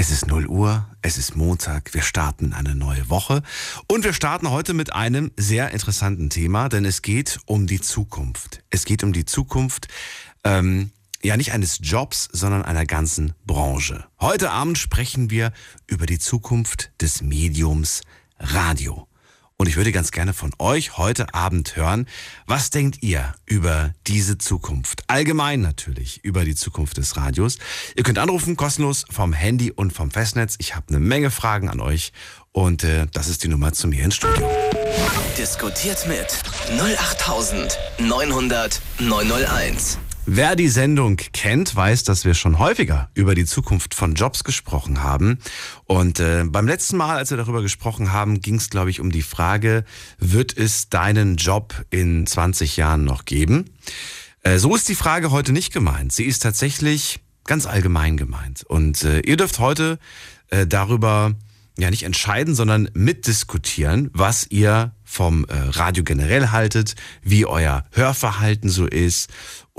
Es ist 0 Uhr, es ist Montag, wir starten in eine neue Woche und wir starten heute mit einem sehr interessanten Thema, denn es geht um die Zukunft. Es geht um die Zukunft, ähm, ja nicht eines Jobs, sondern einer ganzen Branche. Heute Abend sprechen wir über die Zukunft des Mediums Radio. Und ich würde ganz gerne von euch heute Abend hören, was denkt ihr über diese Zukunft? Allgemein natürlich über die Zukunft des Radios. Ihr könnt anrufen, kostenlos vom Handy und vom Festnetz. Ich habe eine Menge Fragen an euch und äh, das ist die Nummer zu mir ins Studio. Diskutiert mit 08900 901. Wer die Sendung kennt, weiß, dass wir schon häufiger über die Zukunft von Jobs gesprochen haben. Und äh, beim letzten Mal, als wir darüber gesprochen haben, ging es, glaube ich, um die Frage, wird es deinen Job in 20 Jahren noch geben? Äh, so ist die Frage heute nicht gemeint. Sie ist tatsächlich ganz allgemein gemeint. Und äh, ihr dürft heute äh, darüber ja nicht entscheiden, sondern mitdiskutieren, was ihr vom äh, Radio generell haltet, wie euer Hörverhalten so ist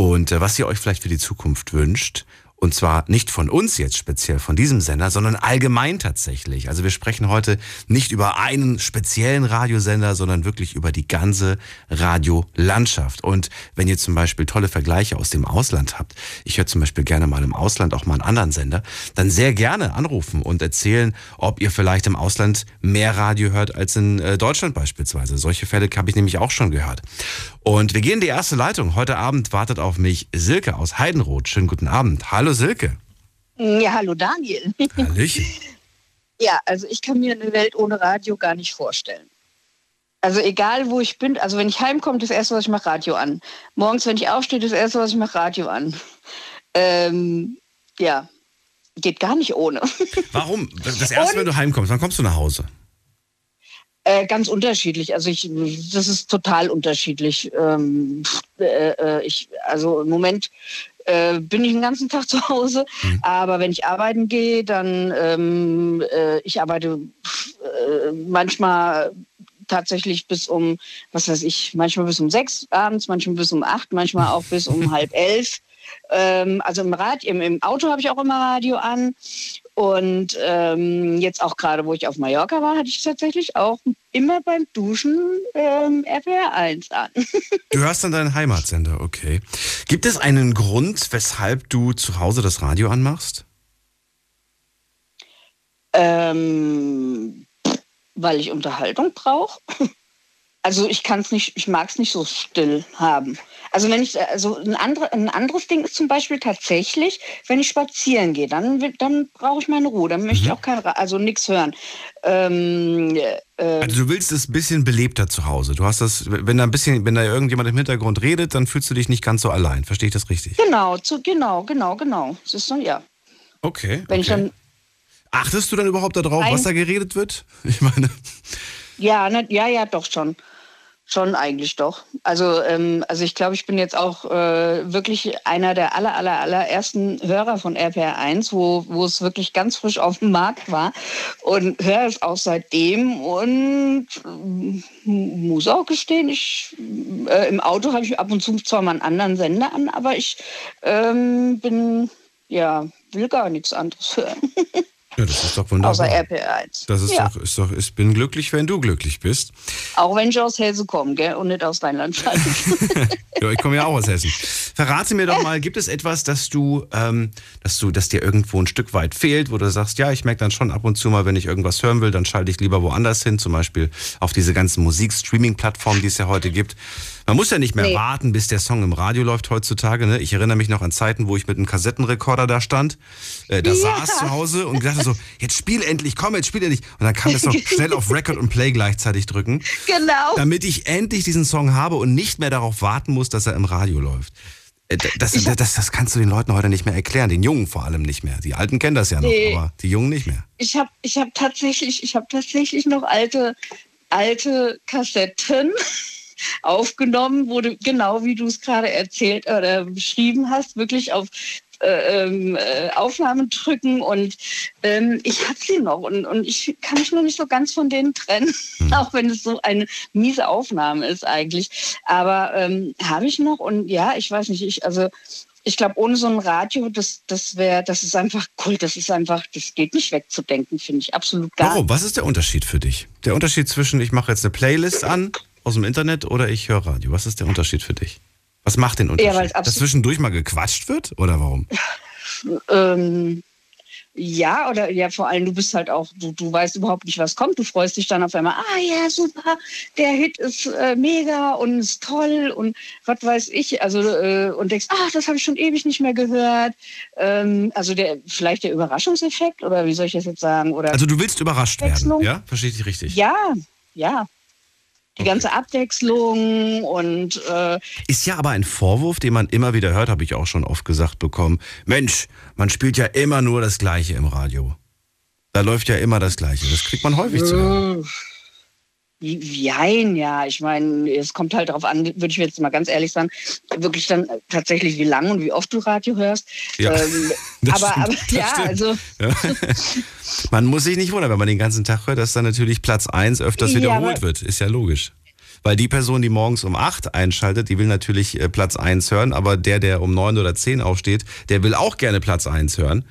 und äh, was ihr euch vielleicht für die Zukunft wünscht. Und zwar nicht von uns jetzt speziell, von diesem Sender, sondern allgemein tatsächlich. Also wir sprechen heute nicht über einen speziellen Radiosender, sondern wirklich über die ganze Radiolandschaft. Und wenn ihr zum Beispiel tolle Vergleiche aus dem Ausland habt, ich höre zum Beispiel gerne mal im Ausland auch mal einen anderen Sender, dann sehr gerne anrufen und erzählen, ob ihr vielleicht im Ausland mehr Radio hört als in äh, Deutschland beispielsweise. Solche Fälle habe ich nämlich auch schon gehört. Und wir gehen in die erste Leitung. Heute Abend wartet auf mich Silke aus Heidenroth. Schönen guten Abend. Hallo Silke. Ja, hallo Daniel. Hallöchen. Ja, also ich kann mir eine Welt ohne Radio gar nicht vorstellen. Also egal, wo ich bin, also wenn ich heimkomme, das erste, was ich mache, Radio an. Morgens, wenn ich aufstehe, das erste, was ich mache, Radio an. Ähm, ja, geht gar nicht ohne. Warum? Das erste, wenn du heimkommst, wann kommst du nach Hause? Äh, ganz unterschiedlich. Also ich, das ist total unterschiedlich. Ähm, äh, äh, ich, also im Moment äh, bin ich den ganzen Tag zu Hause, mhm. aber wenn ich arbeiten gehe, dann ähm, äh, ich arbeite äh, manchmal tatsächlich bis um, was weiß ich, manchmal bis um sechs abends, manchmal bis um acht, manchmal auch bis um halb elf. Ähm, also im Rad, im, im Auto habe ich auch immer Radio an. Und ähm, jetzt auch gerade, wo ich auf Mallorca war, hatte ich tatsächlich auch immer beim Duschen ähm, RPR 1 an. du hörst dann deinen Heimatsender, okay. Gibt es einen Grund, weshalb du zu Hause das Radio anmachst? Ähm, weil ich Unterhaltung brauche. Also ich kann es nicht, ich mag es nicht so still haben. Also wenn ich, also ein, andere, ein anderes Ding ist zum Beispiel tatsächlich, wenn ich spazieren gehe, dann, dann brauche ich meine Ruhe, dann möchte mhm. ich auch kein, also nichts hören. Ähm, äh, also du willst es ein bisschen belebter zu Hause. Du hast das, wenn da ein bisschen, wenn da irgendjemand im Hintergrund redet, dann fühlst du dich nicht ganz so allein. Verstehe ich das richtig? Genau, zu, genau, genau, genau. Das ist so, ja. Okay. Wenn okay. ich dann Achtest du dann überhaupt darauf, was da geredet wird? Ich meine. Ja, ne, ja, ja, doch schon. Schon eigentlich doch. Also, ähm, also ich glaube, ich bin jetzt auch äh, wirklich einer der aller, aller, allerersten Hörer von RPR1, wo, wo es wirklich ganz frisch auf dem Markt war und höre es auch seitdem und äh, muss auch gestehen, ich, äh, im Auto habe ich ab und zu zwar mal einen anderen Sender an, aber ich ähm, bin, ja, will gar nichts anderes hören. Ja, das ist doch wunderbar. Außer RP1. Das ist, ja. doch, ist doch, ich bin glücklich, wenn du glücklich bist. Auch wenn ich aus Hessen komme, gell? Und nicht aus Rheinland-Pfalz. ja, ich komme ja auch aus Hessen. Verrate mir doch mal, gibt es etwas, das du, ähm, dass du, das dir irgendwo ein Stück weit fehlt, wo du sagst, ja, ich merke dann schon ab und zu mal, wenn ich irgendwas hören will, dann schalte ich lieber woanders hin, zum Beispiel auf diese ganzen Musikstreaming-Plattformen, die es ja heute gibt. Man muss ja nicht mehr nee. warten, bis der Song im Radio läuft heutzutage. Ne? Ich erinnere mich noch an Zeiten, wo ich mit einem Kassettenrekorder da stand, äh, da ja. saß zu Hause und gesagt so, jetzt spiel endlich, komm, jetzt spiel endlich. Und dann kann es noch schnell auf Record und Play gleichzeitig drücken. Genau. Damit ich endlich diesen Song habe und nicht mehr darauf warten muss, dass er im Radio läuft. Äh, das, das, das, das, kannst du den Leuten heute nicht mehr erklären, den Jungen vor allem nicht mehr. Die Alten kennen das ja noch, nee. aber die Jungen nicht mehr. Ich habe ich hab tatsächlich, hab tatsächlich noch alte, alte Kassetten aufgenommen, wurde genau wie du es gerade erzählt oder beschrieben hast, wirklich auf äh, ähm, äh, Aufnahmen drücken und ähm, ich habe sie noch und, und ich kann mich nur nicht so ganz von denen trennen, mhm. auch wenn es so eine miese Aufnahme ist eigentlich. Aber ähm, habe ich noch und ja, ich weiß nicht, ich also ich glaube, ohne so ein Radio, das, das wäre, das ist einfach Kult, das ist einfach, das geht nicht wegzudenken, finde ich absolut gar Warum? Was ist der Unterschied für dich? Der Unterschied zwischen, ich mache jetzt eine Playlist an aus dem Internet oder ich höre Radio. Was ist der Unterschied für dich? Was macht den Unterschied? Ja, Dass zwischendurch mal gequatscht wird oder warum? ähm, ja, oder ja, vor allem, du bist halt auch, du, du weißt überhaupt nicht, was kommt. Du freust dich dann auf einmal, ah ja, super, der Hit ist äh, mega und ist toll und was weiß ich. Also, äh, und denkst, ach, das habe ich schon ewig nicht mehr gehört. Ähm, also der, vielleicht der Überraschungseffekt, oder wie soll ich das jetzt sagen? Oder also du willst überrascht werden, ja? Verstehe ich richtig? Ja, ja. Die ganze Abwechslung und. Äh ist ja aber ein Vorwurf, den man immer wieder hört, habe ich auch schon oft gesagt bekommen. Mensch, man spielt ja immer nur das Gleiche im Radio. Da läuft ja immer das Gleiche. Das kriegt man häufig zu hören. Jein, ja. Ich meine, es kommt halt darauf an, würde ich jetzt mal ganz ehrlich sagen, wirklich dann tatsächlich, wie lange und wie oft du Radio hörst. Ja, ähm, aber, stimmt, aber ja, stimmt. also. Ja. man muss sich nicht wundern, wenn man den ganzen Tag hört, dass dann natürlich Platz 1 öfters wiederholt ja, wird. Ist ja logisch. Weil die Person, die morgens um 8 einschaltet, die will natürlich äh, Platz 1 hören, aber der, der um 9 oder 10 aufsteht, der will auch gerne Platz 1 hören.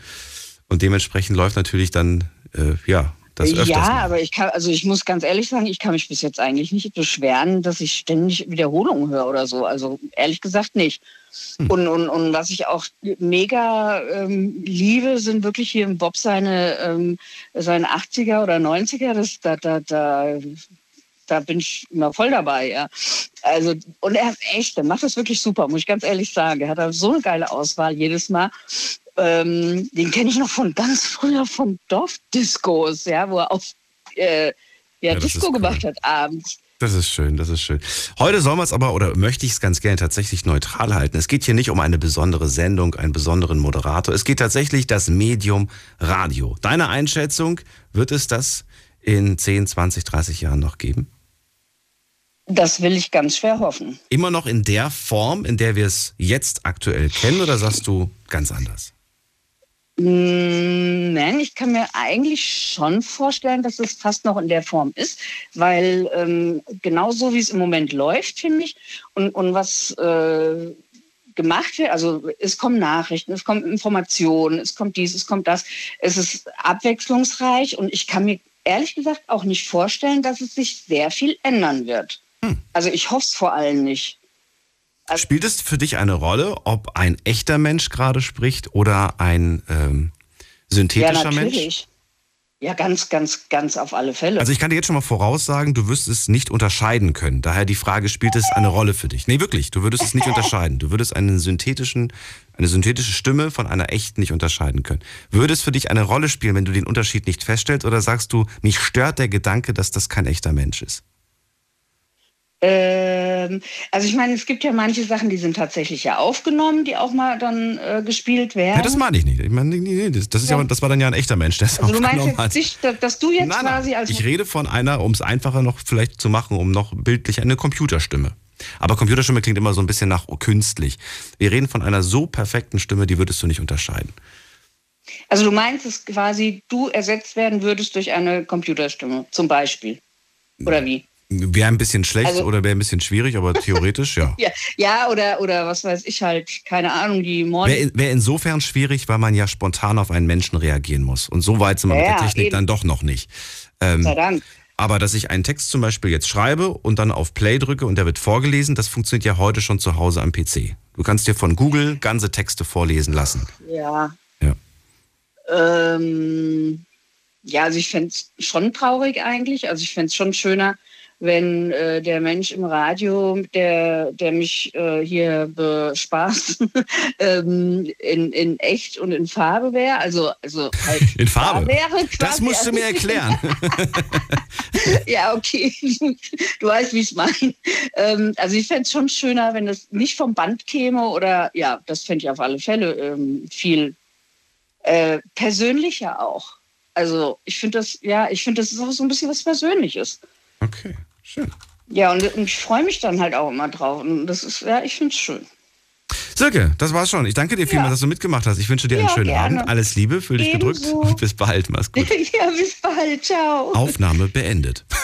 Und dementsprechend läuft natürlich dann, äh, ja, das öfters ja, mal. aber ich kann, also ich muss ganz ehrlich sagen, ich kann mich bis jetzt eigentlich nicht beschweren, dass ich ständig Wiederholungen höre oder so. Also ehrlich gesagt nicht. Hm. Und, und, und was ich auch mega ähm, liebe, sind wirklich hier im Bob seine, ähm, seine 80er oder 90er. Das, da, da, da, da bin ich immer voll dabei, ja. Also, und er echt, der macht das wirklich super, muss ich ganz ehrlich sagen. Er hat so eine geile Auswahl jedes Mal. Ähm, den kenne ich noch von ganz früher von Dorfdiscos, ja, wo er auch äh, ja, ja Disco cool. gemacht hat abends. Das ist schön, das ist schön. Heute soll man es aber, oder möchte ich es ganz gerne tatsächlich neutral halten. Es geht hier nicht um eine besondere Sendung, einen besonderen Moderator. Es geht tatsächlich das Medium Radio. Deine Einschätzung, wird es das in 10, 20, 30 Jahren noch geben? Das will ich ganz schwer hoffen. Immer noch in der Form, in der wir es jetzt aktuell kennen, oder sagst du ganz anders? Mm, nein, ich kann mir eigentlich schon vorstellen, dass es fast noch in der Form ist, weil ähm, genau so wie es im Moment läuft, finde ich, und, und was äh, gemacht wird, also es kommen Nachrichten, es kommen Informationen, es kommt dies, es kommt das, es ist abwechslungsreich und ich kann mir ehrlich gesagt auch nicht vorstellen, dass es sich sehr viel ändern wird. Hm. Also ich hoffe es vor allem nicht. Also Spielt es für dich eine Rolle, ob ein echter Mensch gerade spricht oder ein ähm, synthetischer ja, natürlich. Mensch? Ja, ganz, ganz, ganz auf alle Fälle. Also ich kann dir jetzt schon mal voraussagen, du wirst es nicht unterscheiden können. Daher die Frage, spielt es eine Rolle für dich? Nee, wirklich, du würdest es nicht unterscheiden. Du würdest einen synthetischen, eine synthetische Stimme von einer echten nicht unterscheiden können. Würde es für dich eine Rolle spielen, wenn du den Unterschied nicht feststellst oder sagst du, mich stört der Gedanke, dass das kein echter Mensch ist? Ähm, also ich meine, es gibt ja manche Sachen, die sind tatsächlich ja aufgenommen, die auch mal dann äh, gespielt werden. Ja, das meine ich nicht. Ich meine, nee, das, das, ist ja. ja. das war dann ja ein echter Mensch, der Also du meinst jetzt nicht, dass du jetzt nein, quasi als... Ich rede von einer, um es einfacher noch vielleicht zu machen, um noch bildlich eine Computerstimme. Aber Computerstimme klingt immer so ein bisschen nach künstlich. Wir reden von einer so perfekten Stimme, die würdest du nicht unterscheiden. Also du meinst, dass quasi du ersetzt werden würdest durch eine Computerstimme, zum Beispiel? Oder wie? Wäre ein bisschen schlecht also, oder wäre ein bisschen schwierig, aber theoretisch ja. ja. ja, oder, oder was weiß ich halt, keine Ahnung, die Mord. Wäre wär insofern schwierig, weil man ja spontan auf einen Menschen reagieren muss. Und so weit sind wir ja, mit der Technik eben. dann doch noch nicht. Ähm, Sei Dank. Aber dass ich einen Text zum Beispiel jetzt schreibe und dann auf Play drücke und der wird vorgelesen, das funktioniert ja heute schon zu Hause am PC. Du kannst dir von Google ganze Texte vorlesen lassen. Ja. Ja. Ähm, ja, also ich fände es schon traurig eigentlich. Also ich fände es schon schöner, wenn äh, der Mensch im Radio, der, der mich äh, hier bespaßt, ähm, in, in echt und in Farbe wäre. Also, also halt in Farbe. Wäre das musst du mir erklären. ja, okay. Du weißt, wie ich es meine. Ähm, also ich fände es schon schöner, wenn das nicht vom Band käme oder ja, das fände ich auf alle Fälle ähm, viel äh, persönlicher auch. Also ich finde das, ja, ich finde, das ist auch so ein bisschen was Persönliches. Okay. Schön. Ja, und ich freue mich dann halt auch immer drauf. Und das ist, ja, ich finde es schön. Silke, das war's schon. Ich danke dir vielmals, Ja. dass du mitgemacht hast. Ich wünsche dir einen Ja, schönen gerne. Abend. Alles Liebe, fühl dich gedrückt Ebenso. und bis bald. Mach's gut. ja, bis bald. Ciao. Aufnahme beendet.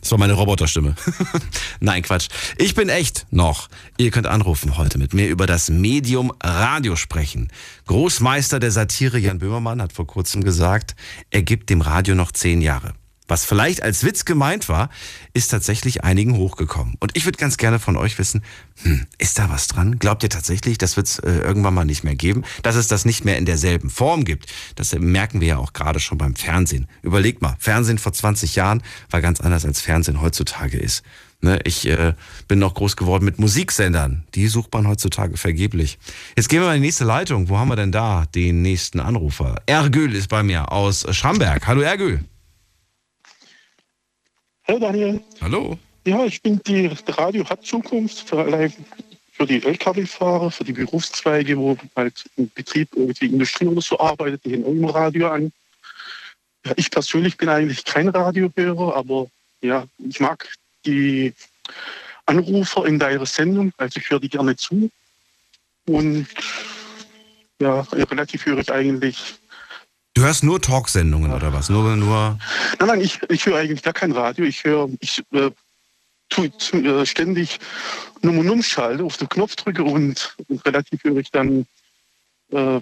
Das war meine Roboterstimme. Nein, Quatsch. Ich bin echt noch. Ihr könnt anrufen heute mit mir über das Medium Radio sprechen. Großmeister der Satire Jan Böhmermann hat vor kurzem gesagt, er gibt dem Radio noch zehn Jahre. Was vielleicht als Witz gemeint war, ist tatsächlich einigen hochgekommen. Und ich würde ganz gerne von euch wissen, hm, ist da was dran? Glaubt ihr tatsächlich, das wird es äh, irgendwann mal nicht mehr geben? Dass es das nicht mehr in derselben Form gibt, das merken wir ja auch gerade schon beim Fernsehen. Überlegt mal, Fernsehen vor 20 Jahren war ganz anders als Fernsehen heutzutage ist. Ne, ich äh, bin noch groß geworden mit Musiksendern. Die sucht man heutzutage vergeblich. Jetzt gehen wir mal in die nächste Leitung. Wo haben wir denn da den nächsten Anrufer? Ergül ist bei mir aus Schramberg. Hallo Ergül. Hallo Daniel. Hallo. Ja, ich bin die, Radio hat Zukunft für für die Lkw-Fahrer, für die Berufszweige, wo halt im Betrieb irgendwie Industrie oder so arbeitet, die auch immer Radio an. Ja, ich persönlich bin eigentlich kein Radiohörer, aber ja, ich mag die Anrufer in deiner Sendung, also ich höre die gerne zu. Und ja, relativ höre ich eigentlich Du hörst nur Talksendungen oder was? Nur, nur. Nein, nein, ich, ich höre eigentlich gar kein Radio. Ich höre, ich äh, tu, tu, äh, ständig Nummer umschalte, auf den Knopf drücke und, und relativ höre ich dann, äh,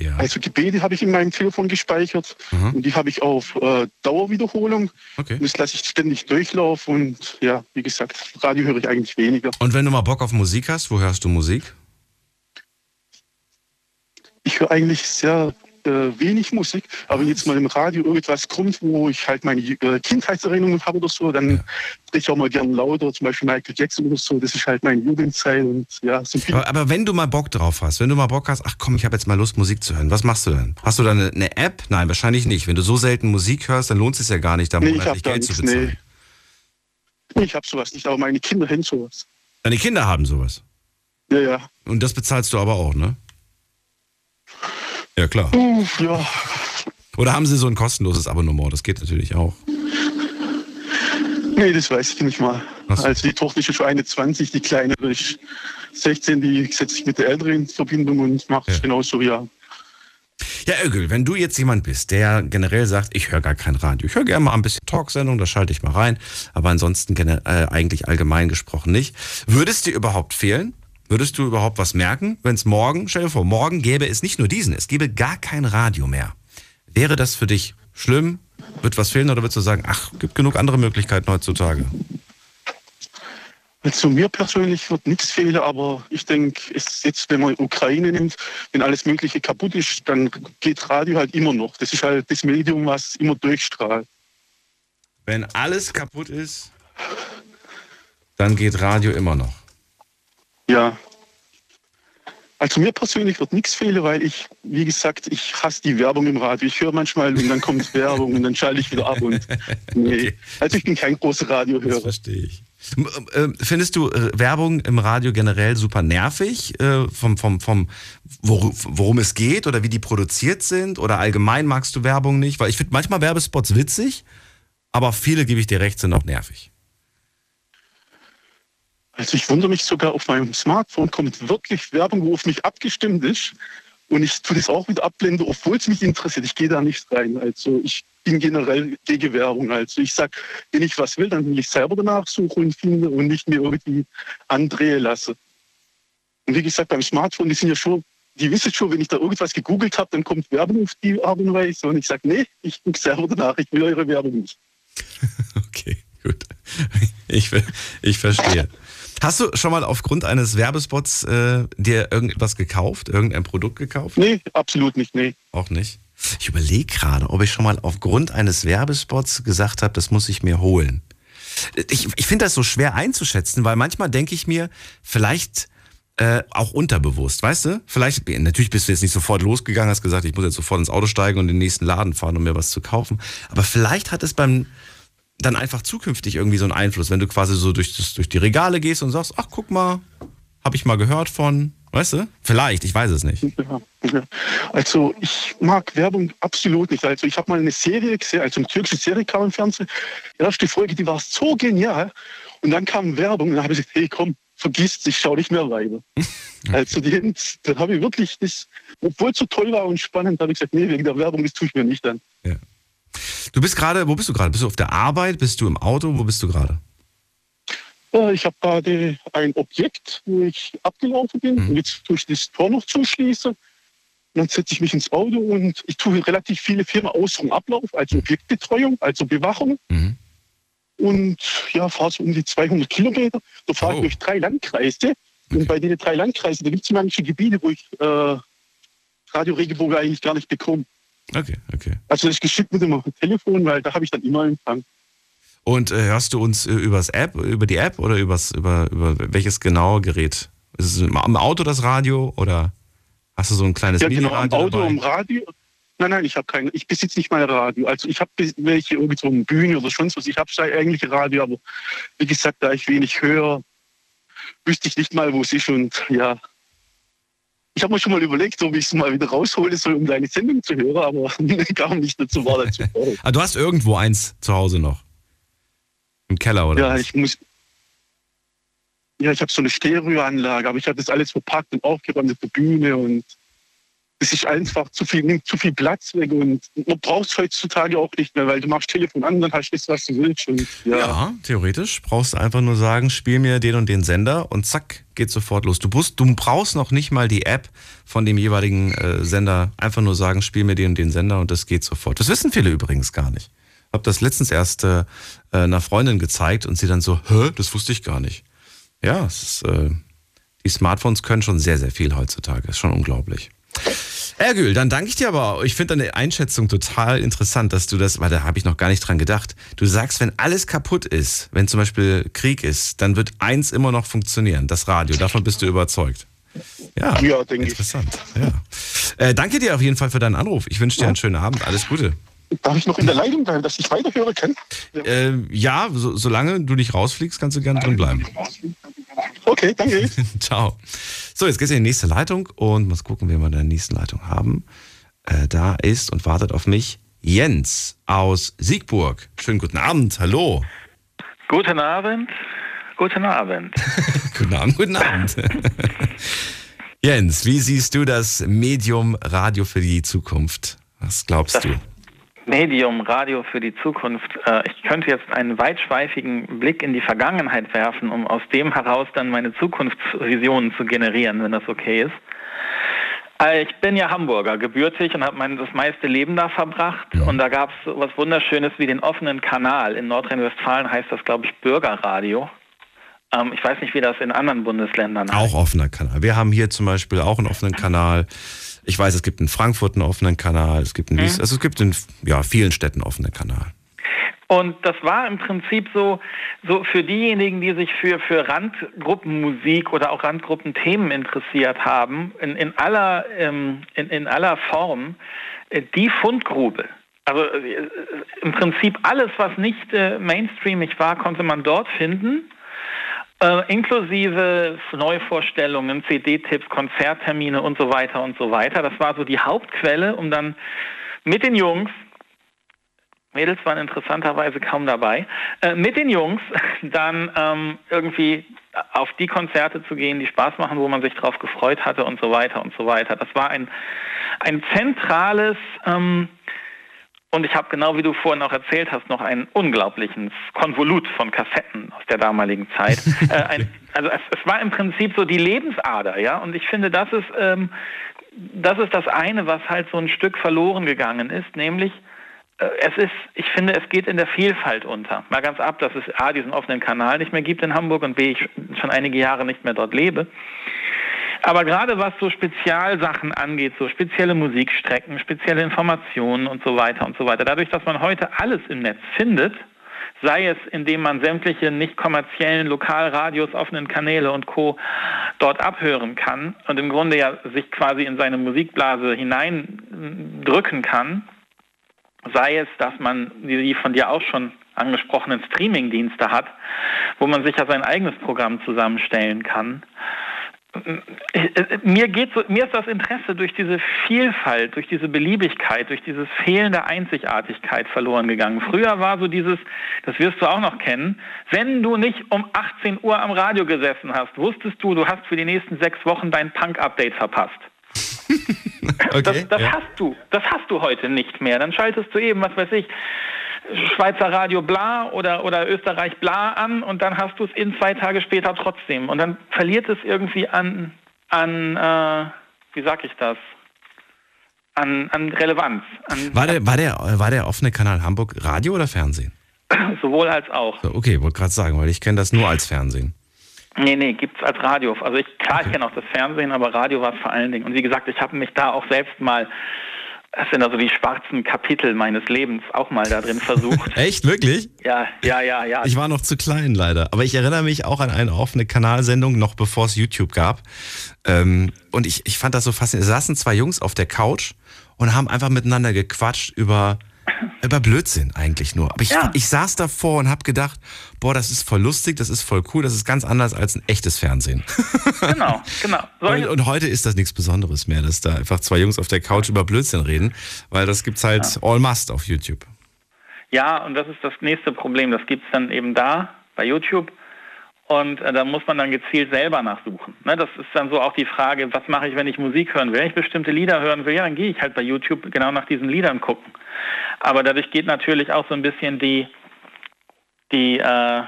Ja. also Gebete habe ich in meinem Telefon gespeichert Mhm. und die habe ich auf äh, Dauerwiederholung. Okay. Das lasse ich ständig durchlaufen und ja, wie gesagt, Radio höre ich eigentlich weniger. Und wenn du mal Bock auf Musik hast, wo hörst du Musik? Ich höre eigentlich sehr äh, wenig Musik, aber wenn jetzt mal im Radio irgendwas kommt, wo ich halt meine äh, Kindheitserinnerungen habe oder so, dann Ja. ich auch mal gern lauter, zum Beispiel Michael Jackson oder so, das ist halt meine Jugendzeit und ja, so viel. Aber, aber wenn du mal Bock drauf hast, wenn du mal Bock hast, ach komm, ich habe jetzt mal Lust, Musik zu hören, was machst du denn? Hast du da eine, eine App? Nein, wahrscheinlich nicht. Wenn du so selten Musik hörst, dann lohnt es sich ja gar nicht, da Nee, ich monatlich Geld zu nichts, bezahlen. Ich habe sowas nicht, aber meine Kinder haben sowas. Deine Kinder haben sowas. Ja, ja. Und das bezahlst du aber auch, ne? Ja, klar. Uff, ja. Oder haben sie so ein kostenloses Abonnement? Das geht natürlich auch. Nee, das weiß ich nicht mal. So. Also die Tochter ist schon 21, die Kleine ist 16, die setzt sich mit der Älteren in Verbindung und macht es Ja. genauso wie ja. Ja, Ögel, wenn du jetzt jemand bist, der generell sagt, ich höre gar kein Radio, ich höre gerne mal ein bisschen Talksendung, da schalte ich mal rein, aber ansonsten äh, eigentlich allgemein gesprochen nicht, würdest dir überhaupt fehlen? Würdest du überhaupt was merken, wenn es morgen, stell dir vor, morgen gäbe es nicht nur diesen, es gäbe gar kein Radio mehr. Wäre das für dich schlimm? Wird was fehlen oder würdest du sagen, ach, gibt genug andere Möglichkeiten heutzutage? Also mir persönlich wird nichts fehlen, aber ich denke, es jetzt, wenn man Ukraine nimmt, wenn alles Mögliche kaputt ist, dann geht Radio halt immer noch. Das ist halt das Medium, was immer durchstrahlt. Wenn alles kaputt ist, dann geht Radio immer noch. Ja. Also mir persönlich wird nichts fehlen, weil ich, wie gesagt, ich hasse die Werbung im Radio. Ich höre manchmal und dann kommt Werbung und dann schalte ich wieder ab und nee. Okay. Also ich bin kein großer Das Radiohörer. verstehe ich. M- äh, Findest du äh, Werbung im Radio generell super nervig, äh, vom, vom, vom, wor worum es geht oder wie die produziert sind? Oder allgemein magst du Werbung nicht? Weil ich finde manchmal Werbespots witzig, aber viele, gebe ich dir recht, sind auch nervig. Also ich wundere mich sogar, auf meinem Smartphone kommt wirklich Werbung, wo auf mich abgestimmt ist. Und ich tue das auch wieder abblende, obwohl es mich interessiert. Ich gehe da nicht rein. Also ich bin generell gegen Werbung. Also ich sag, wenn ich was will, dann will ich selber danach suchen und finde und nicht mir irgendwie andrehen lasse. Und wie gesagt, beim Smartphone, die sind ja schon, die wissen schon, wenn ich da irgendwas gegoogelt habe, dann kommt Werbung auf die Art und Weise. Und ich sage, nee, ich gucke selber danach, ich will eure Werbung nicht. Okay, gut. Ich, ich verstehe. Hast du schon mal aufgrund eines Werbespots äh, dir irgendetwas gekauft, irgendein Produkt gekauft? Nee, absolut nicht, nee. Auch nicht. Ich überlege gerade, ob ich schon mal aufgrund eines Werbespots gesagt habe, das muss ich mir holen. Ich, ich finde das so schwer einzuschätzen, weil manchmal denke ich mir, vielleicht äh, auch unterbewusst, weißt du? Vielleicht, natürlich bist du jetzt nicht sofort losgegangen, hast gesagt, ich muss jetzt sofort ins Auto steigen und in den nächsten Laden fahren, um mir was zu kaufen. Aber vielleicht hat es beim dann einfach zukünftig irgendwie so einen Einfluss, wenn du quasi so durch, das, durch die Regale gehst und sagst, ach guck mal, habe ich mal gehört von, Weißt du? Vielleicht, ich weiß es nicht. Ja, ja. Also ich mag Werbung absolut nicht. Also ich habe mal eine Serie gesehen, also eine türkische Serie kam im Fernsehen. Die erste Folge, die war so genial. Und dann kam Werbung und dann habe ich gesagt, hey komm, vergiss ich schaue nicht mehr weiter. Also die, dann habe ich wirklich das, obwohl es so toll war und spannend, habe ich gesagt, nee, wegen der Werbung, das tue ich mir nicht an. Ja. Du bist gerade, wo bist du gerade? Bist du auf der Arbeit? Bist du im Auto? Wo bist du gerade? Äh, Ich habe gerade ein Objekt, wo ich abgelaufen bin. Mhm. Und jetzt tue ich das Tor noch zuschließen. Und dann setze ich mich ins Auto und ich tue relativ viele Firmen aus vom Ablauf, also Objektbetreuung, also Bewachung. Mhm. Und ja, fahre so um die 200 Kilometer. Da fahre Oh. ich durch drei Landkreise. Okay. Und bei den drei Landkreisen, da gibt es manche Gebiete, wo ich äh, Radio Regenbogen eigentlich gar nicht bekomme. Okay, okay. Also das ist geschickt mit dem Telefon, weil da habe ich dann immer Empfang. Und äh, hörst du uns äh, übers App, über die App oder übers, über, über welches genaue Gerät? Ist es im Auto das Radio oder hast du so ein kleines Ja, genau, am Auto, dabei? am Radio. Nein, nein, ich habe keine. Ich besitze nicht mal Radio. Also ich habe welche irgendwie so eine Bühne oder sonst was. Ich habe eigentlich Radio, aber wie gesagt, da ich wenig höre, wüsste ich nicht mal, wo es ist. Und ja, ich habe mir schon mal überlegt, ob ich es mal wieder raushole soll, um deine Sendung zu hören, aber kam nicht dazu, war dazu. Ah, du hast irgendwo eins zu Hause noch. Im Keller oder Ja, was? ich muss. Ja, ich habe so eine Stereoanlage, aber ich habe das alles verpackt und aufgeräumt auf der Bühne und es ist einfach zu viel, nimmt zu viel Platz weg und man braucht es heutzutage auch nicht mehr, weil du machst Telefon an, dann hast du das, was du willst. Und, ja. Ja, theoretisch brauchst du einfach nur sagen, spiel mir den und den Sender und zack, geht sofort los. Du, musst, du brauchst noch nicht mal die App von dem jeweiligen äh, Sender. Einfach nur sagen, spiel mir den und den Sender und das geht sofort. Das wissen viele übrigens gar nicht. Hab das letztens erst äh, einer Freundin gezeigt und sie dann so, hä, das wusste ich gar nicht. Ja, ist, äh, die Smartphones können schon sehr, sehr viel heutzutage. Ist schon unglaublich. Ergül, dann danke ich dir aber. Ich finde deine Einschätzung total interessant, dass du das, weil da habe ich noch gar nicht dran gedacht. Du sagst, wenn alles kaputt ist, wenn zum Beispiel Krieg ist, dann wird eins immer noch funktionieren, das Radio. Davon bist du überzeugt. Ja, Ja, interessant. Ja. Äh, danke dir auf jeden Fall für deinen Anruf. Ich wünsche dir einen schönen Abend. Alles Gute. Darf ich noch in der Leitung bleiben, dass ich weiterhören kann? Äh, ja, so, solange du nicht rausfliegst, kannst du gerne drin bleiben. Okay, danke. Ciao. So, jetzt geht's in die nächste Leitung und muss gucken, wen wir in der nächsten Leitung haben. Äh, da ist und wartet auf mich Jens aus Siegburg. Schönen guten Abend, hallo. Guten Abend. Guten Abend. Guten Abend, guten Abend. Jens, wie siehst du das Medium Radio für die Zukunft? Was glaubst Das- du? Medium Radio für die Zukunft. Äh, Ich könnte jetzt einen weitschweifigen Blick in die Vergangenheit werfen, um aus dem heraus dann meine Zukunftsvisionen zu generieren, wenn das okay ist. Äh, Ich bin ja Hamburger, gebürtig und habe mein das meiste Leben da verbracht. Und da gab es was Wunderschönes wie den offenen Kanal. In Nordrhein-Westfalen heißt das, glaube ich, Bürgerradio. Ähm, Ich weiß nicht, wie das in anderen Bundesländern heißt. Auch offener Kanal. Wir haben hier zum Beispiel auch einen offenen Kanal. Ich weiß, es gibt in Frankfurt einen offenen Kanal. Es gibt in Wies also es gibt in ja, vielen Städten einen offenen Kanal. Und das war im Prinzip so, so für diejenigen, die sich für, für Randgruppenmusik oder auch Randgruppenthemen interessiert haben, in, in, aller, ähm, in, in aller Form, äh, die Fundgrube. Also äh, im Prinzip alles, was nicht äh, mainstreamig war, konnte man dort finden. Äh, inklusive Neuvorstellungen, CD-Tipps, Konzerttermine und so weiter und so weiter. Das war so die Hauptquelle, um dann mit den Jungs Mädels waren interessanterweise kaum dabei, äh, mit den Jungs dann ähm, irgendwie auf die Konzerte zu gehen, die Spaß machen, wo man sich drauf gefreut hatte und so weiter und so weiter. Das war ein, ein zentrales ähm, und ich habe genau wie du vorhin auch erzählt hast, noch einen unglaublichen Konvolut von Kassetten aus der damaligen Zeit. äh, ein, also es, es war im Prinzip so die Lebensader, ja. Und ich finde, das ist, ähm, das ist das eine, was halt so ein Stück verloren gegangen ist, nämlich äh, es ist, ich finde, es geht in der Vielfalt unter. Mal ganz ab, dass es A, diesen offenen Kanal nicht mehr gibt in Hamburg und B, ich schon einige Jahre nicht mehr dort lebe. Aber gerade was so Spezialsachen angeht, so spezielle Musikstrecken, spezielle Informationen und so weiter und so weiter, dadurch, dass man heute alles im Netz findet, sei es indem man sämtliche nicht kommerziellen Lokalradios, offenen Kanäle und Co. dort abhören kann und im Grunde ja sich quasi in seine Musikblase hineindrücken kann, sei es, dass man die von dir auch schon angesprochenen Streamingdienste hat, wo man sich ja sein eigenes Programm zusammenstellen kann. Mir geht so, mir ist das Interesse durch diese Vielfalt, durch diese Beliebigkeit, durch dieses fehlende Einzigartigkeit verloren gegangen. Früher war so dieses, das wirst du auch noch kennen, wenn du nicht um 18 Uhr am Radio gesessen hast, wusstest du, du hast für die nächsten sechs Wochen dein Punk-Update verpasst. okay, das, das ja. hast du, das hast du heute nicht mehr. Dann schaltest du eben, was weiß ich, Schweizer Radio bla oder, oder Österreich bla an und dann hast du es in zwei Tage später trotzdem. Und dann verliert es irgendwie an, an äh, wie sag ich das? An, an Relevanz. An, war, der, war, der, war der offene Kanal Hamburg Radio oder Fernsehen? Sowohl als auch. Okay, wollte gerade sagen, weil ich kenne das nur als Fernsehen. Nee, nee, gibt es als Radio. Also ich, klar, okay. ich kenne auch das Fernsehen, aber Radio war es vor allen Dingen. Und wie gesagt, ich habe mich da auch selbst mal das sind also die schwarzen Kapitel meines Lebens auch mal da drin versucht. Echt, wirklich? Ja, ja, ja, ja. Ich war noch zu klein leider. Aber ich erinnere mich auch an eine offene Kanalsendung, noch bevor es YouTube gab. Ähm, und ich, ich fand das so faszinierend. Es saßen zwei Jungs auf der Couch und haben einfach miteinander gequatscht über über Blödsinn eigentlich nur. Aber ich, ja. ich saß davor und habe gedacht, boah, das ist voll lustig, das ist voll cool, das ist ganz anders als ein echtes Fernsehen. Genau, genau. Und, und, heute ist das nichts Besonderes mehr, dass da einfach zwei Jungs auf der Couch über Blödsinn reden, weil das gibt's halt ja. all must auf YouTube. Ja, und das ist das nächste Problem. Das gibt's dann eben da bei YouTube. Und äh, da muss man dann gezielt selber nachsuchen. Ne, das ist dann so auch die Frage, was mache ich, wenn ich Musik hören will? Wenn ich bestimmte Lieder hören will, ja, dann gehe ich halt bei YouTube genau nach diesen Liedern gucken. Aber dadurch geht natürlich auch so ein bisschen die, die äh,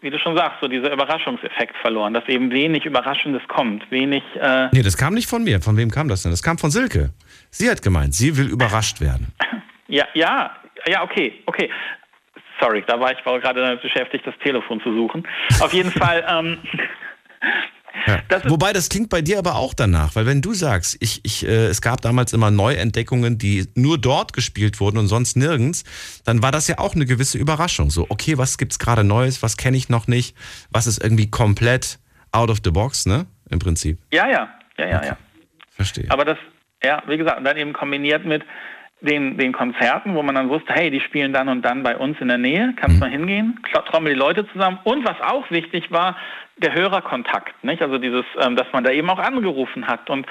wie du schon sagst, so dieser Überraschungseffekt verloren, dass eben wenig Überraschendes kommt, wenig... Äh nee, das kam nicht von mir. Von wem kam das denn? Das kam von Silke. Sie hat gemeint, sie will überrascht werden. Ja, ja, ja, okay, okay. Sorry, da war ich gerade damit beschäftigt, das Telefon zu suchen. Auf jeden Fall. Ähm, ja. Das Wobei das klingt bei dir aber auch danach, weil wenn du sagst, ich, ich, äh, es gab damals immer Neuentdeckungen, die nur dort gespielt wurden und sonst nirgends, dann war das ja auch eine gewisse Überraschung. So, okay, was gibt's gerade Neues, was kenne ich noch nicht, was ist irgendwie komplett out of the box, ne? Im Prinzip. Ja, ja, ja, ja, okay. ja. Verstehe. Aber das, ja, wie gesagt, dann eben kombiniert mit, den, den Konzerten, wo man dann wusste, hey, die spielen dann und dann bei uns in der Nähe, kannst mhm. mal hingehen, trommel die Leute zusammen. Und was auch wichtig war, der Hörerkontakt, nicht? Also dieses, ähm, dass man da eben auch angerufen hat und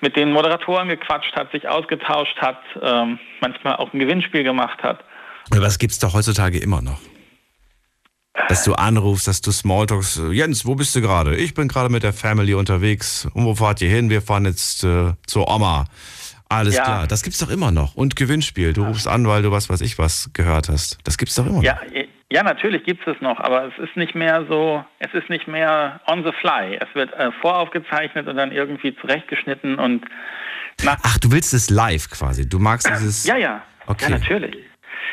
mit den Moderatoren gequatscht hat, sich ausgetauscht hat, ähm, manchmal auch ein Gewinnspiel gemacht hat. Aber das gibt's doch heutzutage immer noch. Dass du anrufst, dass du Smalltalks, Jens, wo bist du gerade? Ich bin gerade mit der Family unterwegs. Und wo fahrt ihr hin? Wir fahren jetzt äh, zur Oma. Alles ja. klar, das gibt's doch immer noch. Und Gewinnspiel, du rufst an, weil du was weiß ich was gehört hast. Das gibt's doch immer ja, noch. Ja, natürlich gibt es noch, aber es ist nicht mehr so, es ist nicht mehr on the fly. Es wird äh, voraufgezeichnet und dann irgendwie zurechtgeschnitten und Ach, du willst es live quasi. Du magst dieses. Ja, ja. Okay. Ja, natürlich.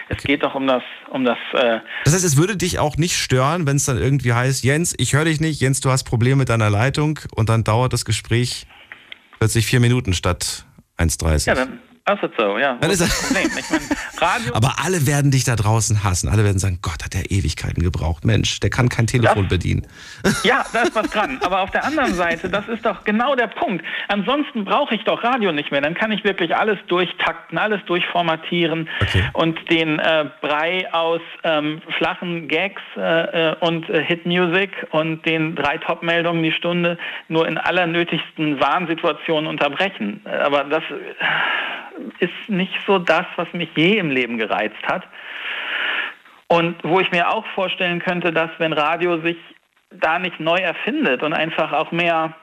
Es okay. geht doch um das, um das. Äh das heißt, es würde dich auch nicht stören, wenn es dann irgendwie heißt, Jens, ich höre dich nicht, Jens, du hast Probleme mit deiner Leitung und dann dauert das Gespräch plötzlich vier Minuten statt 1,30. Ja, dann, ist so, ja. Dann ist das Problem. Ich mein, Radio Aber alle werden dich da draußen hassen. Alle werden sagen, Gott, hat der Ewigkeiten gebraucht. Mensch, der kann kein Telefon das, bedienen. Ja, da ist was dran. Aber auf der anderen Seite, das ist doch genau der Punkt. Ansonsten brauche ich doch Radio nicht mehr. Dann kann ich wirklich alles durchtakten, alles durchformatieren okay. und den äh, Brei aus ähm, flachen Gags äh, äh und äh, Hitmusic und den drei Top-Meldungen die Stunde nur in allernötigsten Warnsituationen unterbrechen. Aber das ist nicht so das, was mich je im Leben gereizt hat. Und wo ich mir auch vorstellen könnte, dass wenn Radio sich da nicht neu erfindet und einfach auch mehr,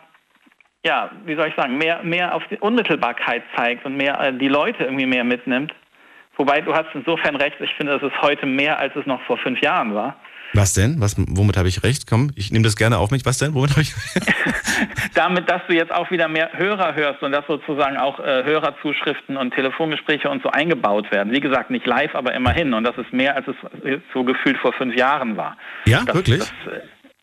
ja, wie soll ich sagen, mehr, mehr auf die Unmittelbarkeit zeigt und mehr äh, die Leute irgendwie mehr mitnimmt. Wobei du hast insofern recht, ich finde, das ist heute mehr, als es noch vor fünf Jahren war. Was denn? Was, womit habe ich recht? Komm, ich nehme das gerne auf mich. Was denn? Womit habe ich Damit, dass du jetzt auch wieder mehr Hörer hörst und dass sozusagen auch äh, Hörerzuschriften und Telefongespräche und so eingebaut werden. Wie gesagt, nicht live, aber immerhin. Und das ist mehr, als es so gefühlt vor fünf Jahren war. Ja, das, wirklich? Das,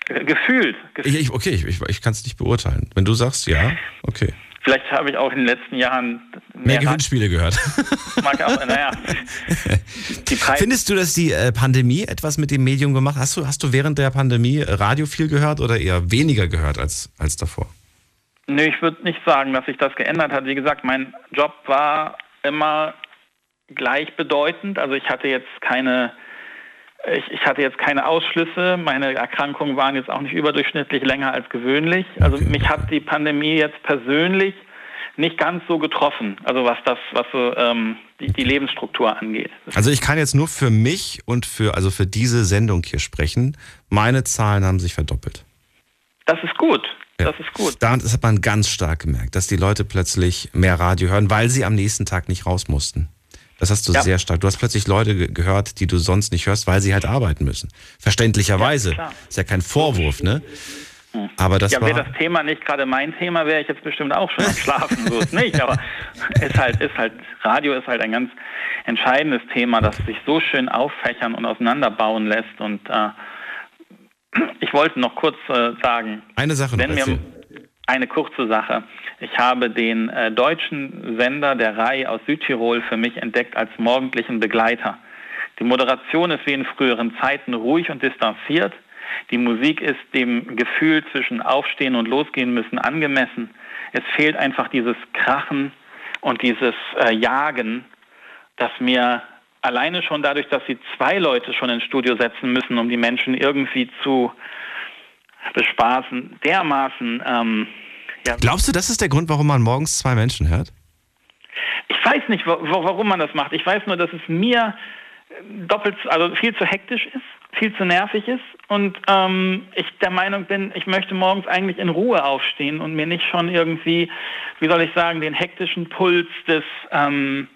äh, gefühlt. gefühlt. Ich, okay, ich, ich, ich kann es nicht beurteilen. Wenn du sagst, ja, okay. Vielleicht habe ich auch in den letzten Jahren mehr, mehr Gewinnspiele gehört. Mag auch, naja. Findest du, dass die äh, Pandemie etwas mit dem Medium gemacht hat? Hast du, hast du während der Pandemie Radio viel gehört oder eher weniger gehört als, als davor? Nö, ich würde nicht sagen, dass sich das geändert hat. Wie gesagt, mein Job war immer gleichbedeutend. Also ich hatte jetzt keine ich, ich, hatte jetzt keine Ausschlüsse, meine Erkrankungen waren jetzt auch nicht überdurchschnittlich länger als gewöhnlich. Also mich hat die Pandemie jetzt persönlich nicht ganz so getroffen, also was das, was so ähm, die, die, Lebensstruktur angeht. Also ich kann jetzt nur für mich und für also für diese Sendung hier sprechen. Meine Zahlen haben sich verdoppelt. Das ist gut. Ja. Das ist gut. Das hat man ganz stark gemerkt, dass die Leute plötzlich mehr Radio hören, weil sie am nächsten Tag nicht raus mussten. Das hast du ja. sehr stark. Du hast plötzlich Leute ge gehört, die du sonst nicht hörst, weil sie halt arbeiten müssen. Verständlicherweise. Ja, ist ja kein Vorwurf, ne? Hm. Aber das ja, wäre das Thema nicht gerade mein Thema, wäre ich jetzt bestimmt auch schon am Schlafen, so ist nicht. Aber ist halt, ist halt, Radio ist halt ein ganz entscheidendes Thema, das sich so schön auffächern und auseinanderbauen lässt. Und äh, ich wollte noch kurz äh, sagen. Eine Sache noch. Wenn mir, eine kurze Sache. Ich habe den äh, deutschen Sender der RAI aus Südtirol für mich entdeckt als morgendlichen Begleiter. Die Moderation ist wie in früheren Zeiten ruhig und distanziert. Die Musik ist dem Gefühl zwischen Aufstehen und Losgehen müssen angemessen. Es fehlt einfach dieses Krachen und dieses äh, Jagen, das mir alleine schon dadurch, dass sie zwei Leute schon ins Studio setzen müssen, um die Menschen irgendwie zu bespaßen, dermaßen. Ähm, ja. Glaubst du, das ist der Grund, warum man morgens zwei Menschen hört? Ich weiß nicht, warum man das macht. Ich weiß nur, dass es mir doppelt, also viel zu hektisch ist, viel zu nervig ist und ähm, ich der Meinung bin, ich möchte morgens eigentlich in Ruhe aufstehen und mir nicht schon irgendwie, wie soll ich sagen, den hektischen Puls des ähm,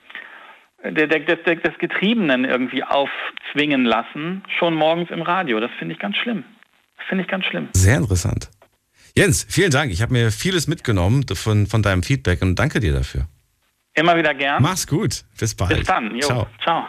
der, der, des, des Getriebenen irgendwie aufzwingen lassen, schon morgens im Radio. Das finde ich ganz schlimm. Finde ich ganz schlimm. Sehr interessant. Jens, vielen Dank. Ich habe mir vieles mitgenommen von, von deinem Feedback und danke dir dafür. Immer wieder gern. Mach's gut. Bis bald. Bis dann. Jo. Ciao. Ciao.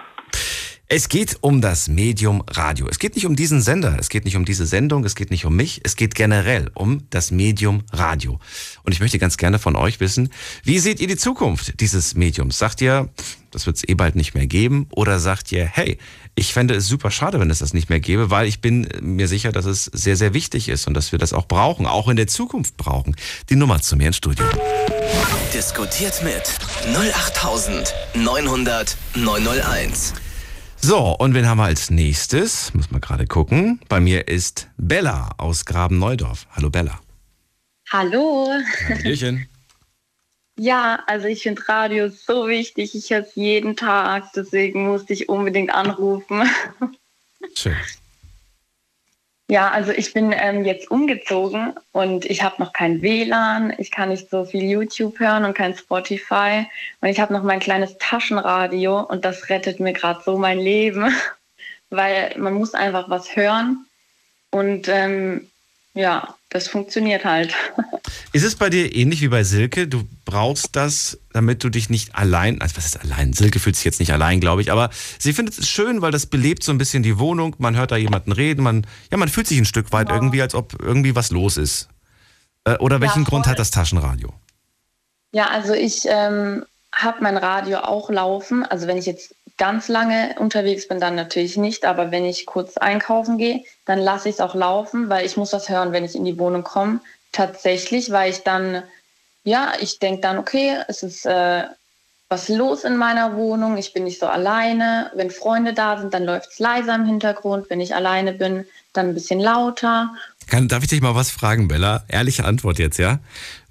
Es geht um das Medium Radio. Es geht nicht um diesen Sender, es geht nicht um diese Sendung, es geht nicht um mich, es geht generell um das Medium Radio. Und ich möchte ganz gerne von euch wissen, wie seht ihr die Zukunft dieses Mediums? Sagt ihr, das wird es eh bald nicht mehr geben? Oder sagt ihr, hey, ich fände es super schade, wenn es das nicht mehr gäbe, weil ich bin mir sicher, dass es sehr, sehr wichtig ist und dass wir das auch brauchen, auch in der Zukunft brauchen. Die Nummer zu mir ins Studio. Diskutiert mit 08900 901. So, und wen haben wir als nächstes? Muss man gerade gucken. Bei mir ist Bella aus Graben-Neudorf. Hallo Bella. Hallo. Hallöchen. Ja, also ich finde Radio so wichtig. Ich höre es jeden Tag, deswegen musste ich unbedingt anrufen. Schön. Ja, also ich bin ähm, jetzt umgezogen und ich habe noch kein WLAN, ich kann nicht so viel YouTube hören und kein Spotify. Und ich habe noch mein kleines Taschenradio und das rettet mir gerade so mein Leben, weil man muss einfach was hören. Und ähm, ja, das funktioniert halt. Ist es bei dir ähnlich wie bei Silke? Du brauchst das, damit du dich nicht allein, also was ist allein? Silke fühlt sich jetzt nicht allein, glaube ich, aber sie findet es schön, weil das belebt so ein bisschen die Wohnung. Man hört da jemanden reden, man, ja, man fühlt sich ein Stück weit ja. irgendwie, als ob irgendwie was los ist. Äh, oder welchen ja, Grund hat das Taschenradio? Ja, also ich ähm, habe mein Radio auch laufen. Also wenn ich jetzt ganz lange unterwegs bin, dann natürlich nicht. Aber wenn ich kurz einkaufen gehe, dann lasse ich es auch laufen, weil ich muss das hören, wenn ich in die Wohnung komme. Tatsächlich, weil ich dann, ja, ich denke dann, okay, es ist äh, was los in meiner Wohnung, ich bin nicht so alleine. Wenn Freunde da sind, dann läuft es leiser im Hintergrund. Wenn ich alleine bin, dann ein bisschen lauter. Kann, darf ich dich mal was fragen, Bella? Ehrliche Antwort jetzt, ja?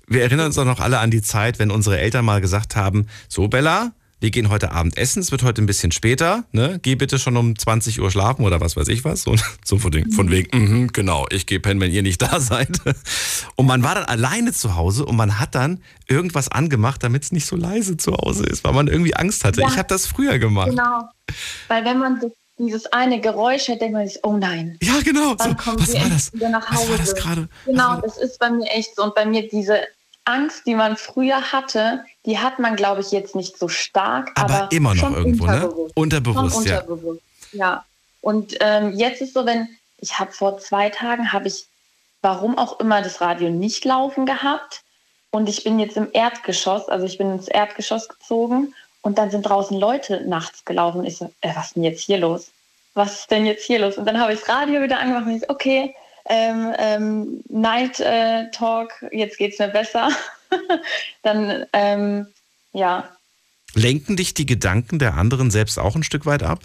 Wir erinnern uns doch noch alle an die Zeit, wenn unsere Eltern mal gesagt haben, so Bella, wir gehen heute Abend essen, es wird heute ein bisschen später, ne? Geh bitte schon um 20 Uhr schlafen oder was weiß ich was. Und so von, den, von wegen, mm genau, ich gehe pennen, wenn ihr nicht da seid. Und man war dann alleine zu Hause und man hat dann irgendwas angemacht, damit es nicht so leise zu Hause ist, weil man irgendwie Angst hatte. Ja, ich habe das früher gemacht. Genau. Weil wenn man dieses eine Geräusch hört, denkt man sich, oh nein. Ja, genau. So, was war das? Wieder nach Hause. Was war das gerade? Genau, das ist bei mir echt so. Und bei mir diese Angst, die man früher hatte, die hat man, glaube ich, jetzt nicht so stark. Aber, aber immer noch irgendwo, ne? unterbewusst. ne? Unterbewusst, schon ja. Unterbewusst, ja. Und ähm, jetzt ist so, wenn ich habe vor zwei Tagen habe ich, warum auch immer, das Radio nicht laufen gehabt. Und ich bin jetzt im Erdgeschoss, also ich bin ins Erdgeschoss gezogen und dann sind draußen Leute nachts gelaufen. Ich so, äh, was ist denn jetzt hier los? Was ist denn jetzt hier los? Und dann habe ich das Radio wieder angemacht und ich so, okay, ähm, ähm, Night äh, Talk, jetzt geht es mir besser. dann, ähm, ja. Lenken dich die Gedanken der anderen selbst auch ein Stück weit ab?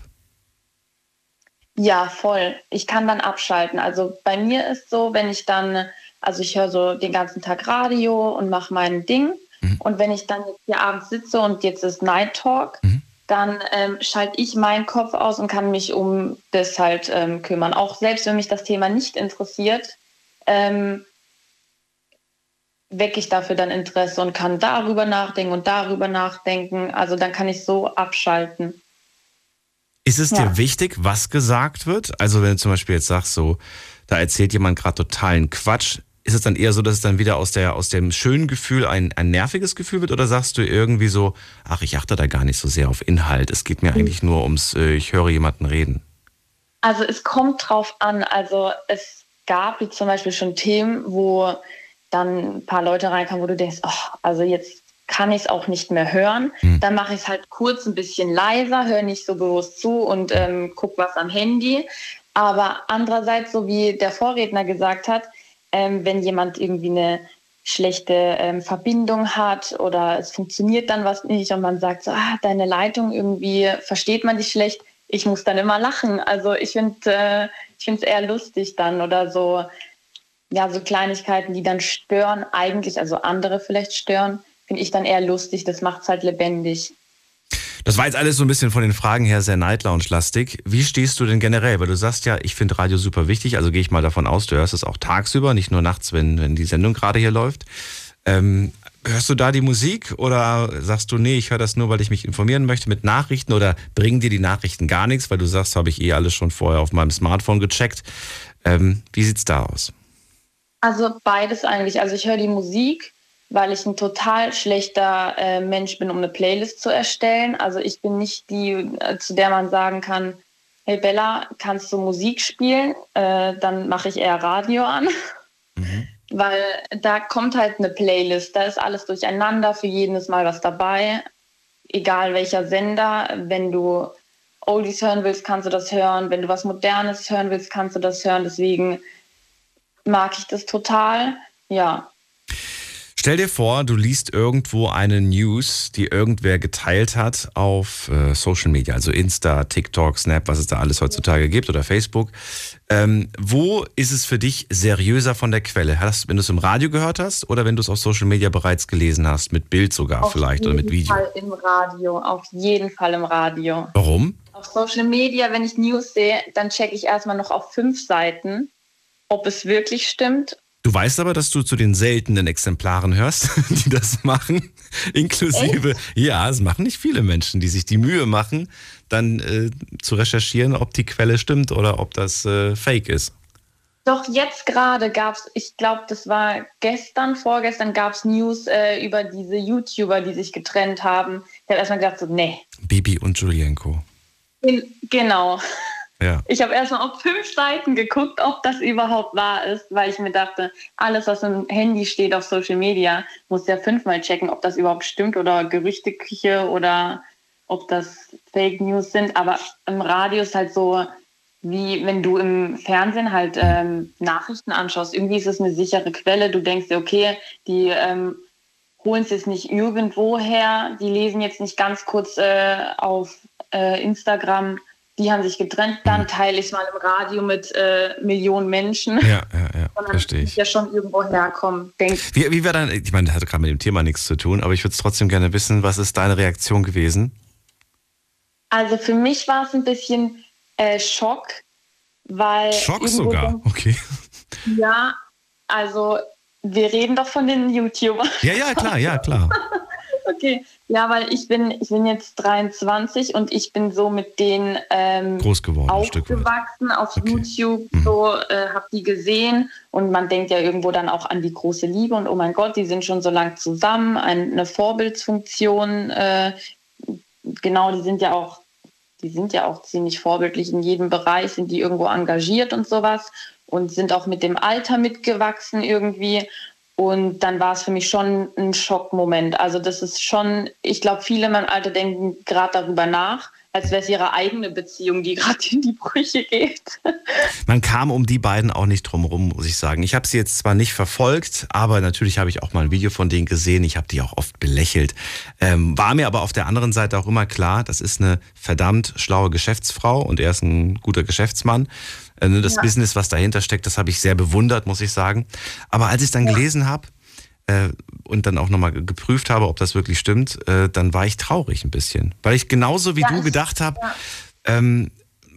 Ja, voll. Ich kann dann abschalten. Also bei mir ist so, wenn ich dann, also ich höre so den ganzen Tag Radio und mache mein Ding. Mhm. Und wenn ich dann jetzt hier abends sitze und jetzt ist Night Talk, mhm. Dann ähm, schalte ich meinen Kopf aus und kann mich um das halt ähm, kümmern. Auch selbst wenn mich das Thema nicht interessiert, ähm, wecke ich dafür dann Interesse und kann darüber nachdenken und darüber nachdenken. Also dann kann ich so abschalten. Ist es ja. dir wichtig, was gesagt wird? Also wenn du zum Beispiel jetzt sagst, so, da erzählt jemand gerade totalen Quatsch, ist es dann eher so, dass es dann wieder aus, der, aus dem schönen Gefühl ein, ein nerviges Gefühl wird? Oder sagst du irgendwie so, ach, ich achte da gar nicht so sehr auf Inhalt, es geht mir mhm. eigentlich nur ums, äh, ich höre jemanden reden? Also es kommt drauf an. Also es gab wie zum Beispiel schon Themen, wo dann ein paar Leute reinkamen, wo du denkst, oh, also jetzt kann ich es auch nicht mehr hören. Mhm. Dann mache ich es halt kurz ein bisschen leiser, höre nicht so bewusst zu und ähm, gucke was am Handy. Aber andererseits, so wie der Vorredner gesagt hat, ähm, wenn jemand irgendwie eine schlechte ähm, Verbindung hat oder es funktioniert dann was nicht und man sagt so, ah, deine Leitung irgendwie versteht man dich schlecht, ich muss dann immer lachen. Also ich finde äh, ich finde es eher lustig dann oder so ja so Kleinigkeiten, die dann stören eigentlich, also andere vielleicht stören, finde ich dann eher lustig. Das macht es halt lebendig. Das war jetzt alles so ein bisschen von den Fragen her sehr Night Lounge-lastig. Wie stehst du denn generell? Weil du sagst ja, ich finde Radio super wichtig, also gehe ich mal davon aus, du hörst es auch tagsüber, nicht nur nachts, wenn, wenn die Sendung gerade hier läuft. Ähm, hörst du da die Musik oder sagst du, nee, ich höre das nur, weil ich mich informieren möchte mit Nachrichten oder bringen dir die Nachrichten gar nichts, weil du sagst, habe ich eh alles schon vorher auf meinem Smartphone gecheckt. Ähm, wie sieht's da aus? Also beides eigentlich. Also ich höre die Musik weil ich ein total schlechter äh, Mensch bin, um eine Playlist zu erstellen. Also ich bin nicht die, äh, zu der man sagen kann, hey Bella, kannst du Musik spielen? Äh, dann mache ich eher Radio an. Mhm. Weil da kommt halt eine Playlist, da ist alles durcheinander, für jeden ist mal was dabei. Egal welcher Sender, wenn du Oldies hören willst, kannst du das hören. Wenn du was Modernes hören willst, kannst du das hören. Deswegen mag ich das total. Ja, Stell dir vor, du liest irgendwo eine News, die irgendwer geteilt hat auf äh, Social Media, also Insta, TikTok, Snap, was es da alles heutzutage gibt oder Facebook. Ähm, wo ist es für dich seriöser von der Quelle? Hast, wenn du es im Radio gehört hast oder wenn du es auf Social Media bereits gelesen hast, mit Bild sogar auf vielleicht oder mit Video? Auf jeden Fall im Radio, auf jeden Fall im Radio. Warum? Auf Social Media, wenn ich News sehe, dann checke ich erstmal noch auf fünf Seiten, ob es wirklich stimmt Du weißt aber, dass du zu den seltenen Exemplaren hörst, die das machen. Inklusive, Echt? ja, es machen nicht viele Menschen, die sich die Mühe machen, dann äh, zu recherchieren, ob die Quelle stimmt oder ob das äh, fake ist. Doch jetzt gerade gab es, ich glaube, das war gestern, vorgestern gab es News äh, über diese YouTuber, die sich getrennt haben. Ich habe erstmal gedacht, so, nee. Bibi und Julienko. Genau. Ja. Ich habe erstmal auf fünf Seiten geguckt, ob das überhaupt wahr ist, weil ich mir dachte, alles, was im Handy steht auf Social Media, muss ja fünfmal checken, ob das überhaupt stimmt oder Gerüchteküche oder ob das Fake News sind. Aber im Radio ist halt so, wie wenn du im Fernsehen halt ähm, Nachrichten anschaust. Irgendwie ist es eine sichere Quelle. Du denkst dir, okay, die ähm, holen es jetzt nicht irgendwo her, die lesen jetzt nicht ganz kurz äh, auf äh, Instagram die haben sich getrennt, dann teile ich es mal im Radio mit äh, Millionen Menschen. Ja, ja, ja. verstehe ich. ja schon irgendwo herkommen. Denk. Wie, wie war dann, ich meine, das hat gerade mit dem Thema nichts zu tun, aber ich würde es trotzdem gerne wissen, was ist deine Reaktion gewesen? Also für mich war es ein bisschen äh, Schock, weil. Schock sogar, okay. Ja, also wir reden doch von den YouTubern. Ja, ja, klar, ja, klar. Okay, ja, weil ich bin, ich bin jetzt 23 und ich bin so mit denen ähm, groß geworden, aufgewachsen auf okay. YouTube, mhm. so äh, habe die gesehen und man denkt ja irgendwo dann auch an die große Liebe und oh mein Gott, die sind schon so lang zusammen, eine Vorbildsfunktion, äh, genau, die sind ja auch, die sind ja auch ziemlich vorbildlich in jedem Bereich, sind die irgendwo engagiert und sowas und sind auch mit dem Alter mitgewachsen irgendwie und dann war es für mich schon ein Schockmoment. Also das ist schon, ich glaube, viele in meinem Alter denken gerade darüber nach, als wäre es ihre eigene Beziehung, die gerade in die Brüche geht. Man kam um die beiden auch nicht drum rum, muss ich sagen. Ich habe sie jetzt zwar nicht verfolgt, aber natürlich habe ich auch mal ein Video von denen gesehen. Ich habe die auch oft belächelt. Ähm, war mir aber auf der anderen Seite auch immer klar, das ist eine verdammt schlaue Geschäftsfrau und er ist ein guter Geschäftsmann. Äh, ne, das ja. Business, was dahinter steckt, das habe ich sehr bewundert, muss ich sagen. Aber als ich es dann ja. gelesen habe, äh, und dann auch nochmal geprüft habe, ob das wirklich stimmt, äh, dann war ich traurig ein bisschen. Weil ich genauso wie ja, du gedacht habe, ähm,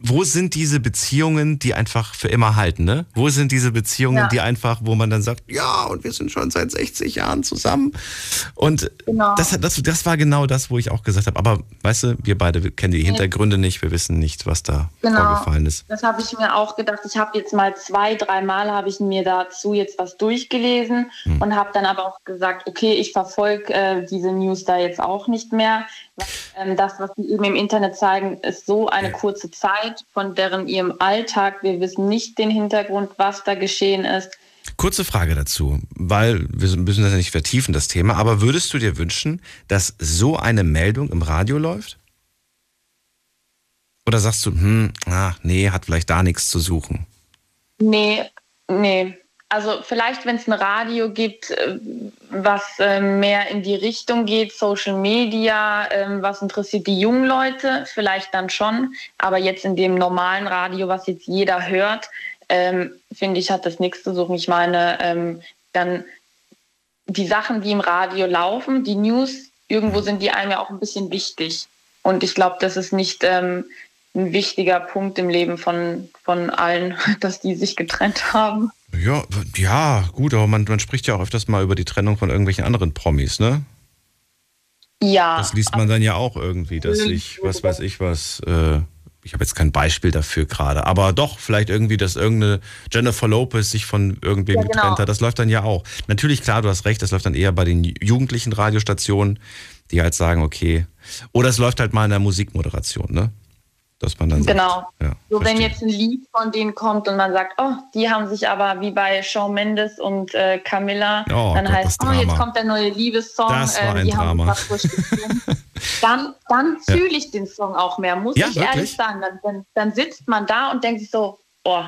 wo sind diese Beziehungen, die einfach für immer halten, ne? Wo sind diese Beziehungen, ja. die einfach, wo man dann sagt, ja, und wir sind schon seit 60 Jahren zusammen. Und genau. das, das, das war genau das, wo ich auch gesagt habe, aber weißt du, wir beide kennen die Hintergründe nicht, wir wissen nicht, was da genau. vorgefallen ist. Das habe ich mir auch gedacht. Ich habe jetzt mal zwei, dreimal habe ich mir dazu jetzt was durchgelesen hm. und habe dann aber auch gesagt, okay, ich verfolge äh, diese News da jetzt auch nicht mehr. Ähm, das, was sie eben im Internet zeigen, ist so eine kurze Zeit von deren ihrem Alltag. Wir wissen nicht den Hintergrund, was da geschehen ist. Kurze Frage dazu, weil wir müssen das ja nicht vertiefen, das Thema, aber würdest du dir wünschen, dass so eine Meldung im Radio läuft? Oder sagst du, hm, ach, nee, hat vielleicht da nichts zu suchen? Nee, nee. Also vielleicht, wenn es ein Radio gibt, äh, was ähm, mehr in die Richtung geht, Social Media, ähm, was interessiert die jungen Leute, vielleicht dann schon. Aber jetzt in dem normalen Radio, was jetzt jeder hört, ähm, finde ich, hat das nichts zu suchen. Ich meine, dann die Sachen, die im Radio laufen, die News, irgendwo sind die einem ja auch ein bisschen wichtig. Und ich glaube, das ist nicht ein wichtiger Punkt im Leben von, von allen, dass die sich getrennt haben. Ja, ja, gut, aber man, man spricht ja auch öfters mal über die Trennung von irgendwelchen anderen Promis, ne? Ja. Das liest man dann ja auch irgendwie, dass ich, was weiß ich was, äh, ich habe jetzt kein Beispiel dafür gerade, aber doch, vielleicht irgendwie, dass irgendeine Jennifer Lopez sich von irgendwem ja, genau. getrennt hat. Das läuft dann ja auch. Natürlich, klar, du hast recht, das läuft dann eher bei den jugendlichen Radiostationen, die halt sagen, okay. Oder es läuft halt mal in der Musikmoderation, ne? Dass man dann genau. Sagt, ja, so wenn jetzt ein Lied von denen kommt und man sagt, oh, die haben sich aber wie bei Shawn Mendes und äh, Camilla, oh, dann Gott, heißt, oh, jetzt kommt der neue Liebessong, das war äh, ein Drama. dann dann ja. fühle ich den Song auch mehr, muss ja, ich wirklich? ehrlich sagen. Dann, dann, dann, sitzt man da und denkt sich so, oh,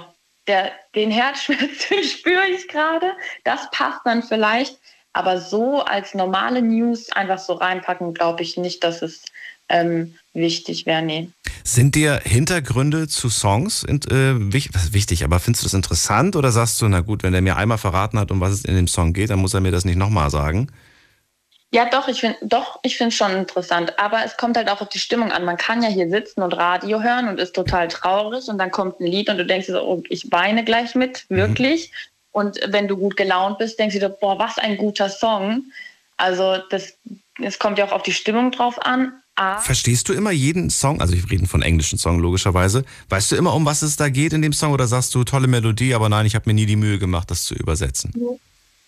der, den Herzschmerz spüre ich gerade, das passt dann vielleicht, aber so als normale News einfach so reinpacken, glaube ich nicht, dass es ähm, wichtig wäre. Nee. Sind dir Hintergründe zu Songs äh, wichtig, aber findest du das interessant oder sagst du, na gut, wenn er mir einmal verraten hat, um was es in dem Song geht, dann muss er mir das nicht nochmal sagen? Ja, doch, ich finde doch, ich finde es schon interessant. Aber es kommt halt auch auf die Stimmung an. Man kann ja hier sitzen und Radio hören und ist total traurig und dann kommt ein Lied und du denkst dir so, oh, ich weine gleich mit, mhm. wirklich. Mhm. Und wenn du gut gelaunt bist, denkst du dir, boah, was ein guter Song. Also das, es kommt ja auch auf die Stimmung drauf an. A. Verstehst du immer jeden Song? Also ich rede von englischen Song logischerweise. Weißt du immer, um was es da geht in dem Song oder sagst du tolle Melodie, aber nein, ich habe mir nie die Mühe gemacht, das zu übersetzen?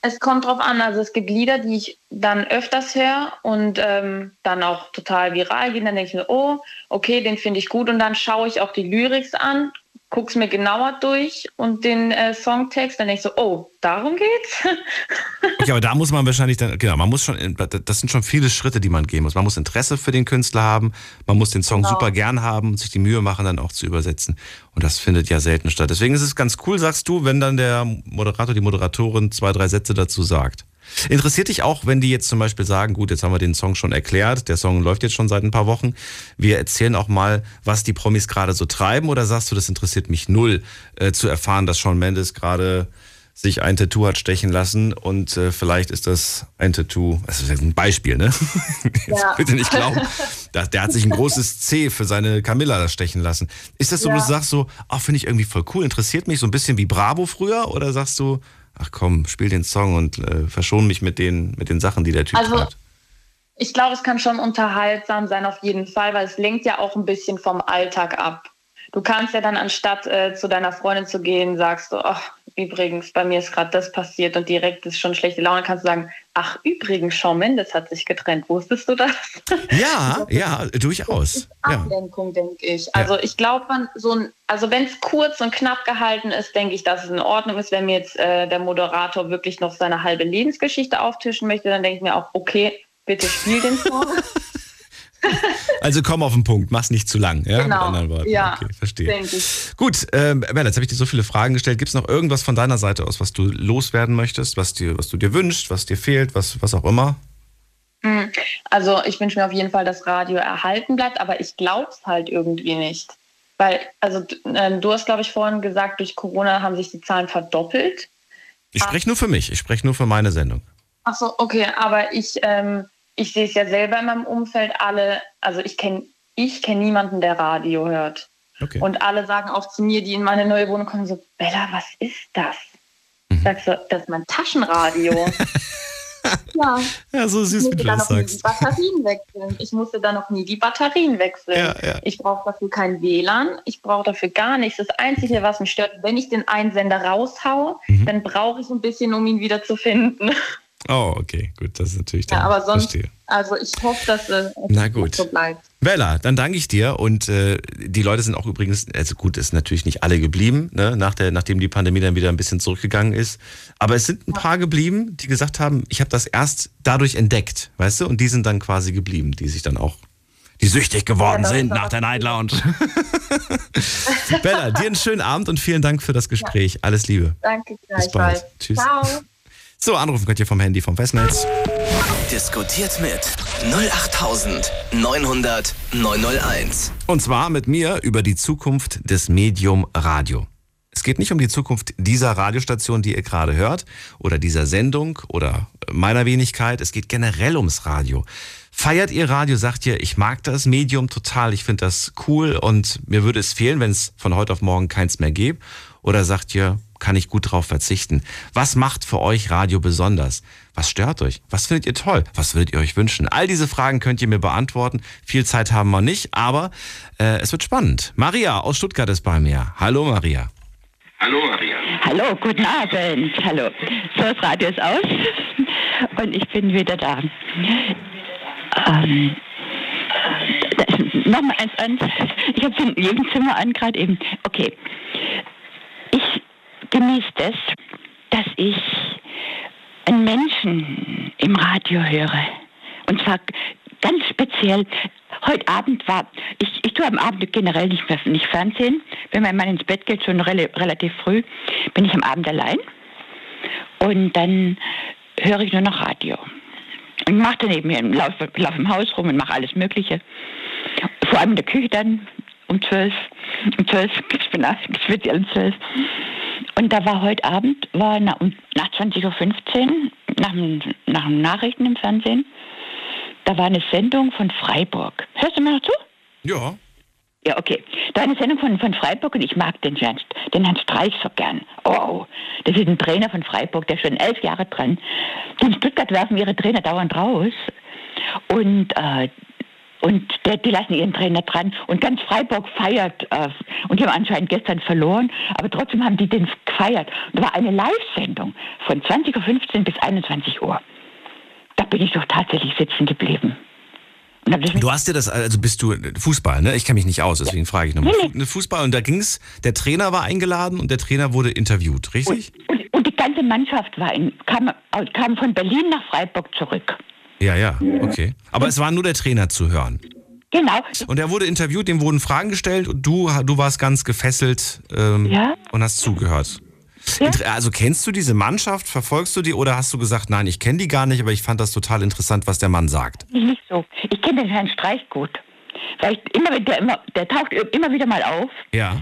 Es kommt drauf an. Also es gibt Lieder, die ich dann öfters höre und ähm, dann auch total viral gehen. Dann denke ich mir, oh, okay, den finde ich gut und dann schaue ich auch die Lyrics an guck's mir genauer durch und den äh, Songtext, dann denke ich so, oh, darum geht's. okay, aber da muss man wahrscheinlich dann, genau, man muss schon, das sind schon viele Schritte, die man gehen muss. Man muss Interesse für den Künstler haben, man muss den Song genau. super gern haben und sich die Mühe machen, dann auch zu übersetzen. Und das findet ja selten statt. Deswegen ist es ganz cool, sagst du, wenn dann der Moderator, die Moderatorin zwei, drei Sätze dazu sagt. Interessiert dich auch, wenn die jetzt zum Beispiel sagen, gut, jetzt haben wir den Song schon erklärt, der Song läuft jetzt schon seit ein paar Wochen, wir erzählen auch mal, was die Promis gerade so treiben oder sagst du, das interessiert mich null, äh, zu erfahren, dass Shawn Mendes gerade sich ein Tattoo hat stechen lassen und äh, vielleicht ist das ein Tattoo, das ist ein Beispiel, ne? Jetzt ja. bitte nicht glauben. Der, der hat sich ein großes C für seine Camilla stechen lassen. Ist das so, ja. du sagst so, ach, finde ich irgendwie voll cool, interessiert mich so ein bisschen wie Bravo früher oder sagst du, ach komm, spiel den Song und äh, verschon mich mit den, mit den Sachen, die der Typ also, treibt? Ich glaube, es kann schon unterhaltsam sein auf jeden Fall, weil es lenkt ja auch ein bisschen vom Alltag ab. Du kannst ja dann anstatt äh, zu deiner Freundin zu gehen, sagst du, ach, übrigens, bei mir ist gerade das passiert und direkt ist schon schlechte Laune, kannst du sagen, ach, übrigens, Shawn Mendes hat sich getrennt. Wusstest du das? Ja, ja, durchaus. Ablenkung, ja. denke ich. Also ja. ich glaube, so also wenn es kurz und knapp gehalten ist, denke ich, dass es in Ordnung ist. Wenn mir jetzt äh, der Moderator wirklich noch seine halbe Lebensgeschichte auftischen möchte, dann denke ich mir auch, okay, bitte spiel den Song. Also komm auf den Punkt, mach's nicht zu lang. Ja? Genau. Mit anderen Worten. Ja, okay, verstehe. Gut, ähm, Bella, jetzt habe ich dir so viele Fragen gestellt. Gibt es noch irgendwas von deiner Seite aus, was du loswerden möchtest, was, dir, was du dir wünschst, was dir fehlt, was, was auch immer? Hm. Also ich wünsche mir auf jeden Fall, dass Radio erhalten bleibt, aber ich glaube es halt irgendwie nicht. Weil, also äh, du hast, glaube ich, vorhin gesagt, durch Corona haben sich die Zahlen verdoppelt. Ich spreche nur für mich, ich spreche nur für meine Sendung. Ach so, okay, aber ich, ähm, ich sehe es ja selber in meinem Umfeld alle, also ich kenne ich kenn niemanden, der Radio hört. Okay. Und alle sagen auch zu mir, die in meine neue Wohnung kommen, so, Bella, was ist das? Mhm. Sagst du, das ist mein Taschenradio. ja. Ja, so süß, wie du da das noch nie die sagst. Batterien wechseln. Ich musste da noch nie die Batterien wechseln. Ja, ja. Ich brauche dafür kein WLAN. Ich brauche dafür gar nichts. Das Einzige, was mich stört, wenn ich den Einsender raushaue, Mhm. dann brauche ich ein bisschen, um ihn wieder zu finden. Oh, okay, gut, das ist natürlich dann, Ja, aber sonst, verstehe. also ich hoffe, dass es Na gut. so bleibt. Bella, dann danke ich dir und äh, die Leute sind auch übrigens, also gut, ist natürlich nicht alle geblieben, ne, nach der, nachdem die Pandemie dann wieder ein bisschen zurückgegangen ist, aber es sind ein paar geblieben, die gesagt haben, ich habe das erst dadurch entdeckt, weißt du, und die sind dann quasi geblieben, die sich dann auch, die süchtig geworden Ja, das sind nach der Night Lounge. Bella, dir einen schönen Abend und vielen Dank für das Gespräch. Alles Liebe. Danke bald. gleichfalls. Tschüss. Ciao. So, anrufen könnt ihr vom Handy, vom Festnetz. Diskutiert mit 08900 901. Und zwar mit mir über die Zukunft des Medium Radio. Es geht nicht um die Zukunft dieser Radiostation, die ihr gerade hört, oder dieser Sendung oder meiner Wenigkeit. Es geht generell ums Radio. Feiert ihr Radio? Sagt ihr, ich mag das Medium total, ich finde das cool und mir würde es fehlen, wenn es von heute auf morgen keins mehr gäbe? Oder sagt ihr, kann ich gut drauf verzichten? Was macht für euch Radio besonders? Was stört euch? Was findet ihr toll? Was würdet ihr euch wünschen? All diese Fragen könnt ihr mir beantworten. Viel Zeit haben wir nicht, aber äh, es wird spannend. Maria aus Stuttgart ist bei mir. Hallo Maria. Hallo, guten Abend. Hallo. So, das Radio ist aus und ich bin wieder da. Ähm, Nochmal eins an. Ich habe es in jedem Zimmer an, gerade eben. Okay. Ich genieße das, dass ich einen Menschen im Radio höre. Und zwar ganz speziell. Heute Abend war, ich, ich tue am Abend generell nicht mehr nicht Fernsehen. Wenn mein Mann ins Bett geht, schon rel relativ früh, bin ich am Abend allein. Und dann höre ich nur noch Radio. Und mache dann eben hier, lauf im Haus rum und mache alles Mögliche. Vor allem in der Küche dann um zwölf. Um zwölf gibt's speziell um zwölf. Und da war heute Abend, war na, um, nach 20.15 Uhr, nach, dem- nach den Nachrichten im Fernsehen, da war eine Sendung von Freiburg. Hörst du mir noch zu? Ja. Ja, okay. Da war eine Sendung von, von Freiburg und ich mag den Herrn, den Herrn Streich so gern. Oh, das ist ein Trainer von Freiburg, der ist schon elf Jahre dran. Die in Stuttgart werfen ihre Trainer dauernd raus. Und, äh, und die lassen ihren Trainer dran. Und ganz Freiburg feiert. Äh, und die haben anscheinend gestern verloren. Aber trotzdem haben die den gefeiert. Und da war eine Live-Sendung von 20.15 Uhr bis 21 Uhr. Da bin ich doch tatsächlich sitzen geblieben. Und Du hast dir das, also bist du Fußball, ne? Ich kenne mich nicht aus, deswegen frage ich nochmal. Nee. Fußball und da ging's, der Trainer war eingeladen und der Trainer wurde interviewt, richtig? Und, und die ganze Mannschaft war in, kam, kam von Berlin nach Freiburg zurück. Ja, ja, okay. Aber es war nur der Trainer zu hören. Genau. Und er wurde interviewt, dem wurden Fragen gestellt und du, du warst ganz gefesselt ähm, Ja. und hast zugehört. Ja. Also kennst du diese Mannschaft, verfolgst du die oder hast du gesagt, nein, ich kenne die gar nicht, aber ich fand das total interessant, was der Mann sagt? Nicht so. Ich kenne den Herrn Streich gut. Weil ich immer, der, immer, der taucht immer wieder mal auf. Ja.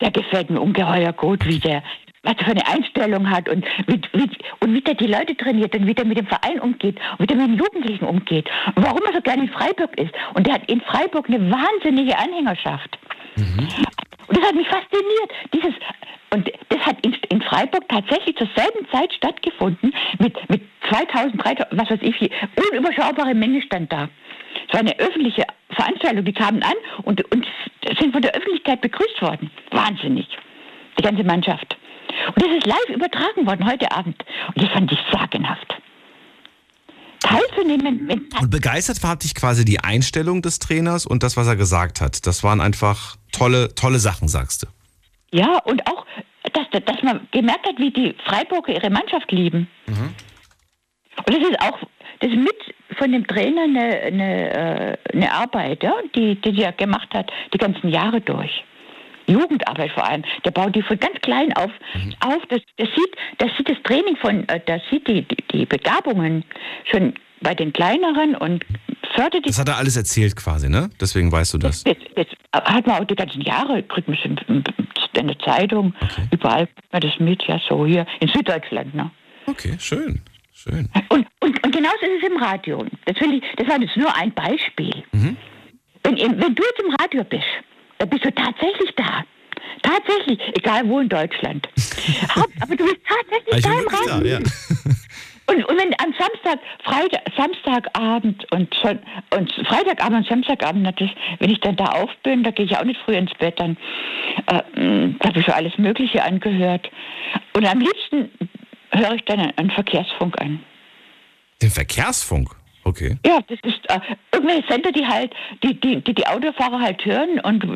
Der gefällt mir ungeheuer gut, wie der, was er für eine Einstellung hat und wie, wie, und wie der die Leute trainiert und wie der mit dem Verein umgeht und wie der mit den Jugendlichen umgeht und warum er so gerne in Freiburg ist. Und der hat in Freiburg eine wahnsinnige Anhängerschaft. Und das hat mich fasziniert. Dieses, und das hat in, in Freiburg tatsächlich zur selben Zeit stattgefunden, mit, mit 2000, 3000, was weiß ich, unüberschaubare Menge stand da. Es war eine öffentliche Veranstaltung, die kamen an und, und sind von der Öffentlichkeit begrüßt worden. Wahnsinnig. Die ganze Mannschaft. Und das ist live übertragen worden heute Abend. Und das fand ich sagenhaft. Teilzunehmen, Und begeistert war dich quasi die Einstellung des Trainers und das, was er gesagt hat. Das waren einfach tolle, tolle Sachen, sagst du. Ja, und auch, dass, dass man gemerkt hat, wie die Freiburger ihre Mannschaft lieben. Und das ist auch, das ist mit von dem Trainer eine, eine, äh, eine Arbeit, ja, die, die er gemacht hat, die ganzen Jahre durch. Jugendarbeit vor allem. Der baut die von ganz klein auf mhm. auf. Das, das, sieht, das sieht das Training von, äh, das sieht die, die Begabungen schon bei den kleineren und fördert die. Das hat er alles erzählt quasi, ne? Deswegen weißt du das. Jetzt, jetzt, jetzt hat man auch die ganzen Jahre, kriegt man in, in der Zeitung, okay. überall kriegt man das mit, ja, so hier in Süddeutschland, ne? Okay, schön. Schön. Und, und, und genauso ist es im Radio. Das, will ich, das war jetzt nur ein Beispiel. Mhm. Wenn, wenn du jetzt im Radio bist, bist du tatsächlich da. Tatsächlich, egal wo in Deutschland. Aber du bist tatsächlich da im Radio. Da, ja. Und, und wenn am Samstag, Freitag, Samstagabend und, und Freitagabend und Samstagabend, das, wenn ich dann da auf bin, da gehe ich auch nicht früh ins Bett, dann äh, da habe ich schon alles Mögliche angehört. Und am liebsten höre ich dann einen Verkehrsfunk an. Den Verkehrsfunk? Okay. Ja, das ist äh, irgendwelche Sender, die halt, die, die, die, die Autofahrer halt hören und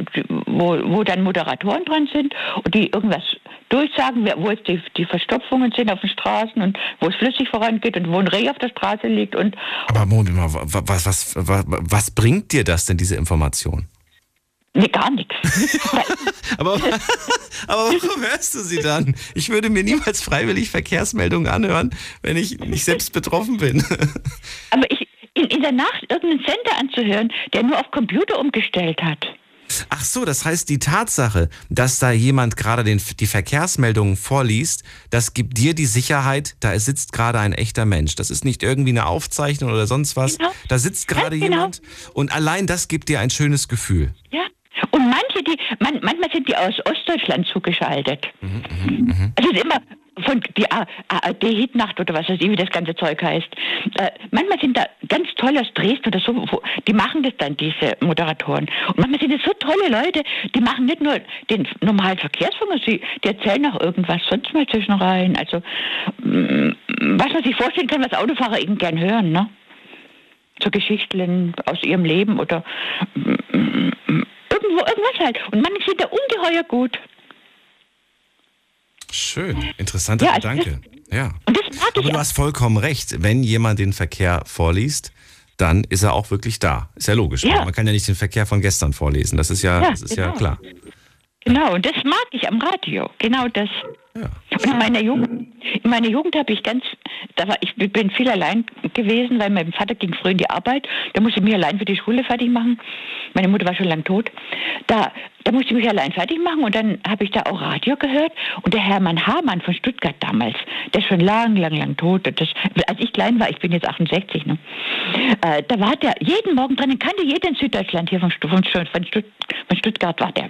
wo, wo dann Moderatoren dran sind und die irgendwas durchsagen, wo jetzt die, die Verstopfungen sind auf den Straßen und wo es flüssig vorangeht und wo ein Reh auf der Straße liegt und. Aber Moment mal, was, was, was, was bringt dir das denn, diese Information? Nee, gar nichts. aber, aber warum hörst du sie dann? Ich würde mir niemals freiwillig Verkehrsmeldungen anhören, wenn ich nicht selbst betroffen bin. aber ich, in, in der Nacht irgendeinen Sender anzuhören, der nur auf Computer umgestellt hat. Ach so, das heißt, die Tatsache, dass da jemand gerade den, die Verkehrsmeldungen vorliest, das gibt dir die Sicherheit, da sitzt gerade ein echter Mensch. Das ist nicht irgendwie eine Aufzeichnung oder sonst was. Genau. Da sitzt gerade genau. jemand und allein das gibt dir ein schönes Gefühl. Ja, und manche, die, man, manchmal sind die aus Ostdeutschland zugeschaltet. Mhm, mh, mh. Also es ist immer von die ARD-Hitnacht oder was weiß ich, wie das ganze Zeug heißt. Äh, manchmal sind da ganz tolle aus Dresden oder so, wo, die machen das dann, diese Moderatoren. Und manchmal sind es so tolle Leute, die machen nicht nur den normalen Verkehrsfunk, sie, die erzählen auch irgendwas sonst mal zwischen rein. Also, mm, was man sich vorstellen kann, was Autofahrer eben gern hören, ne? So Geschichten aus ihrem Leben oder mm, mm, irgendwo, irgendwas halt. Und manche sind da ungeheuer gut. Schön, interessanter ja, Gedanke. Ja. Und das mag Aber du hast vollkommen recht. Wenn jemand den Verkehr vorliest, dann ist er auch wirklich da. Ist ja logisch. Ja. Man kann ja nicht den Verkehr von gestern vorlesen. Das ist ja, ja das ist genau. ja klar. Genau, und das mag ich am Radio. Genau das. Ja. In meiner Jugend, in meiner Jugend habe ich ganz, da war ich bin viel allein gewesen, weil mein Vater ging früh in die Arbeit. Da musste ich mich allein für die Schule fertig machen. Meine Mutter war schon lang tot. Da, da musste ich mich allein fertig machen und dann habe ich da auch Radio gehört. Und der Hermann Hamann von Stuttgart damals, der ist schon lang, lang, lang tot. Das, als ich klein war, ich bin jetzt 68, ne? Äh, da war der jeden Morgen den kannte jeder in Süddeutschland hier von, von, von, von Stuttgart war der.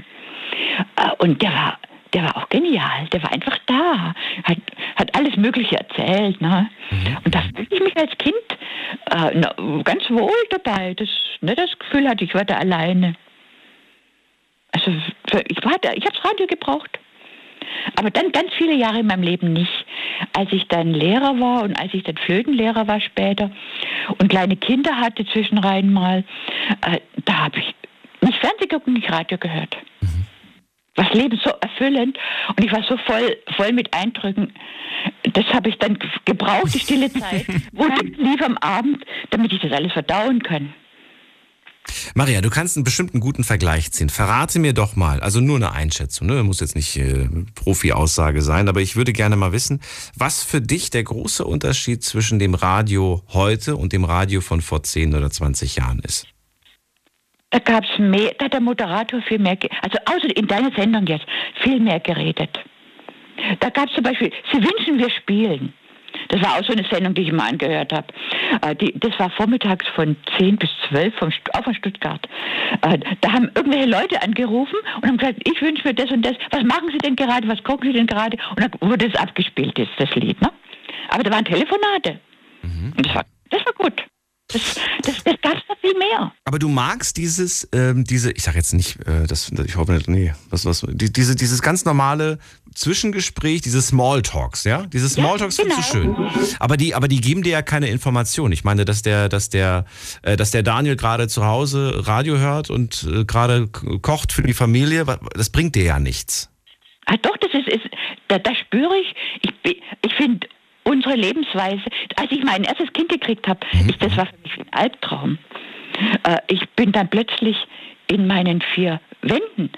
Äh, und der war der war auch genial. Der war einfach da, hat, hat alles Mögliche erzählt. Ne? Mhm. Und da fühlte ich mich als Kind äh, na, ganz wohl dabei. Das, ne, das Gefühl hatte ich, war da alleine. Also ich war da, ich habe das Radio gebraucht. Aber dann ganz viele Jahre in meinem Leben nicht. Als ich dann Lehrer war und als ich dann Flötenlehrer war später und kleine Kinder hatte zwischenrein mal, äh, da habe ich nicht Fernsehen geguckt und nicht Radio gehört. Das Leben so erfüllend und ich war so voll, voll mit Eindrücken. Das habe ich dann gebraucht, die stille Zeit, wo ich lief am Abend, damit ich das alles verdauen kann. Maria, du kannst einen bestimmten guten Vergleich ziehen. Verrate mir doch mal, also nur eine Einschätzung, ne? muss jetzt nicht äh, Profi-Aussage sein, aber ich würde gerne mal wissen, was für dich der große Unterschied zwischen dem Radio heute und dem Radio von vor 10 oder 20 Jahren ist. Da gab es mehr, da hat der Moderator viel mehr, also außer in deiner Sendung jetzt, viel mehr geredet. Da gab es zum Beispiel, Sie wünschen, wir spielen. Das war auch so eine Sendung, die ich mal angehört habe. Äh, das war vormittags von 10 bis 12, vom, auch von Stuttgart. Äh, da haben irgendwelche Leute angerufen und haben gesagt, ich wünsche mir das und das. Was machen Sie denn gerade? Was gucken Sie denn gerade? Und dann wurde es abgespielt, das, das Lied. Ne? Aber da waren Telefonate. Mhm. Und das war, das war gut. Das, das, das gab es noch viel mehr. Aber du magst dieses, ähm, diese, ich sag jetzt nicht, äh, das, ich hoffe nicht, nee, was, was, die, diese, dieses ganz normale Zwischengespräch, diese Smalltalks, ja? Diese Smalltalks ja, genau. findest du schön. Aber die, aber die geben dir ja keine Information. Ich meine, dass der, dass der, äh, dass der Daniel gerade zu Hause Radio hört und äh, gerade kocht für die Familie, das bringt dir ja nichts. Ah, doch, das ist, ist da, da spüre ich, ich, ich finde unsere Lebensweise. Als ich mein erstes Kind gekriegt habe, Mhm. ist das war für mich ein Albtraum. Äh, ich bin dann plötzlich in meinen vier Wänden,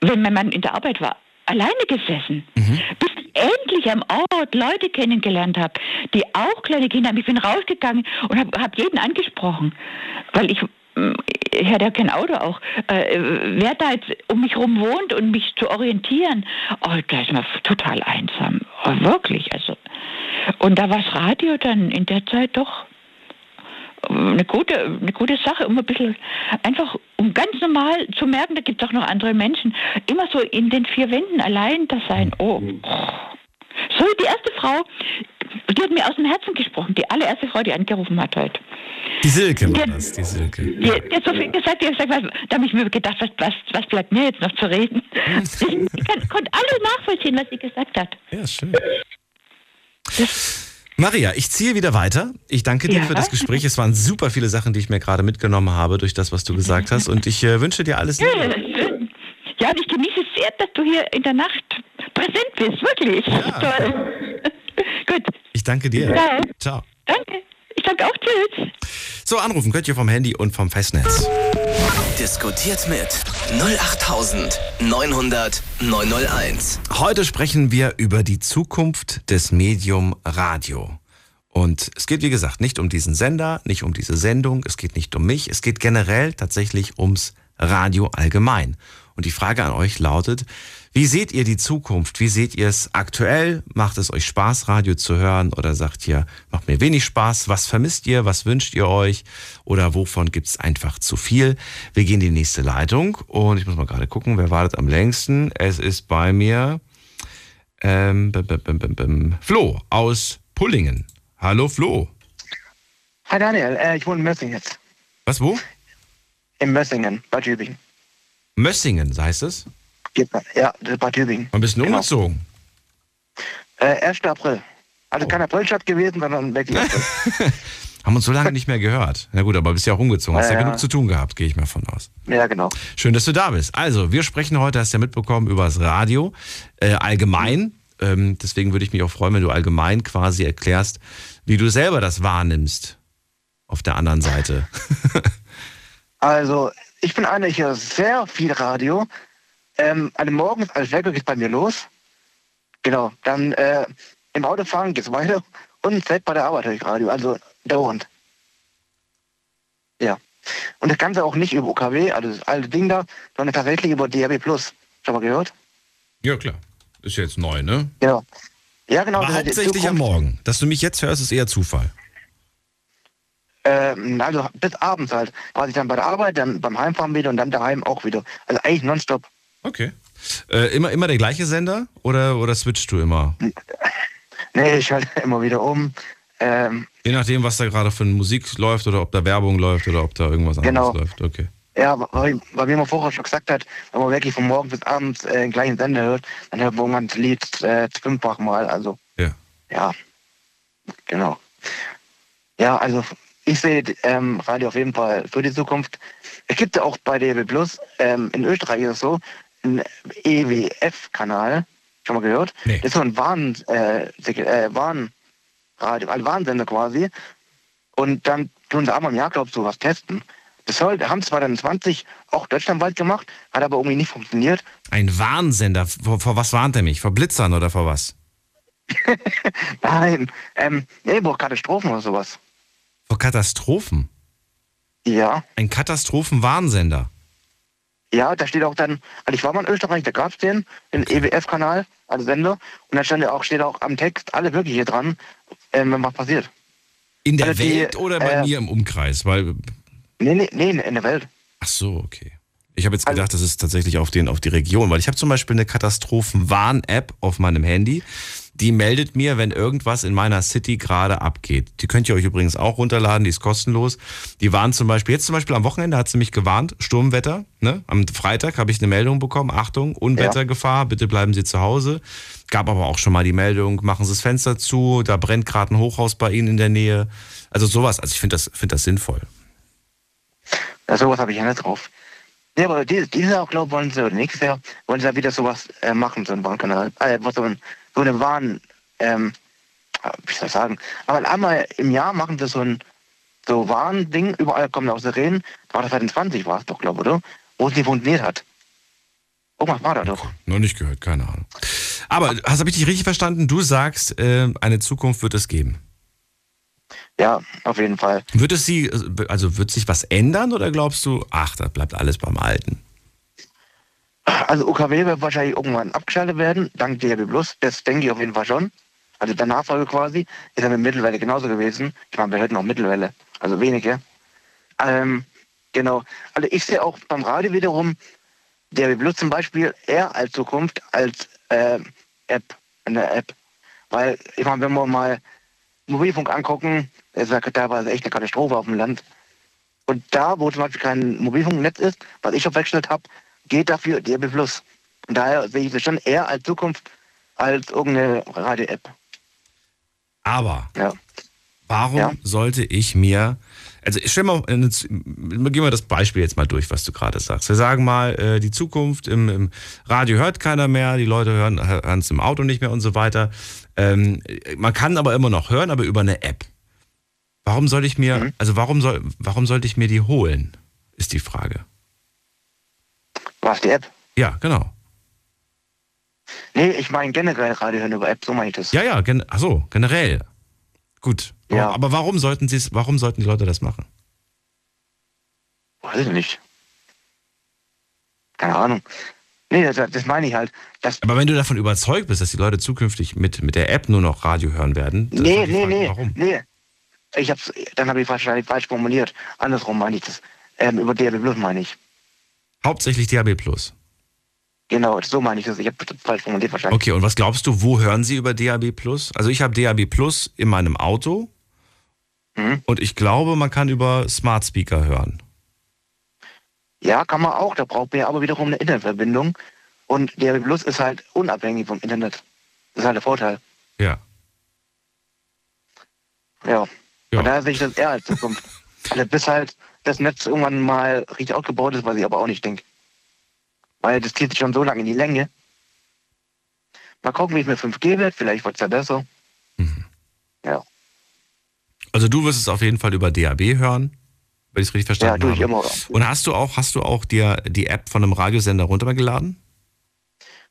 wenn mein Mann in der Arbeit war, alleine gesessen. Bis ich endlich am Ort Leute kennengelernt habe, die auch kleine Kinder haben. Ich bin rausgegangen und habe hab jeden angesprochen, weil ich ich hatte ja kein Auto auch. Äh, wer da jetzt um mich rum wohnt und mich zu orientieren, oh, da ist man total einsam. Oh, wirklich, also. Und da war das Radio dann in der Zeit doch eine gute, eine gute Sache, um ein bisschen einfach, um ganz normal zu merken, da gibt es auch noch andere Menschen. Immer so in den vier Wänden allein das sein. Oh. So, die erste Frau, die hat mir aus dem Herzen gesprochen, die allererste Frau, die angerufen hat heute. Die Silke war Ja. das, die Silke. Die, die hat so viel gesagt, die hat gesagt, was, da habe ich mir gedacht, was, was, was bleibt mir jetzt noch zu reden? Ich, ich kann, konnte alles nachvollziehen, was sie gesagt hat. Ja, schön. Maria, ich ziehe wieder weiter. Ich danke dir Ja. für das Gespräch. Es waren super viele Sachen, die ich mir gerade mitgenommen habe durch das, was du gesagt hast. Und ich äh, wünsche dir alles Ja, Liebe. Ja, und ich genieße sehr, dass du hier in der Nacht präsent bist, wirklich. Toll. Gut, Ich danke dir. Ciao. Ciao. danke. Sage auch Tschüss. So, anrufen könnt ihr vom Handy und vom Festnetz. Diskutiert mit 08900 901. Heute sprechen wir über die Zukunft des Medium Radio. Und es geht, wie gesagt, nicht um diesen Sender, nicht um diese Sendung, es geht nicht um mich, es geht generell tatsächlich ums Radio allgemein. Und die Frage an euch lautet, wie seht ihr die Zukunft? Wie seht ihr es aktuell? Macht es euch Spaß, Radio zu hören? Oder sagt ihr, macht mir wenig Spaß? Was vermisst ihr? Was wünscht ihr euch? Oder wovon gibt es einfach zu viel? Wir gehen in die nächste Leitung und ich muss mal gerade gucken, wer wartet am längsten? Es ist bei mir ähm, bim, bim, bim, Flo aus Pullingen. Hallo Flo. Hi Daniel, äh, ich wohne in Mössingen jetzt. Was, wo? In Mössingen, Bad Tübingen. Mössingen, so heißt es? Ja, Bad Tübingen. Wann bist du Genau. umgezogen? Äh, 1. April. Also Oh. kein Aprilstadt gewesen, sondern wirklich April. Haben uns so lange nicht mehr gehört. Na gut, aber bist ja auch umgezogen. Hast ja, Ja, genug zu tun gehabt, gehe ich mal von aus. ja, genau. Schön, dass du da bist. Also, wir sprechen heute, hast du ja mitbekommen, über das Radio äh, allgemein. Ähm, deswegen würde ich mich auch freuen, wenn du allgemein quasi erklärst, wie du selber das wahrnimmst. Auf der anderen Seite. Also, ich bin einer, ich höre sehr viel Radio. Ähm, also morgens als Wecker geht bei mir los. Genau. Dann äh, im Autofahren geht's weiter. Und selbst bei der Arbeit höre ich Radio. Also dauernd. Ja. Und das Ganze auch nicht über UKW, also das alte Ding da, sondern tatsächlich über DRB Plus. Schon mal gehört? ja, klar. Ist jetzt neu, ne? Genau. Ja, genau. Aber das ist die hauptsächlich am. Morgen. Dass du mich jetzt hörst, ist eher Zufall. Ähm, also bis abends halt. Quasi dann bei der Arbeit, dann beim Heimfahren wieder und dann daheim auch wieder. Also eigentlich nonstop. Okay. Äh, immer, immer der gleiche Sender oder, oder switchst du immer? Nee, ich schalte immer wieder um. Ähm, Je nachdem, was da gerade für Musik läuft oder ob da Werbung läuft oder ob da irgendwas anderes Genau. läuft. Okay. ja, weil, weil wie man vorher schon gesagt hat, wenn man wirklich von morgens bis abends äh, den gleichen Sender hört, dann hört man das Lied äh, fünffach mal. Also Ja. ja, genau. Ja, also ich sehe ähm, Radio auf jeden Fall für die Zukunft. Es gibt ja auch bei DB Plus, ähm, in Österreich ist es so, EWF-Kanal, schon mal gehört? Nee. Das ist so ein Warn, äh, äh, Warnradio, ein Warnsender quasi. Und dann tun sie einmal im Jahr, glaubst du, was testen. Das soll, haben zwar dann 20 auch deutschlandweit gemacht, hat aber irgendwie nicht funktioniert. Ein Warnsender. Vor, vor was warnt er mich? Vor Blitzern oder vor was? Nein, ähm, nee, wo Katastrophen oder sowas. Vor Katastrophen. Ja. Ein Katastrophenwarnsender. Ja, da steht auch dann, also ich war mal in Österreich, da gab's den, den EWF-Kanal, also Sender, und da stand ja auch, steht auch am Text alle wirkliche dran, ähm, wenn was passiert. In der Also die, Welt oder bei äh, mir im Umkreis? Weil, Nee, nee, nee, in der Welt. ach so, okay. Ich habe jetzt Also- gedacht, das ist tatsächlich auf, den, auf die Region, weil ich habe zum Beispiel eine Katastrophenwarn-App auf meinem Handy. Die meldet mir, wenn irgendwas in meiner City gerade abgeht. Die könnt ihr euch übrigens auch runterladen, die ist kostenlos. Die warnt zum Beispiel, jetzt zum Beispiel am Wochenende hat sie mich gewarnt, Sturmwetter. Ne? Am Freitag habe ich eine Meldung bekommen, Achtung, Unwettergefahr, bitte bleiben Sie zu Hause. Gab aber auch schon mal die Meldung, machen Sie das Fenster zu, da brennt gerade ein Hochhaus bei Ihnen in der Nähe. Also sowas, also ich finde das, find das sinnvoll. Ja, sowas habe ich ja nicht drauf. Ja, aber dieses, Jahr, glaube ich, wollen sie, oder nächstes Jahr, wollen sie ja wieder sowas äh, machen, so einen Warnkanal. Äh, so, ein, so eine Warn, ähm, wie soll ich sagen, aber einmal im Jahr machen sie so ein so Warnding, überall kommen auch Sirenen. War das 2020 war es doch, glaube ich, oder? Wo es nicht funktioniert hat. Irgendwas war da doch. Noch nicht gehört, keine Ahnung. Aber hast habe ich dich richtig verstanden? Du sagst, äh, eine Zukunft wird es geben. Ja, auf jeden Fall. Wird es sie, also wird sich was ändern oder glaubst du, ach, da bleibt alles beim Alten? Also UKW wird wahrscheinlich irgendwann abgeschaltet werden, dank DRB Plus. Das denke ich auf jeden Fall schon. Also der Nachfolge quasi ist ja mit Mittelwelle genauso gewesen. Ich meine, wir hörten auch Mittelwelle, also wenige. Ähm, genau. Also ich sehe auch beim Radio wiederum DRB Plus zum Beispiel eher als Zukunft als äh, App, eine App. Weil, ich meine, wenn wir mal Mobilfunk angucken, ist ja teilweise echt eine Katastrophe auf dem Land. Und da, wo zum Beispiel kein Mobilfunknetz ist, was ich verwechselt habe, geht dafür DRB Plus. Und daher sehe ich das schon eher als Zukunft als irgendeine Radio-App. Aber Ja. warum Ja. sollte ich mir, also ich stell mal, gehen wir das Beispiel jetzt mal durch, was du gerade sagst. Wir sagen mal, äh, die Zukunft im, im Radio hört keiner mehr, die Leute hören hören es im Auto nicht mehr und so weiter. Ähm, man kann aber immer noch hören, aber über eine App. Warum soll ich mir, Mhm. also warum soll, warum sollte ich mir die holen, ist die Frage. Was, die App? Ja, genau. Nee, ich meine generell Radio hören über App, so meine ich das. Ja, ja, gen ach so, generell. Gut. Ja. Aber warum sollten sie es, warum sollten die Leute das machen? Weiß ich nicht. Keine Ahnung. Nee, das, das meine ich halt. Aber wenn du davon überzeugt bist, dass die Leute zukünftig mit, mit der App nur noch Radio hören werden, ist nee, nee, Frage, nee, warum? nee. Ich hab's, dann habe ich wahrscheinlich falsch formuliert. Andersrum meine ich das. Ähm, über DRB Plus meine ich. Hauptsächlich DAB Plus. Genau, so meine ich das. Ich habe das falsch formuliert wahrscheinlich. Okay, und was glaubst du, wo hören sie über DAB Plus? Also ich habe DAB Plus in meinem Auto Mhm. und ich glaube, man kann über Smart Speaker hören. Ja, kann man auch. Da braucht man ja aber wiederum eine Internetverbindung. Und DRB Plus ist halt unabhängig vom Internet. Das ist halt der Vorteil. Ja. Ja. Ja. Von daher sehe ich das eher als Zukunft. Also bis halt das Netz irgendwann mal richtig ausgebaut ist, was ich aber auch nicht denke. Weil das zieht sich schon so lange in die Länge. Mal gucken, wie es mit 5G wird. Vielleicht wird es ja besser. Ja, Also du wirst es auf jeden Fall über DAB hören, wenn ich es richtig ja verstanden ich habe. immer. Und hast du auch, hast du auch dir die App von einem Radiosender runtergeladen?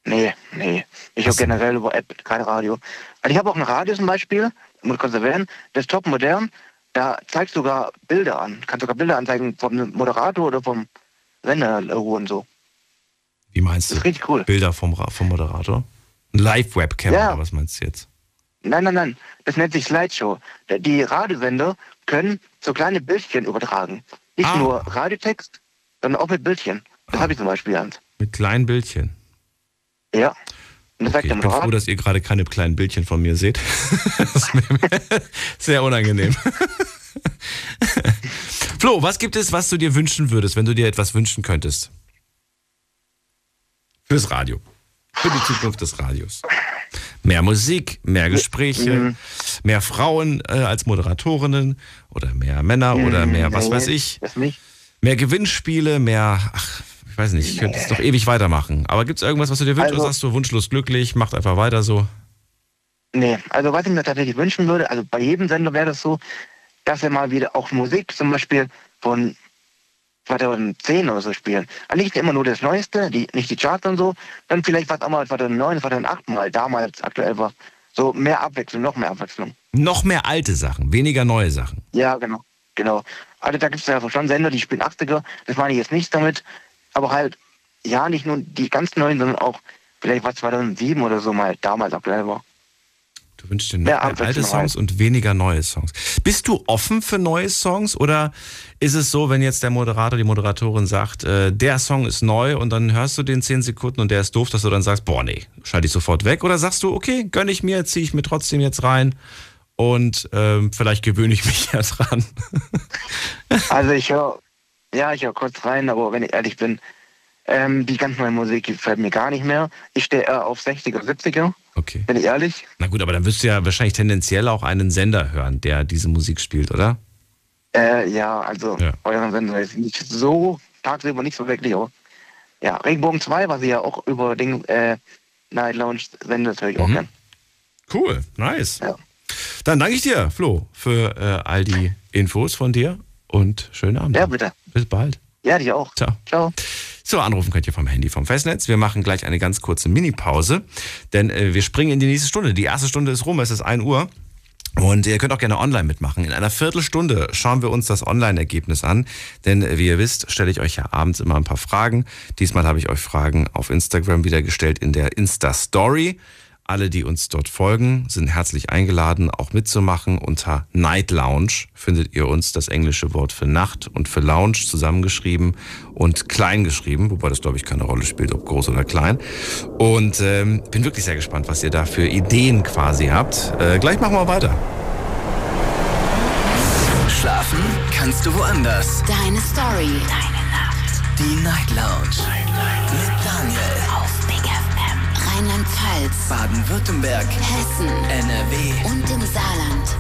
Nee, nee. Ich so. generell über App, kein Radio. Also ich habe auch ein Radio zum Beispiel, muss ich kurz erwähnen, das ist top modern. Da zeigt sogar Bilder an. Kann sogar Bilder anzeigen vom Moderator oder vom Sender und so. Wie meinst Das du? ist richtig cool. Bilder vom, vom Moderator? Ein Live-Webcam Ja. oder was meinst du jetzt? Nein, nein, nein. Das nennt sich Slideshow. Die Radiosender können so kleine Bildchen übertragen. Nicht Ah. nur Radiotext, sondern auch mit Bildchen. Das Ah. habe ich zum Beispiel eins. Mit kleinen Bildchen. Ja. Okay, ich bin froh, dass ihr gerade keine kleinen Bildchen von mir seht. das ist mir sehr unangenehm. Flo, was gibt es, was du dir wünschen würdest, wenn du dir etwas wünschen könntest? Fürs Radio. Für die Zukunft des Radios. Mehr Musik, mehr Gespräche, Mhm. mehr Frauen äh, als Moderatorinnen oder mehr Männer oder mehr, was weiß ich, mehr Gewinnspiele, mehr, ach, weiß nicht, ich könnte es doch ewig weitermachen. Aber gibt es irgendwas, was du dir wünschst Also- oder sagst du wunschlos glücklich, macht einfach weiter so? Nee, also was ich mir tatsächlich wünschen würde, also bei jedem Sender wäre das so, dass wir mal wieder auch Musik zum Beispiel von 2010 oder so spielen. Also nicht immer nur das Neueste, die, nicht die Charts und so, dann vielleicht was auch mal 2009, 2008 mal damals aktuell war. So mehr Abwechslung, noch mehr Abwechslung. Noch mehr alte Sachen, weniger neue Sachen. Ja, genau. Genau. Also da gibt es ja schon Sender, die spielen 80er, das meine ich jetzt nicht damit, aber halt, ja, nicht nur die ganz neuen, sondern auch vielleicht was 2007 oder so mal damals aktuell war. Du wünschst dir Mehr alte Songs und weniger neue Songs. Bist du offen für neue Songs oder ist es so, wenn jetzt der Moderator, die Moderatorin sagt, äh, der Song ist neu und dann hörst du den 10 Sekunden und der ist doof, dass du dann sagst, boah nee, schalte ich sofort weg? Oder sagst du, okay, gönn ich mir, ziehe ich mir trotzdem jetzt rein und ähm, vielleicht gewöhne ich mich ja dran. Also ich höre, ja, ich höre kurz rein, aber wenn ich ehrlich bin, ähm, die ganz neue Musik gefällt mir gar nicht mehr. Ich stehe eher auf 60er, 70er, Okay. bin ich ehrlich. Na gut, aber dann wirst du ja wahrscheinlich tendenziell auch einen Sender hören, der diese Musik spielt, oder? Äh, ja, also Ja. euren Sender ist nicht so, tagsüber nicht so wirklich, aber ja, Regenbogen 2, was ihr ja auch über Ding, äh, Night Lounge sendet, höre ich auch Mhm. gern. Cool, nice. Ja. Dann danke ich dir, Flo, für äh, all die Infos von dir und schönen Abend. Ja, bitte. Bis bald. Ja, dir auch. Ciao. Ciao. So, anrufen könnt ihr vom Handy vom Festnetz. Wir machen gleich eine ganz kurze Mini-Pause, denn äh, wir springen in die nächste Stunde. Die erste Stunde ist rum, es ist 1 Uhr. Und ihr könnt auch gerne online mitmachen. In einer Viertelstunde schauen wir uns das Online-Ergebnis an. Denn äh, wie ihr wisst, stelle ich euch ja abends immer ein paar Fragen. Diesmal habe ich euch Fragen auf Instagram wieder gestellt in der Insta-Story. Alle, die uns dort folgen, sind herzlich eingeladen, auch mitzumachen. Unter Night Lounge findet ihr uns das englische Wort für Nacht und für Lounge zusammengeschrieben und klein geschrieben, wobei das, glaube ich, keine Rolle spielt, ob groß oder klein. Und ähm, bin wirklich sehr gespannt, was ihr da für Ideen quasi habt. Äh, gleich machen wir weiter. Schlafen kannst du woanders. Deine Story. Deine Nacht. Die Night Lounge. Rheinland-Pfalz. Baden-Württemberg. Hessen. NRW. Und im Saarland.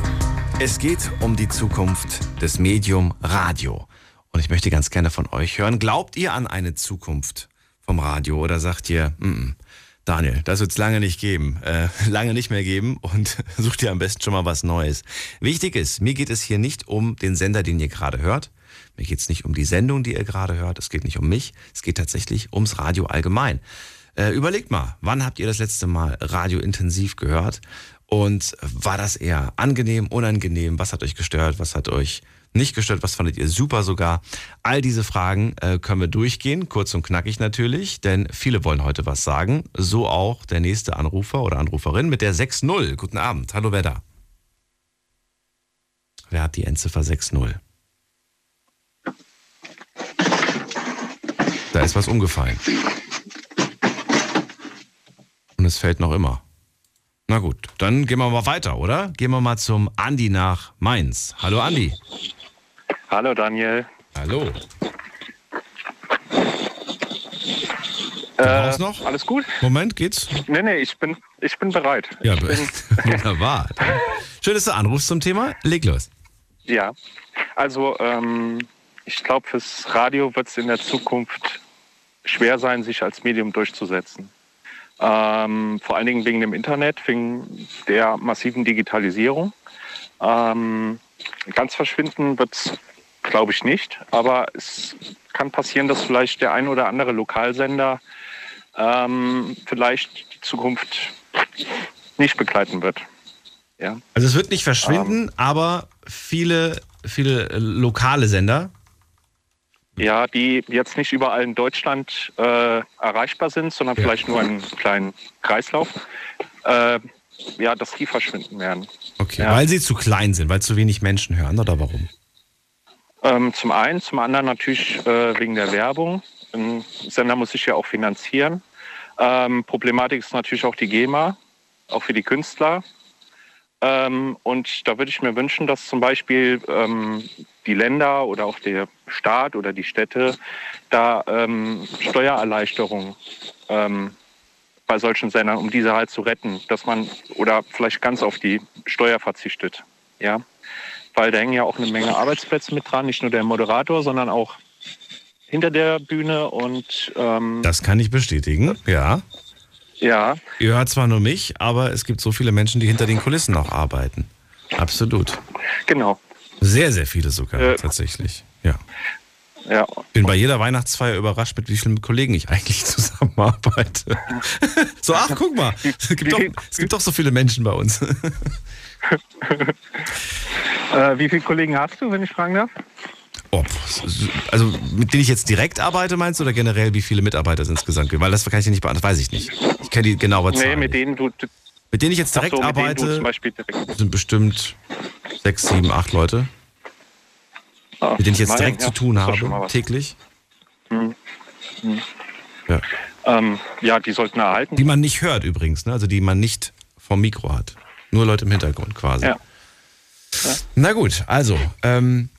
Es geht um die Zukunft des Medium Radio. Und ich möchte ganz gerne von euch hören. Glaubt ihr an eine Zukunft vom Radio oder sagt ihr, mm -mm, Daniel, das wird es lange nicht geben, äh, lange nicht mehr geben und sucht ihr am besten schon mal was Neues. Wichtig ist, mir geht es hier nicht um den Sender, den ihr gerade hört. Mir geht es nicht um die Sendung, die ihr gerade hört. Es geht nicht um mich. Es geht tatsächlich ums Radio allgemein. Äh, überlegt mal, wann habt ihr das letzte Mal Radio intensiv gehört? Und war das eher angenehm, unangenehm? Was hat euch gestört? Was hat euch nicht gestört? Was fandet ihr super sogar? All diese Fragen äh, können wir durchgehen, kurz und knackig natürlich, denn viele wollen heute was sagen. So auch der nächste Anrufer oder Anruferin mit der 6.0. Guten Abend. Hallo, wer da? Wer hat die Endziffer 6.0? Da ist was umgefallen. Und es fällt noch immer. Na gut, dann gehen wir mal weiter, oder? Gehen wir mal zum Andi nach Mainz. Hallo Andi. Hallo Daniel. Hallo. Äh, noch? Alles gut? Moment, geht's? Nee, nee, ich bin, ich bin bereit. Ja, ich bin, wunderbar. Schön, dass du anrufst zum Thema. Leg los. ja. also ähm, ich glaube, fürs Radio wird es in der Zukunft schwer sein, sich als Medium durchzusetzen. Ähm, vor allen Dingen wegen dem Internet, wegen der massiven Digitalisierung. Ähm, ganz verschwinden wird es, glaube ich, nicht. Aber es kann passieren, dass vielleicht der ein oder andere Lokalsender ähm, vielleicht die Zukunft nicht begleiten wird. Ja. Also es wird nicht verschwinden, aber viele, viele äh, lokale Sender. Ja, die jetzt nicht überall in Deutschland äh, erreichbar sind, sondern Ja. vielleicht nur einen kleinen Kreislauf. Äh, ja, dass die verschwinden werden. Okay, Ja. weil sie zu klein sind, weil zu wenig Menschen hören oder warum? Ähm, zum einen, zum anderen natürlich äh, wegen der Werbung. Ein Sender muss sich ja auch finanzieren. Ähm, Problematik ist natürlich auch die GEMA, auch für die Künstler. Ähm, und da würde ich mir wünschen, dass zum Beispiel ähm, die Länder oder auch der Staat oder die Städte da ähm, Steuererleichterungen ähm, bei solchen Sendern, um diese halt zu retten, dass man oder vielleicht ganz auf die Steuer verzichtet. Ja, weil da hängen ja auch eine Menge Arbeitsplätze mit dran, nicht nur der Moderator, sondern auch hinter der Bühne und ähm, Das kann ich bestätigen, ja. Ja, Ihr hört zwar nur mich, aber es gibt so viele Menschen, die hinter den Kulissen noch arbeiten. Absolut. genau. Sehr, sehr viele sogar, Äh. tatsächlich. Ja. Ja, Bin bei jeder Weihnachtsfeier überrascht, mit wie vielen Kollegen ich eigentlich zusammenarbeite. so, ach, guck mal, es gibt, doch, es gibt doch so viele Menschen bei uns. äh, wie viele Kollegen hast du, wenn ich fragen darf? Oh, also mit denen ich jetzt direkt arbeite, meinst du, oder generell, wie viele Mitarbeiter es insgesamt gibt? Weil das kann ich dir nicht beantworten, weiß ich nicht. Ich kenne die genaue Zahl. Nee, mit denen du, du mit denen ich jetzt direkt so, arbeite, direkt. sind bestimmt sechs, sieben, acht Leute, Ah, mit denen ich jetzt direkt ja, zu tun habe, täglich. Hm. Hm. Ja. Ähm, ja, die sollten erhalten. Die man nicht hört übrigens, ne? also die man nicht vom Mikro hat. Nur Leute im Hintergrund quasi. Ja. Na gut, also, ähm,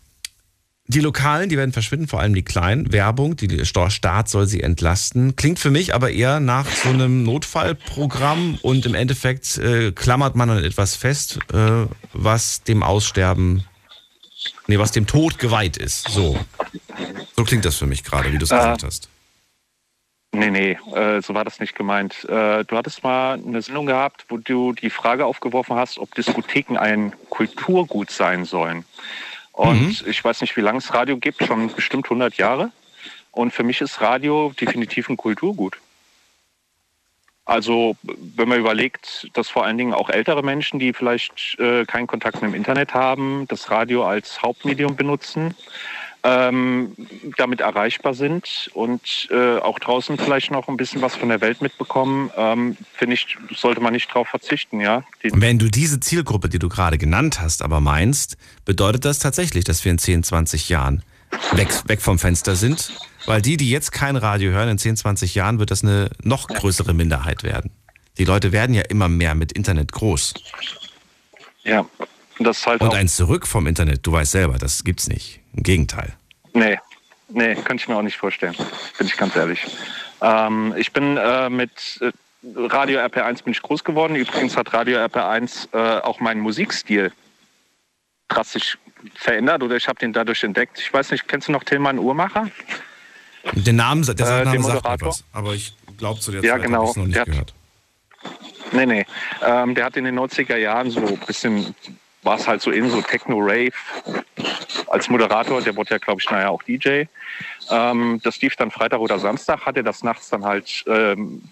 die Lokalen, die werden verschwinden, vor allem die kleinen. Werbung, die der Staat soll sie entlasten. Klingt für mich aber eher nach so einem Notfallprogramm und im Endeffekt äh, klammert man an etwas fest, äh, was dem Aussterben, nee, was dem Tod geweiht ist. So. So klingt das für mich gerade, wie du es Äh, gesagt hast. Nee, nee, äh, so war das nicht gemeint. Äh, du hattest mal eine Sendung gehabt, wo du die Frage aufgeworfen hast, ob Diskotheken ein Kulturgut sein sollen. Und mhm. ich weiß nicht, wie lange es Radio gibt, schon bestimmt 100 Jahre. Und für mich ist Radio definitiv ein Kulturgut. Also wenn man überlegt, dass vor allen Dingen auch ältere Menschen, die vielleicht äh, keinen Kontakt mit dem Internet haben, das Radio als Hauptmedium benutzen, ähm, damit erreichbar sind und äh, auch draußen vielleicht noch ein bisschen was von der Welt mitbekommen, ähm, finde ich, sollte man nicht darauf verzichten, ja. Die Wenn du diese Zielgruppe, die du gerade genannt hast, aber meinst, bedeutet das tatsächlich, dass wir in 10, 20 Jahren weg, weg vom Fenster sind? Weil die, die jetzt kein Radio hören, in 10, 20 Jahren wird das eine noch größere Minderheit werden. Die Leute werden ja immer mehr mit Internet groß. Ja, das halt Und ein Zurück vom Internet, du weißt selber, das gibt's nicht. Im Gegenteil. Nee, nee, könnte ich mir auch nicht vorstellen. Bin ich ganz ehrlich. Ähm, ich bin äh, mit äh, Radio RP1 bin ich groß geworden. Übrigens hat Radio RP1 äh, auch meinen Musikstil drastisch verändert oder ich habe den dadurch entdeckt. Ich weiß nicht, kennst du noch Tilman Uhrmacher? Den Namen, der äh, Name sagt mir was, aber ich glaube zu der ja, Zeit genau. habe ich noch nicht der gehört. nee, nee. Ähm, der hat in den 90er Jahren so ein bisschen, war es halt so in so Techno-Rave als Moderator, der wurde ja, glaube ich, nachher auch DJ. Ähm, das lief dann Freitag oder Samstag, hat er das nachts dann halt, ähm,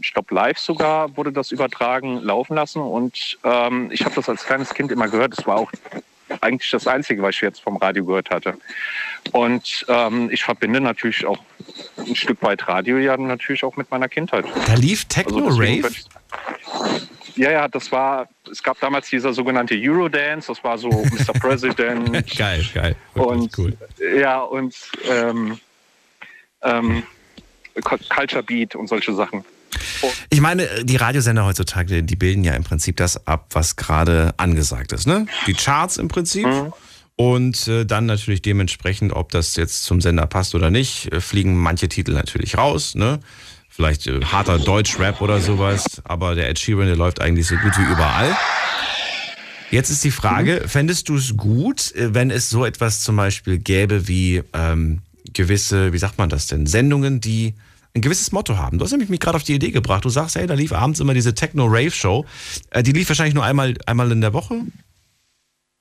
ich glaube live sogar wurde das übertragen, laufen lassen und ähm, ich habe das als kleines Kind immer gehört. Das war auch eigentlich das Einzige, was ich jetzt vom Radio gehört hatte. Und ähm, ich verbinde natürlich auch ein Stück weit Radio ja natürlich auch mit meiner Kindheit. Da lief Techno Also Rave? Ja, ja, das war, es gab damals dieser sogenannte Eurodance, das war so Mr. President. geil, geil. und cool. ja, und ähm, ähm, Culture Beat und solche Sachen. Ich meine, die Radiosender heutzutage, die bilden ja im Prinzip das ab, was gerade angesagt ist. Ne? Die Charts im Prinzip. Mhm. Und äh, dann natürlich dementsprechend, ob das jetzt zum Sender passt oder nicht, äh, fliegen manche Titel natürlich raus. Ne? Vielleicht äh, harter Deutschrap oder sowas. Aber der Ed Sheeran, der läuft eigentlich so gut wie überall. Jetzt ist die Frage, Mhm. fändest du es gut, äh, wenn es so etwas zum Beispiel gäbe wie ähm, gewisse, wie sagt man das denn, Sendungen, die ein gewisses Motto haben. Du hast nämlich mich gerade auf die Idee gebracht. Du sagst, hey, da lief abends immer diese Techno-Rave-Show. Äh, die lief wahrscheinlich nur einmal, einmal in der Woche.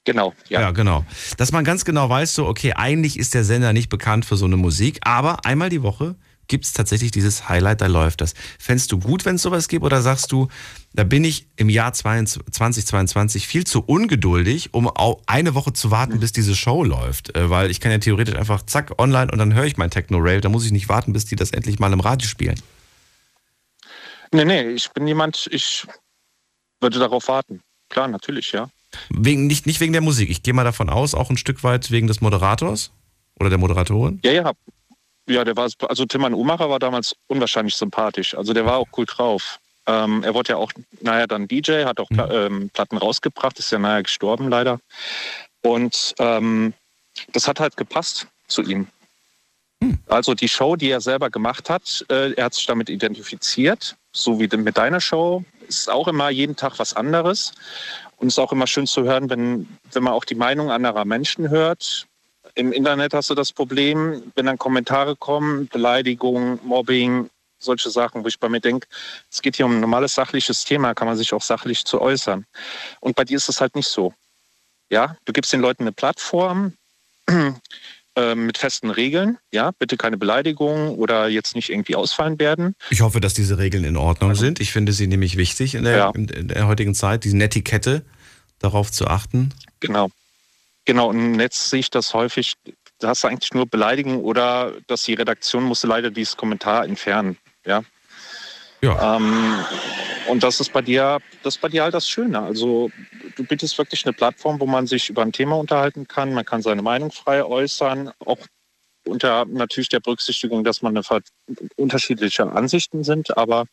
Genau, ja. Ja, genau. Dass man ganz genau weiß, so, okay, eigentlich ist der Sender nicht bekannt für so eine Musik, aber einmal die Woche gibt es tatsächlich dieses Highlight, da läuft das. Fändest du gut, wenn es sowas gibt, oder sagst du, da bin ich im Jahr 2022 viel zu ungeduldig, um auch eine Woche zu warten, bis diese Show läuft? Äh, Weil ich kann ja theoretisch einfach zack, online und dann höre ich mein Techno-Rave, da muss ich nicht warten, bis die das endlich mal im Radio spielen. Nee, nee, ich bin jemand, ich würde darauf warten. Klar, natürlich, ja. Wegen, nicht, nicht wegen der Musik. Ich gehe mal davon aus, auch ein Stück weit wegen des Moderators oder der Moderatorin. Ja, ja. Ja, der war, also Timman Umacher war damals unwahrscheinlich sympathisch. Also der war auch cool drauf. Ähm, er wurde ja auch, naja, dann DJ, hat auch Mhm. Ähm, Platten rausgebracht, ist ja nachher gestorben leider. Und ähm, das hat halt gepasst zu ihm. Hm. Also die Show, die er selber gemacht hat, äh, er hat sich damit identifiziert, so wie mit deiner Show. Ist auch immer jeden Tag was anderes. Und es ist auch immer schön zu hören, wenn, wenn man auch die Meinung anderer Menschen hört. Im Internet hast du das Problem, wenn dann Kommentare kommen, Beleidigungen, Mobbing, solche Sachen, wo ich bei mir denke, es geht hier um ein normales sachliches Thema, kann man sich auch sachlich zu äußern. Und bei dir ist es halt nicht so. Ja, du gibst den Leuten eine Plattform äh, mit festen Regeln. Ja, bitte keine Beleidigungen oder jetzt nicht irgendwie ausfallen werden. Ich hoffe, dass diese Regeln in Ordnung sind. Ich finde sie nämlich wichtig in der, Ja. in der heutigen Zeit, diese Netiquette darauf zu achten. Genau. Genau, und im Netz sehe ich das häufig, da hast du eigentlich nur Beleidigung oder dass die Redaktion musste leider dieses Kommentar entfernen. Ja. Ja. Ähm, und das ist bei dir, das ist bei dir halt das Schöne. Also du bietest wirklich eine Plattform, wo man sich über ein Thema unterhalten kann, man kann seine Meinung frei äußern, auch unter natürlich der Berücksichtigung, dass man eine unterschiedliche Ansichten sind, aber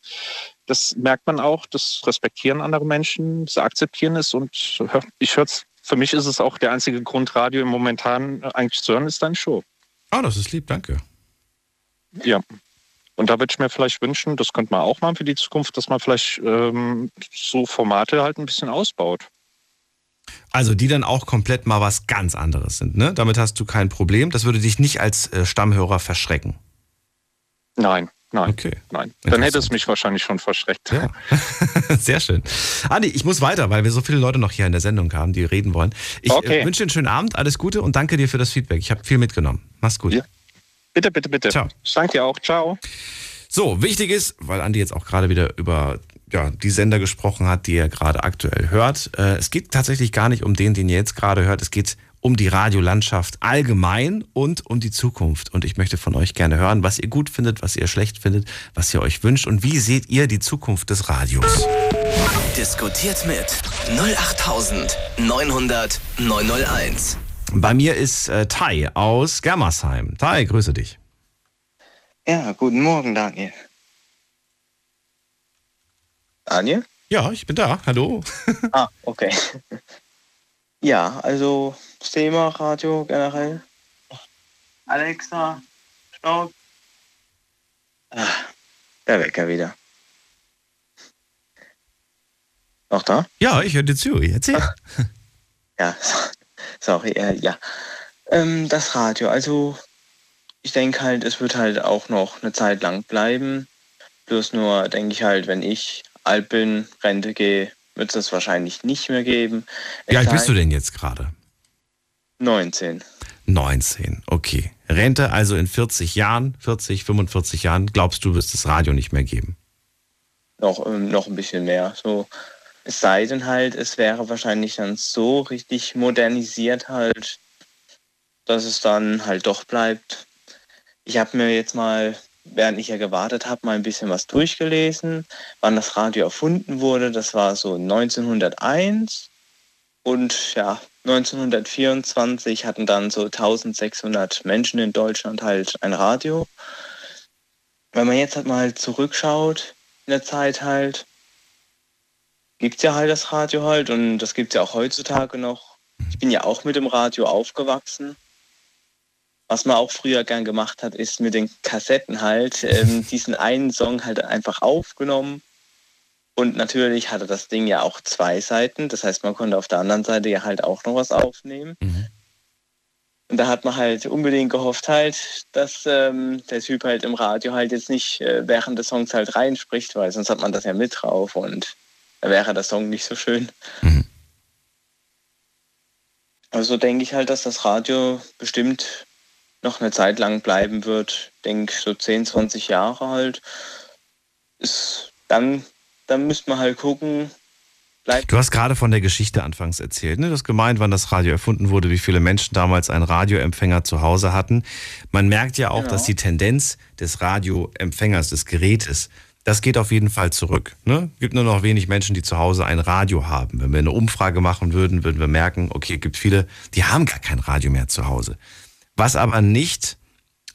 das merkt man auch, das respektieren andere Menschen, sie akzeptieren es und ich höre für mich ist es auch der einzige Grund, Radio im Momentan eigentlich zu hören, ist deine Show. Ah, das ist lieb, danke. Ja. Und da würde ich mir vielleicht wünschen, das könnte man auch machen für die Zukunft, dass man vielleicht ähm, so Formate halt ein bisschen ausbaut. Also die dann auch komplett mal was ganz anderes sind, ne? Damit hast du kein Problem. Das würde dich nicht als äh, Stammhörer verschrecken. Nein, Nein. Okay. Nein. Dann hätte es mich wahrscheinlich schon verschreckt. Ja. Sehr schön. Andi, ich muss weiter, weil wir so viele Leute noch hier in der Sendung haben, die reden wollen. Ich Okay. äh, wünsche dir einen schönen Abend, alles Gute und danke dir für das Feedback. Ich habe viel mitgenommen. Mach's gut. Ja. Bitte, bitte, bitte. Ciao. Ich danke dir auch. Ciao. So, wichtig ist, weil Andi jetzt auch gerade wieder über ja, die Sender gesprochen hat, die er gerade aktuell hört. Äh, es geht tatsächlich gar nicht um den, den ihr jetzt gerade hört. Es geht um die Radiolandschaft allgemein und um die Zukunft. Und ich möchte von euch gerne hören, was ihr gut findet, was ihr schlecht findet, was ihr euch wünscht und wie seht ihr die Zukunft des Radios. Diskutiert mit 08900 901. Bei mir ist äh, Tai aus Germersheim. Tai, grüße dich. Ja, guten Morgen, Daniel. Daniel? Ja, ich bin da. Hallo. Ah, okay. Ja, also das Thema Radio generell. Alexa, stopp. Ah, der Wecker wieder. Noch da? Ja, ich höre dir zu. Erzähl. Ja, sorry, äh, ja. Ähm, das Radio, also ich denke halt, es wird halt auch noch eine Zeit lang bleiben. Bloß nur denke ich halt, wenn ich alt bin, Rente gehe, wird es das wahrscheinlich nicht mehr geben. Wie alt bist du denn jetzt gerade? 19. 19, okay. Rente also in 40 Jahren, 40, 45 Jahren, glaubst du, wirst das Radio nicht mehr geben? Noch, ähm, noch ein bisschen mehr. So, es sei denn halt, es wäre wahrscheinlich dann so richtig modernisiert halt, dass es dann halt doch bleibt. Ich habe mir jetzt mal, während ich ja gewartet habe, mal ein bisschen was durchgelesen, wann das Radio erfunden wurde. Das war so 1901 und ja, 1924 hatten dann so 1600 Menschen in Deutschland halt ein Radio. Wenn man jetzt halt mal zurückschaut in der Zeit halt, gibt es ja halt das Radio halt und das gibt es ja auch heutzutage noch. Ich bin ja auch mit dem Radio aufgewachsen. Was man auch früher gern gemacht hat, ist mit den Kassetten halt ähm, diesen einen Song halt einfach aufgenommen. Und natürlich hatte das Ding ja auch zwei Seiten. Das heißt, man konnte auf der anderen Seite ja halt auch noch was aufnehmen. Und da hat man halt unbedingt gehofft halt, dass ähm, der Typ halt im Radio halt jetzt nicht äh, während des Songs halt reinspricht, weil sonst hat man das ja mit drauf und da wäre der Song nicht so schön. Also denke ich halt, dass das Radio bestimmt noch eine Zeit lang bleiben wird. Denke so 10, 20 Jahre halt. Ist, dann, dann müsste man halt gucken, bleibt Du hast gerade von der Geschichte anfangs erzählt, ne? Du hast gemeint, wann das Radio erfunden wurde, wie viele Menschen damals einen Radioempfänger zu Hause hatten. Man merkt ja auch, Genau. dass die Tendenz des Radioempfängers, des Gerätes, das geht auf jeden Fall zurück. Ne? Gibt nur noch wenig Menschen, die zu Hause ein Radio haben. Wenn wir eine Umfrage machen würden, würden wir merken, okay, es gibt viele, die haben gar kein Radio mehr zu Hause. Was aber nicht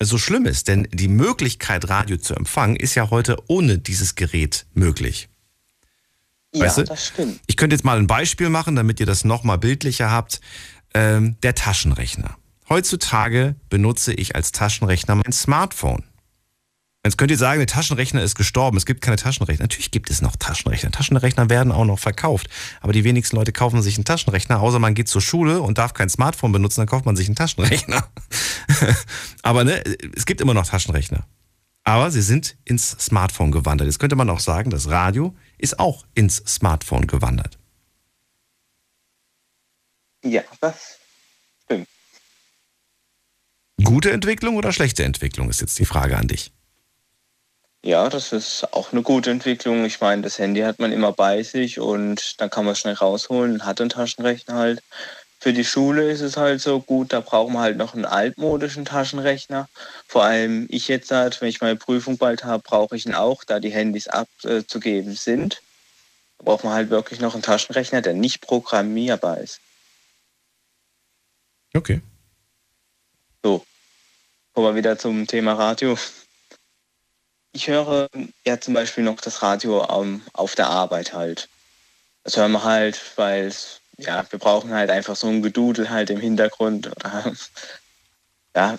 so schlimm ist, denn die Möglichkeit, Radio zu empfangen, ist ja heute ohne dieses Gerät möglich. Weißt ja, du? das stimmt. Ich könnte jetzt mal ein Beispiel machen, damit ihr das nochmal bildlicher habt. Ähm, der Taschenrechner. Heutzutage benutze ich als Taschenrechner mein Smartphone. Jetzt könnt ihr sagen, der Taschenrechner ist gestorben, es gibt keine Taschenrechner. Natürlich gibt es noch Taschenrechner. Taschenrechner werden auch noch verkauft. Aber die wenigsten Leute kaufen sich einen Taschenrechner, außer man geht zur Schule und darf kein Smartphone benutzen, dann kauft man sich einen Taschenrechner. Aber ne, es gibt immer noch Taschenrechner. Aber sie sind ins Smartphone gewandert. Jetzt könnte man auch sagen, das Radio ist auch ins Smartphone gewandert. Ja, das stimmt. Gute Entwicklung oder schlechte Entwicklung ist jetzt die Frage an dich. Ja, das ist auch eine gute Entwicklung. Ich meine, das Handy hat man immer bei sich und dann kann man es schnell rausholen, hat einen Taschenrechner halt. Für die Schule ist es halt so gut, da braucht man halt noch einen altmodischen Taschenrechner. Vor allem ich jetzt halt, wenn ich meine Prüfung bald habe, brauche ich ihn auch, da die Handys abzugeben sind. Da braucht man halt wirklich noch einen Taschenrechner, der nicht programmierbar ist. Okay. So, kommen wir wieder zum Thema Radio. Ich höre ja zum Beispiel noch das Radio ähm, auf der Arbeit halt. Das hören wir halt, weil es- ja, wir brauchen halt einfach so ein Gedudel halt im Hintergrund oder ja,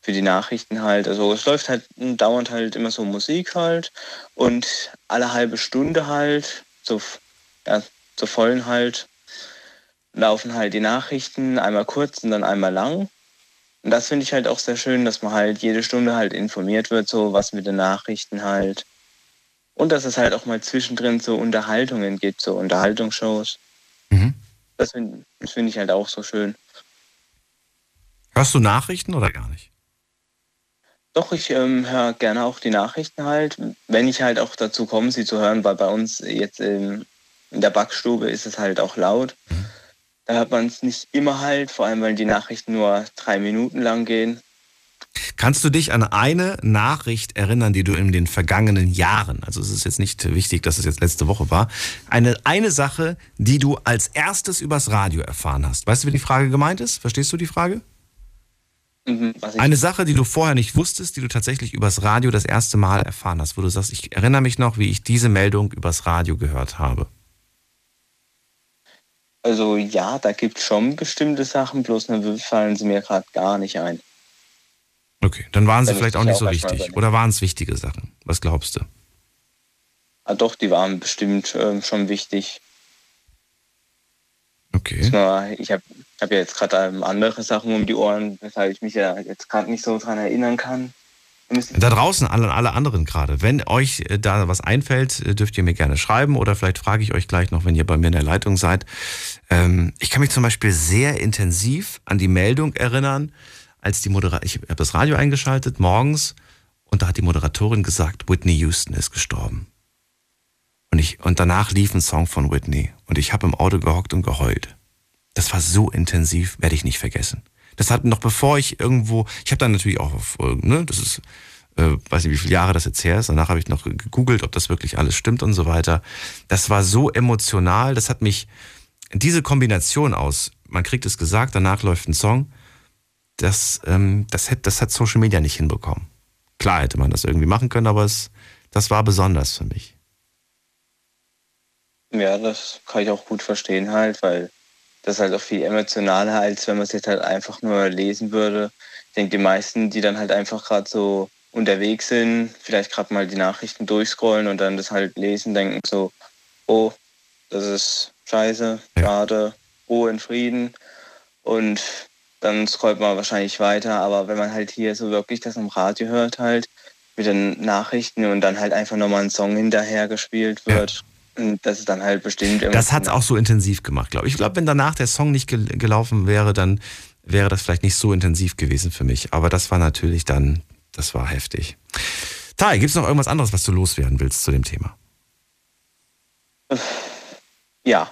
für die Nachrichten halt. Also es läuft halt dauernd halt immer so Musik halt und alle halbe Stunde halt, so ja, zur vollen halt, laufen halt die Nachrichten einmal kurz und dann einmal lang. Und das finde ich halt auch sehr schön, dass man halt jede Stunde halt informiert wird, so was mit den Nachrichten halt. Und dass es halt auch mal zwischendrin so Unterhaltungen gibt, so Unterhaltungsshows. Mhm. Das finde find ich halt auch so schön. Hörst du Nachrichten oder gar nicht? Doch, ich ähm, höre gerne auch die Nachrichten halt, wenn ich halt auch dazu komme, sie zu hören, weil bei uns jetzt in, in der Backstube ist es halt auch laut. Mhm. Da hört man es nicht immer halt, vor allem weil die Nachrichten nur drei Minuten lang gehen. Kannst du dich an eine Nachricht erinnern, die du in den vergangenen Jahren, also es ist jetzt nicht wichtig, dass es jetzt letzte Woche war, eine, eine Sache, die du als erstes übers Radio erfahren hast? Weißt du, wie die Frage gemeint ist? Verstehst du die Frage? Mhm, eine Sache, die du vorher nicht wusstest, die du tatsächlich übers Radio das erste Mal erfahren hast, wo du sagst, ich erinnere mich noch, wie ich diese Meldung übers Radio gehört habe. Also ja, da gibt es schon bestimmte Sachen, bloß fallen sie mir gerade gar nicht ein. Okay, dann waren sie vielleicht auch nicht so wichtig. Oder waren es wichtige Sachen? Was glaubst du? Ah, doch, die waren bestimmt äh, schon wichtig. Okay. Mal, ich habe hab ja jetzt gerade ähm, andere Sachen um die Ohren, weshalb ich mich ja jetzt gerade nicht so dran erinnern kann. Da draußen, alle, alle anderen gerade. Wenn euch äh, da was einfällt, äh, dürft ihr mir gerne schreiben oder vielleicht frage ich euch gleich noch, wenn ihr bei mir in der Leitung seid. Ähm, ich kann mich zum Beispiel sehr intensiv an die Meldung erinnern, als die Moderatorin, ich habe das Radio eingeschaltet morgens und da hat die Moderatorin gesagt, Whitney Houston ist gestorben. Und, ich, und danach lief ein Song von Whitney und ich habe im Auto gehockt und geheult. Das war so intensiv, werde ich nicht vergessen. Das hat noch bevor ich irgendwo, ich habe dann natürlich auch, ne, das ist, äh, weiß nicht, wie viele Jahre das jetzt her ist. Danach habe ich noch gegoogelt, ob das wirklich alles stimmt und so weiter. Das war so emotional, das hat mich, diese Kombination aus, man kriegt es gesagt, danach läuft ein Song, das, ähm, das, hat, das hat Social Media nicht hinbekommen. Klar hätte man das irgendwie machen können, aber es, das war besonders für mich. Ja, das kann ich auch gut verstehen halt, weil das ist halt auch viel emotionaler, als wenn man es jetzt halt einfach nur lesen würde. Ich denke, die meisten, die dann halt einfach gerade so unterwegs sind, vielleicht gerade mal die Nachrichten durchscrollen und dann das halt lesen, denken so, oh, das ist scheiße, schade, Ruhe in Frieden. Und dann scrollt man wahrscheinlich weiter. Aber wenn man halt hier so wirklich das am Radio hört, halt mit den Nachrichten und dann halt einfach nochmal ein Song hinterher gespielt wird. Ja das ist dann halt bestimmt. Das hat es auch so intensiv gemacht, glaube ich. Ich glaube, wenn danach der Song nicht gel gelaufen wäre, dann wäre das vielleicht nicht so intensiv gewesen für mich. Aber das war natürlich dann, das war heftig. Tai, gibt es noch irgendwas anderes, was du loswerden willst zu dem Thema? Ja.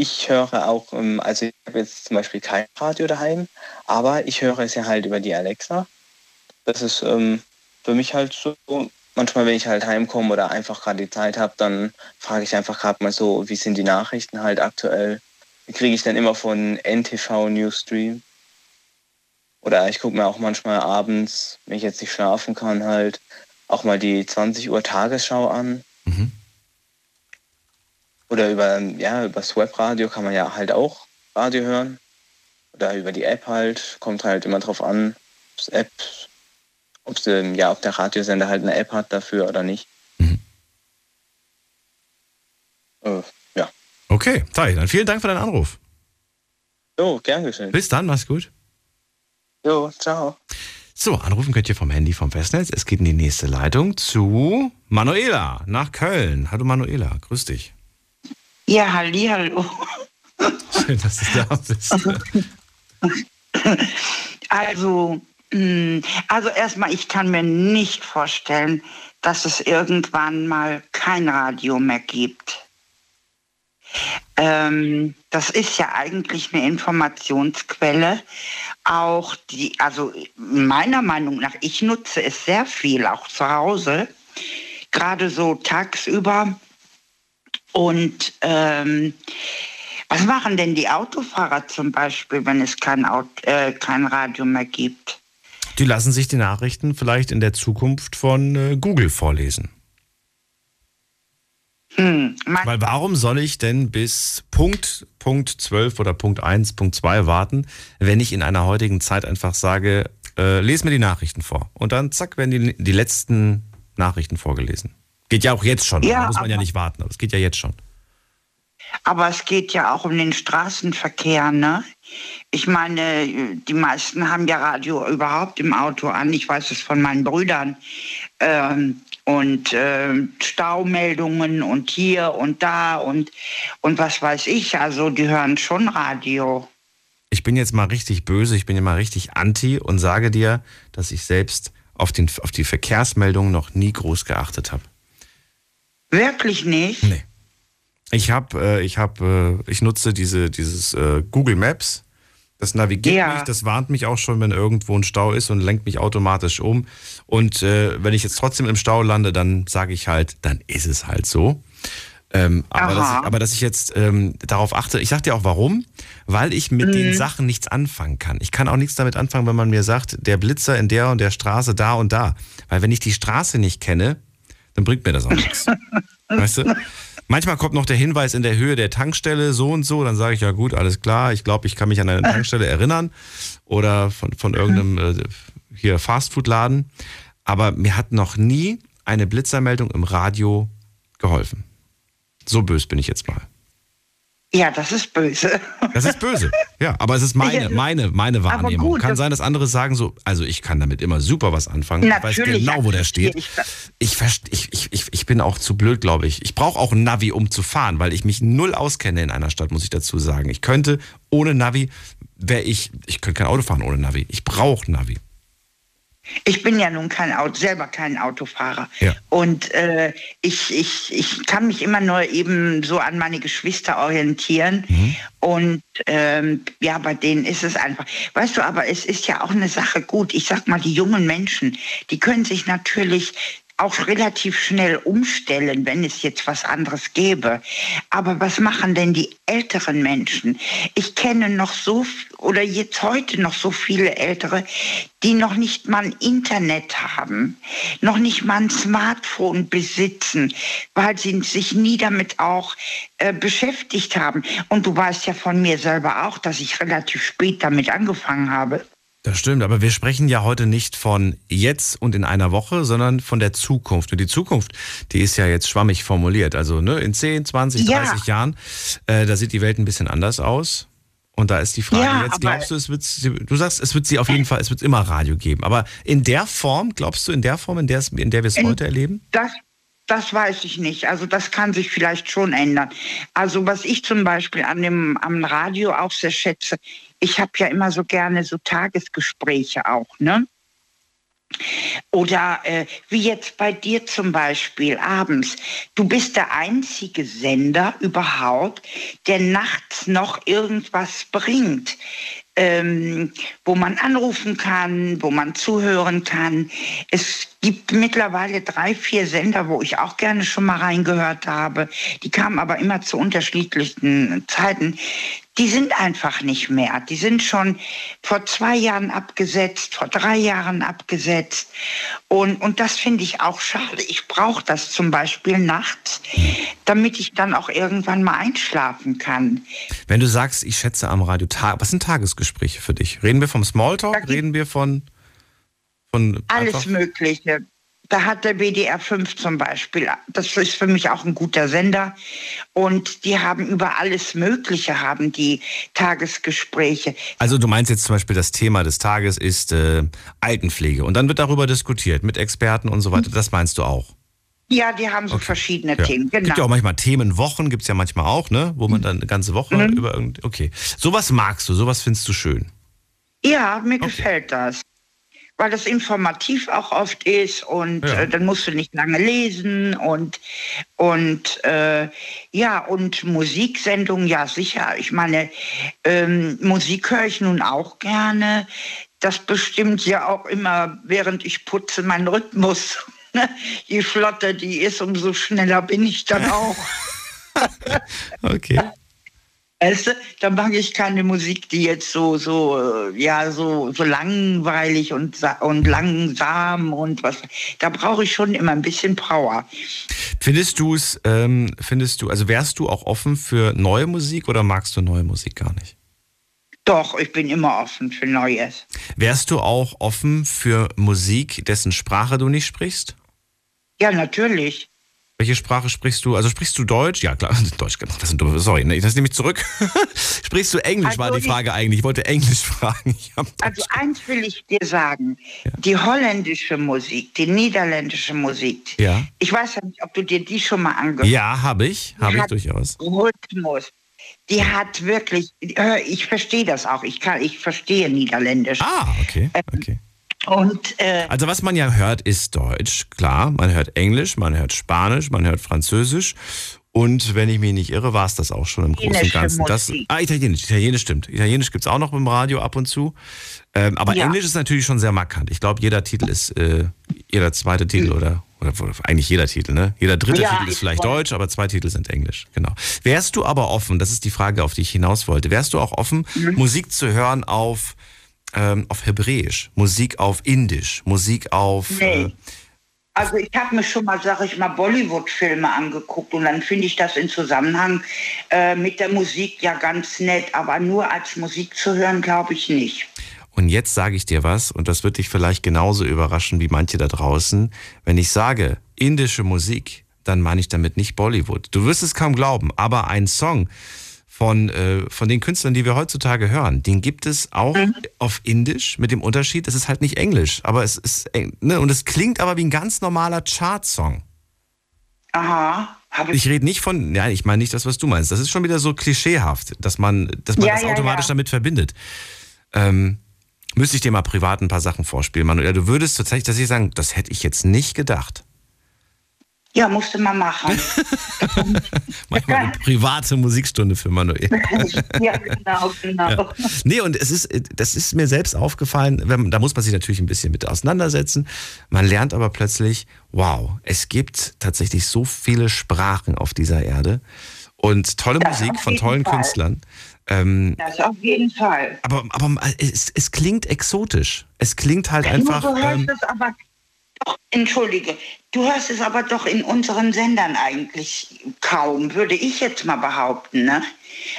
Ich höre auch, ähm, also ich habe jetzt zum Beispiel kein Radio daheim, aber ich höre es ja halt über die Alexa. Das ist ähm, für mich halt so manchmal, wenn ich halt heimkomme oder einfach gerade die Zeit habe, dann frage ich einfach gerade mal so, wie sind die Nachrichten halt aktuell. Die kriege ich dann immer von NTV Newsstream. Oder ich gucke mir auch manchmal abends, wenn ich jetzt nicht schlafen kann, halt auch mal die 20 Uhr Tagesschau an. Mhm. Oder über, ja, über das Webradio kann man ja halt auch Radio hören. Oder über die App halt, kommt halt immer drauf an, das App ob sie, ja, ob der Radiosender halt eine App hat dafür oder nicht. Mhm. Äh, ja. Okay, Tai, dann vielen Dank für deinen Anruf. Jo, gern geschehen. Bis dann, mach's gut. Jo, ciao. So, anrufen könnt ihr vom Handy vom Festnetz. Es geht in die nächste Leitung zu Manuela nach Köln. Hallo Manuela, grüß dich. Ja, halli, hallo. Schön, dass du da bist. Also, hm, also erstmal, ich kann mir nicht vorstellen, dass es irgendwann mal kein Radio mehr gibt. Ähm, das ist ja eigentlich eine Informationsquelle. Auch die, also meiner Meinung nach, ich nutze es sehr viel, auch zu Hause, gerade so tagsüber. Und ähm, was machen denn die Autofahrer zum Beispiel, wenn es kein, Auto, äh, kein Radio mehr gibt? Die lassen sich die Nachrichten vielleicht in der Zukunft von äh, Google vorlesen. Hm, Weil warum soll ich denn bis Punkt, Punkt 12 oder Punkt 1, Punkt 2 warten, wenn ich in einer heutigen Zeit einfach sage, äh, lese mir die Nachrichten vor. Und dann zack, werden die, die letzten Nachrichten vorgelesen. Geht ja auch jetzt schon, ja, da muss man ja nicht warten, aber es geht ja jetzt schon. Aber es geht ja auch um den Straßenverkehr, ne? Ich meine, die meisten haben ja Radio überhaupt im Auto an. Ich weiß es von meinen Brüdern. Ähm, und äh, Staumeldungen und hier und da und, und was weiß ich. Also die hören schon Radio. Ich bin jetzt mal richtig böse, ich bin ja mal richtig anti und sage dir, dass ich selbst auf, den, auf die Verkehrsmeldungen noch nie groß geachtet habe. Wirklich nicht? Nee. Ich habe, äh, ich habe, äh, ich nutze diese, dieses äh, Google Maps. Das navigiert ja. mich, das warnt mich auch schon, wenn irgendwo ein Stau ist und lenkt mich automatisch um. Und äh, wenn ich jetzt trotzdem im Stau lande, dann sage ich halt, dann ist es halt so. Ähm, aber, dass ich, aber dass ich jetzt ähm, darauf achte, ich sag dir auch warum, weil ich mit mhm. den Sachen nichts anfangen kann. Ich kann auch nichts damit anfangen, wenn man mir sagt, der Blitzer in der und der Straße da und da. Weil wenn ich die Straße nicht kenne, dann bringt mir das auch nichts. weißt du? Manchmal kommt noch der Hinweis in der Höhe der Tankstelle so und so, dann sage ich ja gut, alles klar, ich glaube, ich kann mich an eine Tankstelle erinnern oder von, von irgendeinem äh, hier Fastfood-Laden. Aber mir hat noch nie eine Blitzermeldung im Radio geholfen. So böse bin ich jetzt mal. Ja, das ist böse. Das ist böse. Ja, aber es ist meine, meine, meine Wahrnehmung. Gut, Kann sein, dass andere sagen so, also ich kann damit immer super was anfangen. Natürlich, ich weiß genau, wo der steht. Ich, ich, ich, ich, ich bin auch zu blöd, glaube ich. Ich brauche auch ein Navi, um zu fahren, weil ich mich null auskenne in einer Stadt, muss ich dazu sagen. Ich könnte ohne Navi, wäre ich, ich könnte kein Auto fahren ohne Navi. Ich brauche Navi. Ich bin ja nun kein Auto, selber kein Autofahrer. Ja. Und äh, ich, ich, ich kann mich immer nur eben so an meine Geschwister orientieren. Mhm. Und ähm, ja, bei denen ist es einfach. Weißt du, aber es ist ja auch eine Sache gut. Ich sag mal, die jungen Menschen, die können sich natürlich auch relativ schnell umstellen, wenn es jetzt was anderes gäbe. Aber was machen denn die älteren Menschen? Ich kenne noch so oder jetzt heute noch so viele Ältere, die noch nicht mal ein Internet haben, noch nicht mal ein Smartphone besitzen, weil sie sich nie damit auch äh, beschäftigt haben. Und du weißt ja von mir selber auch, dass ich relativ spät damit angefangen habe. Das stimmt, aber wir sprechen ja heute nicht von jetzt und in einer Woche, sondern von der Zukunft. Und die Zukunft, die ist ja jetzt schwammig formuliert. Also ne, in 10, 20, 30 ja. Jahren, äh, da sieht die Welt ein bisschen anders aus. Und da ist die Frage ja, jetzt, glaubst du, es wird, du sagst, es wird sie auf jeden Fall, es wird immer Radio geben. Aber in der Form, glaubst du, in der Form, in der, in der wir es heute erleben? Das, das weiß ich nicht. Also das kann sich vielleicht schon ändern. Also was ich zum Beispiel an dem, am Radio auch sehr schätze, ich habe ja immer so gerne so Tagesgespräche auch, ne? Oder äh, wie jetzt bei dir zum Beispiel abends. Du bist der einzige Sender überhaupt, der nachts noch irgendwas bringt ähm, wo man anrufen kann, wo man zuhören kann. Es gibt mittlerweile drei, vier Sender, wo ich auch gerne schon mal reingehört habe. Die kamen aber immer zu unterschiedlichen Zeiten. Die sind einfach nicht mehr. Die sind schon vor zwei Jahren abgesetzt, vor drei Jahren abgesetzt. Und, und das finde ich auch schade. Ich brauche das zum Beispiel nachts, damit ich dann auch irgendwann mal einschlafen kann. Wenn du sagst, ich schätze am Radio, was sind Tagesgespräche für dich? Reden wir vom Smalltalk? Reden wir von, von alles Mögliche. Da hat der WDR 5 zum Beispiel, das ist für mich auch ein guter Sender. Und die haben über alles Mögliche, haben die Tagesgespräche. Also du meinst jetzt zum Beispiel, das Thema des Tages ist äh, Altenpflege. Und dann wird darüber diskutiert mit Experten und so weiter. Das meinst du auch? Ja, die haben so okay. verschiedene ja. Themen. Genau. Gibt ja auch manchmal Themenwochen, gibt es ja manchmal auch, ne? Wo man dann eine ganze Woche mhm. über irgendwie. Okay. Sowas magst du, sowas findest du schön. Ja, mir okay. gefällt das. Weil das informativ auch oft ist und ja. äh, dann musst du nicht lange lesen und und äh, ja und Musiksendungen ja sicher. Ich meine ähm, Musik höre ich nun auch gerne. Das bestimmt ja auch immer, während ich putze, meinen Rhythmus. Je flotter die ist, umso schneller bin ich dann auch. okay. Weißt du, da mag ich keine Musik, die jetzt so, so, äh, ja, so, so langweilig und, und langsam und was. Da brauche ich schon immer ein bisschen Power. Findest du es, ähm, findest du, also wärst du auch offen für neue Musik oder magst du neue Musik gar nicht? Doch, ich bin immer offen für Neues. Wärst du auch offen für Musik, dessen Sprache du nicht sprichst? Ja, natürlich. Welche Sprache sprichst du? Also sprichst du Deutsch? Ja, klar, Deutsch, genau. Das sind dumme, sorry, ne, das nehme ich zurück. sprichst du Englisch, Also war die die- Frage eigentlich. Ich wollte Englisch fragen. Also eins will ich dir sagen, die holländische Musik, die niederländische Musik, Ja. ich weiß ja nicht, ob du dir die schon mal angehört Ja, habe ich, habe ich durchaus. Rhythmus. Die hat wirklich, ich verstehe das auch, ich kann, ich verstehe Niederländisch. Ah, okay, okay. Und äh, Also was man ja hört, ist Deutsch, klar. Man hört Englisch, man hört Spanisch, man hört Französisch. Und wenn ich mich nicht irre, war es das auch schon im Großen und Ganzen. Das, ah, Italienisch, Italienisch stimmt. Italienisch gibt es auch noch im Radio ab und zu. Ähm, aber Ja. Englisch ist natürlich schon sehr markant. Ich glaube, jeder Titel ist, äh, jeder zweite Titel oder, oder eigentlich jeder Titel, ne? Jeder dritte Ja, Titel ist ich vielleicht. Deutsch, aber zwei Titel sind Englisch, genau. Wärst du aber offen, das ist die Frage, auf die ich hinaus wollte, wärst du auch offen, Mhm. Musik zu hören auf, ähm, auf Hebräisch, Musik auf Indisch, Musik auf... Nee. Äh, Also ich habe mir schon mal, sag ich mal, Bollywood-Filme angeguckt und dann finde ich das in Zusammenhang äh, mit der Musik ja ganz nett, aber nur als Musik zu hören, glaube ich nicht. Und jetzt sage ich dir was, und das wird dich vielleicht genauso überraschen wie manche da draußen. Wenn ich sage indische Musik, dann meine ich damit nicht Bollywood. Du wirst es kaum glauben, aber ein Song von, äh, von den Künstlern, die wir heutzutage hören, den gibt es auch auf Indisch mit dem Unterschied, es ist halt nicht Englisch, aber es ist, ne, und es klingt aber wie ein ganz normaler Chartsong. Aha. Hab Ich rede nicht von, ja, ich meine nicht das, was du meinst. Das ist schon wieder so klischeehaft, dass man, dass man Ja, das ja, automatisch ja. damit verbindet. Ähm, müsste ich dir mal privat ein paar Sachen vorspielen, Manuel. Du würdest tatsächlich, dass ich sagen, das hätte ich jetzt nicht gedacht. Ja, musste man machen. Manchmal eine private Musikstunde für Manuel. ja, genau, genau. Ja. Nee, und es ist, das ist mir selbst aufgefallen, wenn, da muss man sich natürlich ein bisschen mit auseinandersetzen. Man lernt aber plötzlich, wow, es gibt tatsächlich so viele Sprachen auf dieser Erde und tolle Das Musik von tollen Fall. Künstlern. Ähm, Das auf jeden Fall. aber aber es, es klingt exotisch. Es klingt halt einfach. Nur du hörst Ähm, es aber doch, entschuldige, du hörst es aber doch in unseren Sendern eigentlich kaum, würde ich jetzt mal behaupten. Ne?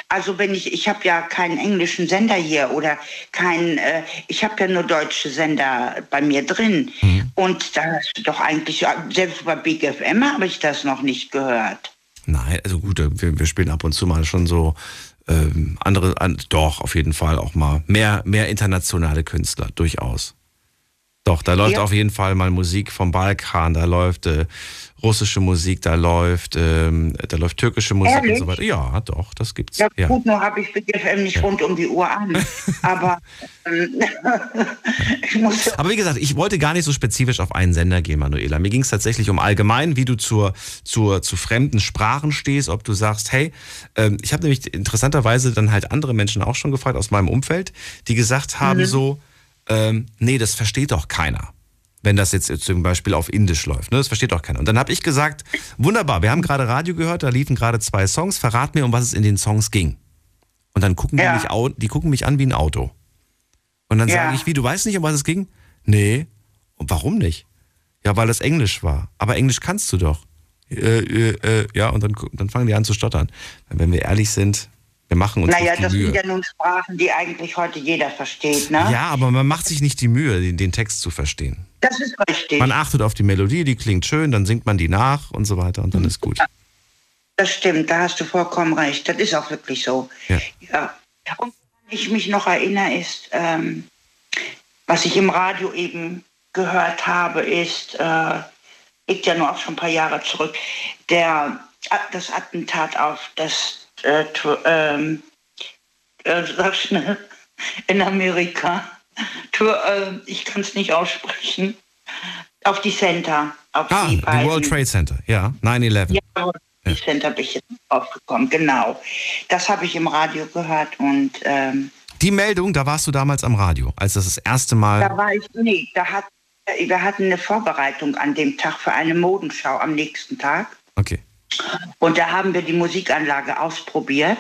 Also wenn ich, ich habe ja keinen englischen Sender hier oder keinen, äh, ich habe ja nur deutsche Sender bei mir drin. Mhm. Und da hast du doch eigentlich, selbst bei Big FM habe ich das noch nicht gehört. nein, also gut, wir, wir spielen ab und zu mal schon so ähm, andere, an, doch, auf jeden Fall auch mal mehr, mehr internationale Künstler, durchaus. Doch, da läuft Ja. auf jeden Fall mal Musik vom Balkan, da läuft äh, russische Musik, da läuft, ähm, da läuft türkische Musik und Ehrlich? so weiter. Ja, doch, das gibt's. Ja, Ja. gut, nur habe ich Big FM nicht rund um die Uhr an. Aber ähm, ich muss Aber wie gesagt, ich wollte gar nicht so spezifisch auf einen Sender gehen, Manuela. Mir ging es tatsächlich um allgemein, wie du zur, zur, zu fremden Sprachen stehst, ob du sagst, hey, ähm, ich habe nämlich interessanterweise dann halt andere Menschen auch schon gefragt aus meinem Umfeld, die gesagt haben Mhm. so, ähm, nee, das versteht doch keiner. Wenn das jetzt zum Beispiel auf Indisch läuft, ne? das versteht doch keiner. Und dann habe ich gesagt, wunderbar, wir haben gerade Radio gehört, da liefen gerade zwei Songs, verrat mir, um was es in den Songs ging. Und dann gucken Ja. die, mich die gucken mich an wie ein Auto. Und dann Ja. sage ich, wie, du weißt nicht, um was es ging? Nee. Und warum nicht? Ja, weil das Englisch war. Aber Englisch kannst du doch. Äh, äh, äh, ja, und dann, dann fangen die an zu stottern. Wenn wir ehrlich sind, wir machen uns naja, das Mühe. sind ja nun Sprachen, die eigentlich heute jeder versteht, ne? ja, aber man macht sich nicht die Mühe, den, den Text zu verstehen. Das ist richtig. Man achtet auf die Melodie, die klingt schön, dann singt man die nach und so weiter und dann ist gut. Das stimmt, da hast du vollkommen recht. Das ist auch wirklich so. Ja. Ja. Und woran ich mich noch erinnere, ist, ähm, was ich im Radio eben gehört habe, ist, äh, liegt ja nur auch schon ein paar Jahre zurück, der, das Attentat auf das, äh, ähm, äh, sag schnell, in Amerika. Äh, ich kann es nicht aussprechen. Auf die Center. Auf Ah, die die. World Trade Center, ja, 9-11. Ja, die Center bin ich jetzt aufgekommen, genau. Das habe ich im Radio gehört und ähm, Die Meldung, da warst du damals am Radio, als das das erste Mal. da war ich, nee, da hat, wir hatten eine Vorbereitung an dem Tag für eine Modenschau am nächsten Tag. Okay. Und da haben wir die Musikanlage ausprobiert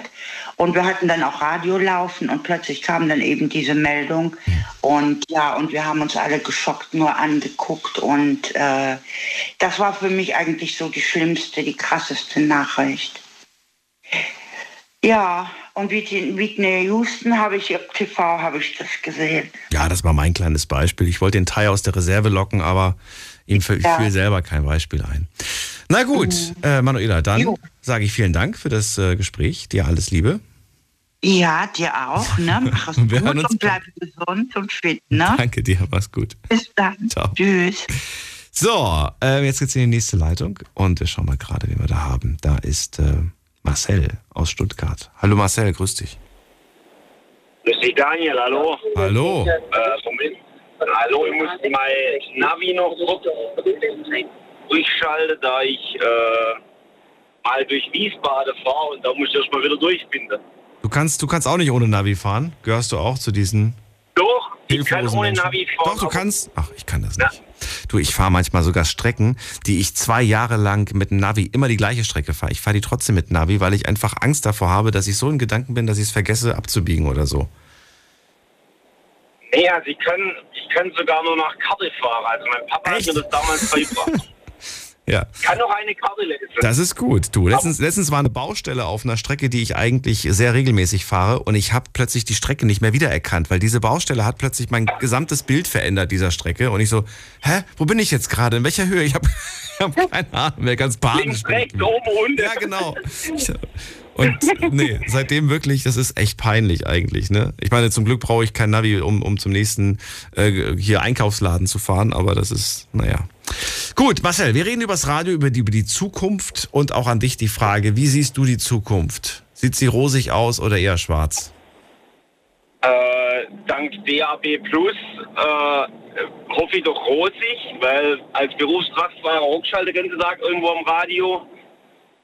und wir hatten dann auch Radio laufen und plötzlich kam dann eben diese Meldung und ja, und wir haben uns alle geschockt nur angeguckt und äh, das war für mich eigentlich so die schlimmste, die krasseste Nachricht. Ja, und Whitney Houston habe ich im TV habe ich das gesehen. Ja, das war mein kleines Beispiel. Ich wollte den Thai aus der Reserve locken, ihm fällt Ja. ja. selber kein Beispiel ein. Na gut, äh, Manuela, dann sage ich vielen Dank für das äh, Gespräch. Dir alles Liebe. Ja, dir auch, ne? Mach es Wir gut hören uns und bleib gesund und fit, ne? Danke dir, mach's gut. Bis dann. Ciao. Tschüss. So, äh, jetzt geht's in die nächste Leitung und wir schauen mal gerade, wen wir da haben. Da ist äh, Marcel aus Stuttgart. Hallo Marcel, grüß dich. Grüß dich, Daniel, hallo. Hallo. Äh, Moment. Hallo, ich muss mein Navi noch kurz durchschalten, da ich äh, mal durch Wiesbaden fahre und da muss ich erstmal wieder durchbinden. Du kannst, du kannst auch nicht ohne Navi fahren. Gehörst du auch zu diesen Doch, ich kann ohne Menschen? Navi fahren. Doch, du kannst. Ach, ich kann das nicht. Du, ich fahre manchmal sogar Strecken, die ich zwei Jahre lang mit Navi immer die gleiche Strecke fahre. Ich fahre die trotzdem mit Navi, weil ich einfach Angst davor habe, dass ich so in Gedanken bin, dass ich es vergesse abzubiegen oder so. Nee, also ich kann, ich kann sogar nur nach Karte fahren. Also mein Papa hat mir das damals beigebracht. Ja. Ich kann noch eine Karte lesen. Das ist gut. Du, letztens, letztens war eine Baustelle auf einer Strecke, die ich eigentlich sehr regelmäßig fahre und ich habe plötzlich die Strecke nicht mehr wiedererkannt, weil diese Baustelle hat plötzlich mein gesamtes Bild verändert dieser Strecke und ich so, hä, wo bin ich jetzt gerade? In welcher Höhe? Ich habe hab keine Ahnung mehr, ganz panisch. Links, rechts, oben, unten. Ja, genau. Ich, und nee, seitdem wirklich, das ist echt peinlich eigentlich. Ne? Ich meine, zum Glück brauche ich kein Navi, um, um zum nächsten äh, hier Einkaufsladen zu fahren, aber das ist, naja. Gut, Marcel, wir reden über das Radio, über die, über die Zukunft und auch an dich die Frage, wie siehst du die Zukunft? Sieht sie rosig aus oder eher schwarz? Äh, dank DAB Plus äh, hoffe ich doch rosig, weil als Berufskraftfahrer hochschalte den ganzen Tag irgendwo am Radio.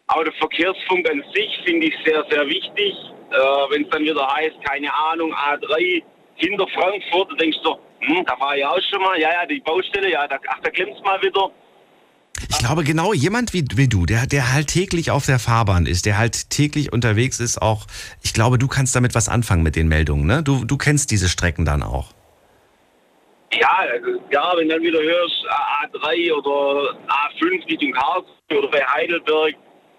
Aber der Verkehrsfunk an sich finde ich sehr, sehr wichtig. Äh, Wenn es dann wieder heißt, keine Ahnung, A3 hinter Frankfurt, dann denkst du, hm, da war ich auch schon mal, ja, ja, die Baustelle, ja, da, ach, da klemmt's mal wieder. Ich glaube, genau jemand wie, wie du, der, der halt täglich auf der Fahrbahn ist, der halt täglich unterwegs ist, auch, ich glaube, du kannst damit was anfangen mit den Meldungen, ne? Du, du kennst diese Strecken dann auch. Ja, also, ja, wenn dann wieder hörst A- A3 oder A5 Richtung Karlsruhe oder bei Heidelberg,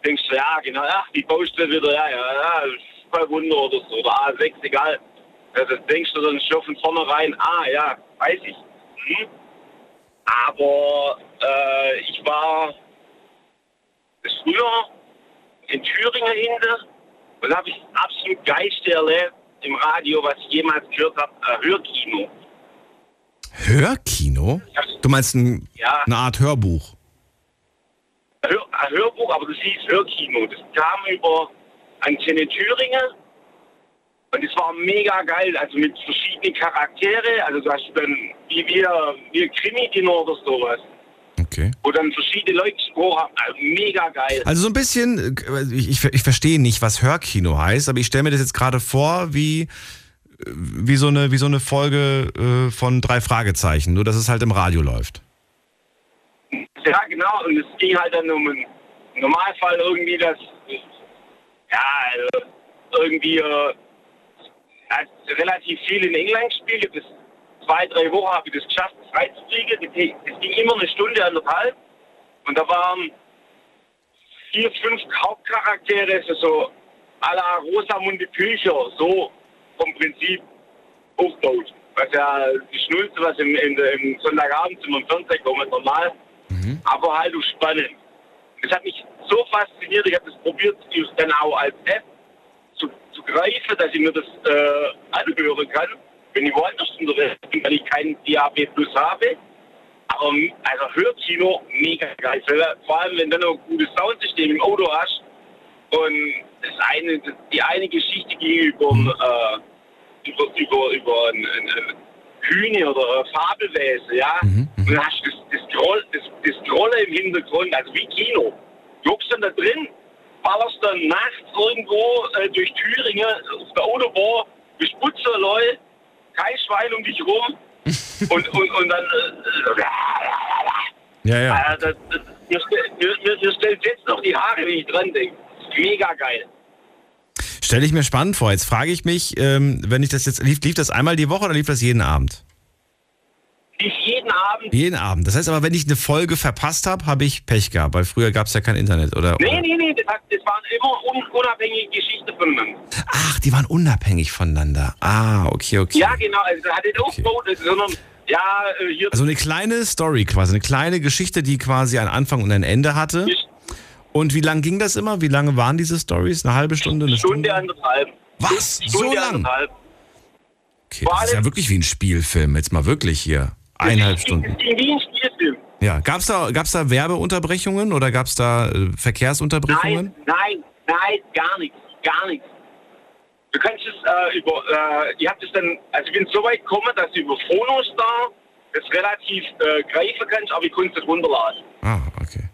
denkst du, ja, genau, ach, die Baustelle wieder, ja, ja, ja, zwei Wunder oder so, oder A6, egal. Also denkst du dann schon von vornherein, ah, ja, weiß ich. Hm. Aber äh, ich war früher in Thüringen hinten und habe ich absolut geilste erlebt im Radio, was ich jemals gehört habe, äh, Hörkino. Hörkino? Du meinst ein, Ja. eine Art Hörbuch? Hör, Hörbuch, aber das hieß Hörkino. Das kam über Antenne Thüringen. Und es war mega geil, also mit verschiedenen Charaktere. Also du hast dann wie wir, wir Krimi-Dinner oder sowas. Okay. Wo dann verschiedene Leute gesprochen haben. Also mega geil. Also so ein bisschen, ich, ich, ich verstehe nicht, was Hörkino heißt, aber ich stelle mir das jetzt gerade vor wie, wie, so eine, wie so eine Folge äh, von drei Fragezeichen, nur dass es halt im Radio läuft. Ja, genau. Und es ging halt dann um einen im Normalfall irgendwie das, ja, also irgendwie äh, relativ viel in England gespielt. Das zwei, drei Wochen habe ich das geschafft, freizukriegen. Das das ging immer eine Stunde, anderthalb. Und da waren vier, fünf Hauptcharaktere, also so à la Rosamunde Pilcher, so vom Prinzip aufgebaut. Was ja die Schnulze, was im, der- im Sonntagabend zum Fernsehen kommt, normal. Aber halt auch spannend. Das hat mich so fasziniert, ich habe das probiert, das dann auch als App zu, zu greifen, dass ich mir das äh, anhören kann, wenn ich woanders unterwegs bin, weil ich keinen DAB Plus habe. Aber also Hörkino, mega geil. Vor allem, wenn du noch ein gutes Soundsystem im Auto hast. Und das eine, die eine Geschichte ging über, äh, über, über, über ein, ein, ein Hühne oder ein Fabelwesen, ja. Und dann hast du das, das, das, das im Hintergrund, also wie Kino. Du hockst dann da drin, ballerst dann nachts irgendwo äh, durch Thüringen auf der Autobahn, bist Putzerleu, kein Schwein um dich rum. und, und, und dann. Äh, Ja, ja. äh, das, das, mir, mir, mir stellt jetzt noch die Haare, wenn ich dran denke. Mega geil. Stelle ich mir spannend vor. Jetzt frage ich mich, ähm, wenn ich das jetzt, lief, lief das einmal die Woche oder lief das jeden Abend? Lief jeden Abend. Jeden Abend. Das heißt aber, wenn ich eine Folge verpasst habe, habe ich Pech gehabt, weil früher gab es ja kein Internet, oder? Nee, oder? nee, nee, das, das waren immer un, unabhängige Geschichten voneinander. Ach, die waren unabhängig voneinander. Ah, okay, okay. Ja, genau, also hat nicht aufgebaut, sondern ja, äh, hier. Also eine kleine Story quasi, eine kleine Geschichte, die quasi einen Anfang und ein Ende hatte. Und wie lang ging das immer? Wie lange waren diese Stories? Eine halbe Stunde? Eine Stunde, Stunde? anderthalb. Was? Stunde, so lang? Anderthalb. Okay, das ist ja wirklich wie ein Spielfilm. Jetzt mal wirklich hier. Eineinhalb Stunden. Das ging wie ein Spielfilm. Ja, gab es da, gab's da Werbeunterbrechungen oder gab es da äh, Verkehrsunterbrechungen? Nein, nein, nein, gar nichts, gar nichts. Du kannst es äh, über, äh, ihr habt es dann, also ich bin so weit gekommen, dass du über Phonos da das relativ äh, greifen kannst, aber ich konnte es runterladen. Ah, okay.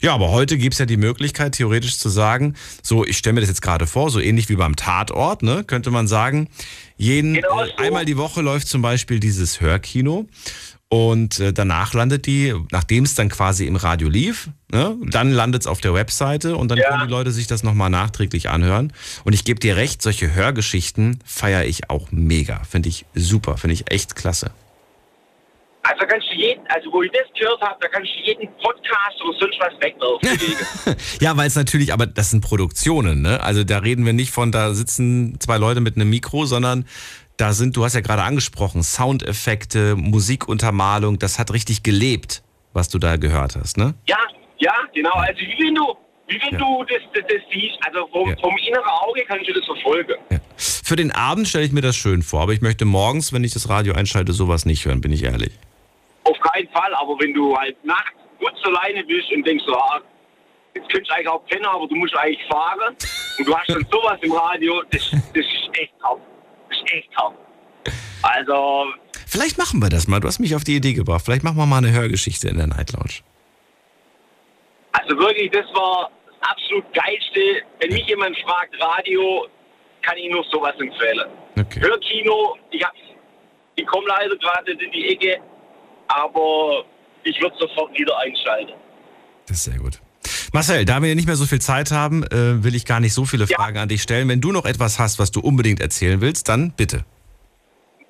Ja, aber heute gibt es ja die Möglichkeit, theoretisch zu sagen, so, ich stelle mir das jetzt gerade vor, so ähnlich wie beim Tatort, ne, könnte man sagen, jeden, genau so. einmal die Woche läuft zum Beispiel dieses Hörkino und äh, danach landet die, nachdem es dann quasi im Radio lief, ne, dann landet es auf der Webseite und dann ja. können die Leute sich das nochmal nachträglich anhören. Und ich gebe dir recht, solche Hörgeschichten feiere ich auch mega. Finde ich super, finde ich echt klasse. Also kannst du jeden, also wo ich das gehört habe, da kannst du jeden Podcast oder sonst was wegwerfen. ja, weil es natürlich, aber das sind Produktionen, ne? Also da reden wir nicht von, da sitzen zwei Leute mit einem Mikro, sondern da sind, du hast ja gerade angesprochen, Soundeffekte, Musikuntermalung, das hat richtig gelebt, was du da gehört hast, ne? Ja, ja, genau. Also wie wenn du, wie wenn ja. du das, das, das, siehst, also vom, ja. vom inneren Auge kannst du das verfolgen. Ja. Für den Abend stelle ich mir das schön vor, aber ich möchte morgens, wenn ich das Radio einschalte, sowas nicht hören, bin ich ehrlich. Auf keinen Fall, aber wenn du halt nachts gut alleine bist und denkst so, ah, jetzt könntest du eigentlich auch pennen, aber du musst eigentlich fahren und du hast dann sowas im Radio, das, das ist echt hart ich echt hart. Also. Vielleicht machen wir das mal. Du hast mich auf die Idee gebracht. Vielleicht machen wir mal eine Hörgeschichte in der Night Lounge. Also wirklich, das war das absolut geilste. Wenn mich jemand fragt, Radio, kann ich nur sowas empfehlen. Okay. Hörkino, ich, ich komme leider gerade in die Ecke, aber ich würde sofort wieder einschalten. Das ist sehr gut. Marcel, da wir nicht mehr so viel Zeit haben, äh, will ich gar nicht so viele ja. Fragen an dich stellen. Wenn du noch etwas hast, was du unbedingt erzählen willst, dann bitte.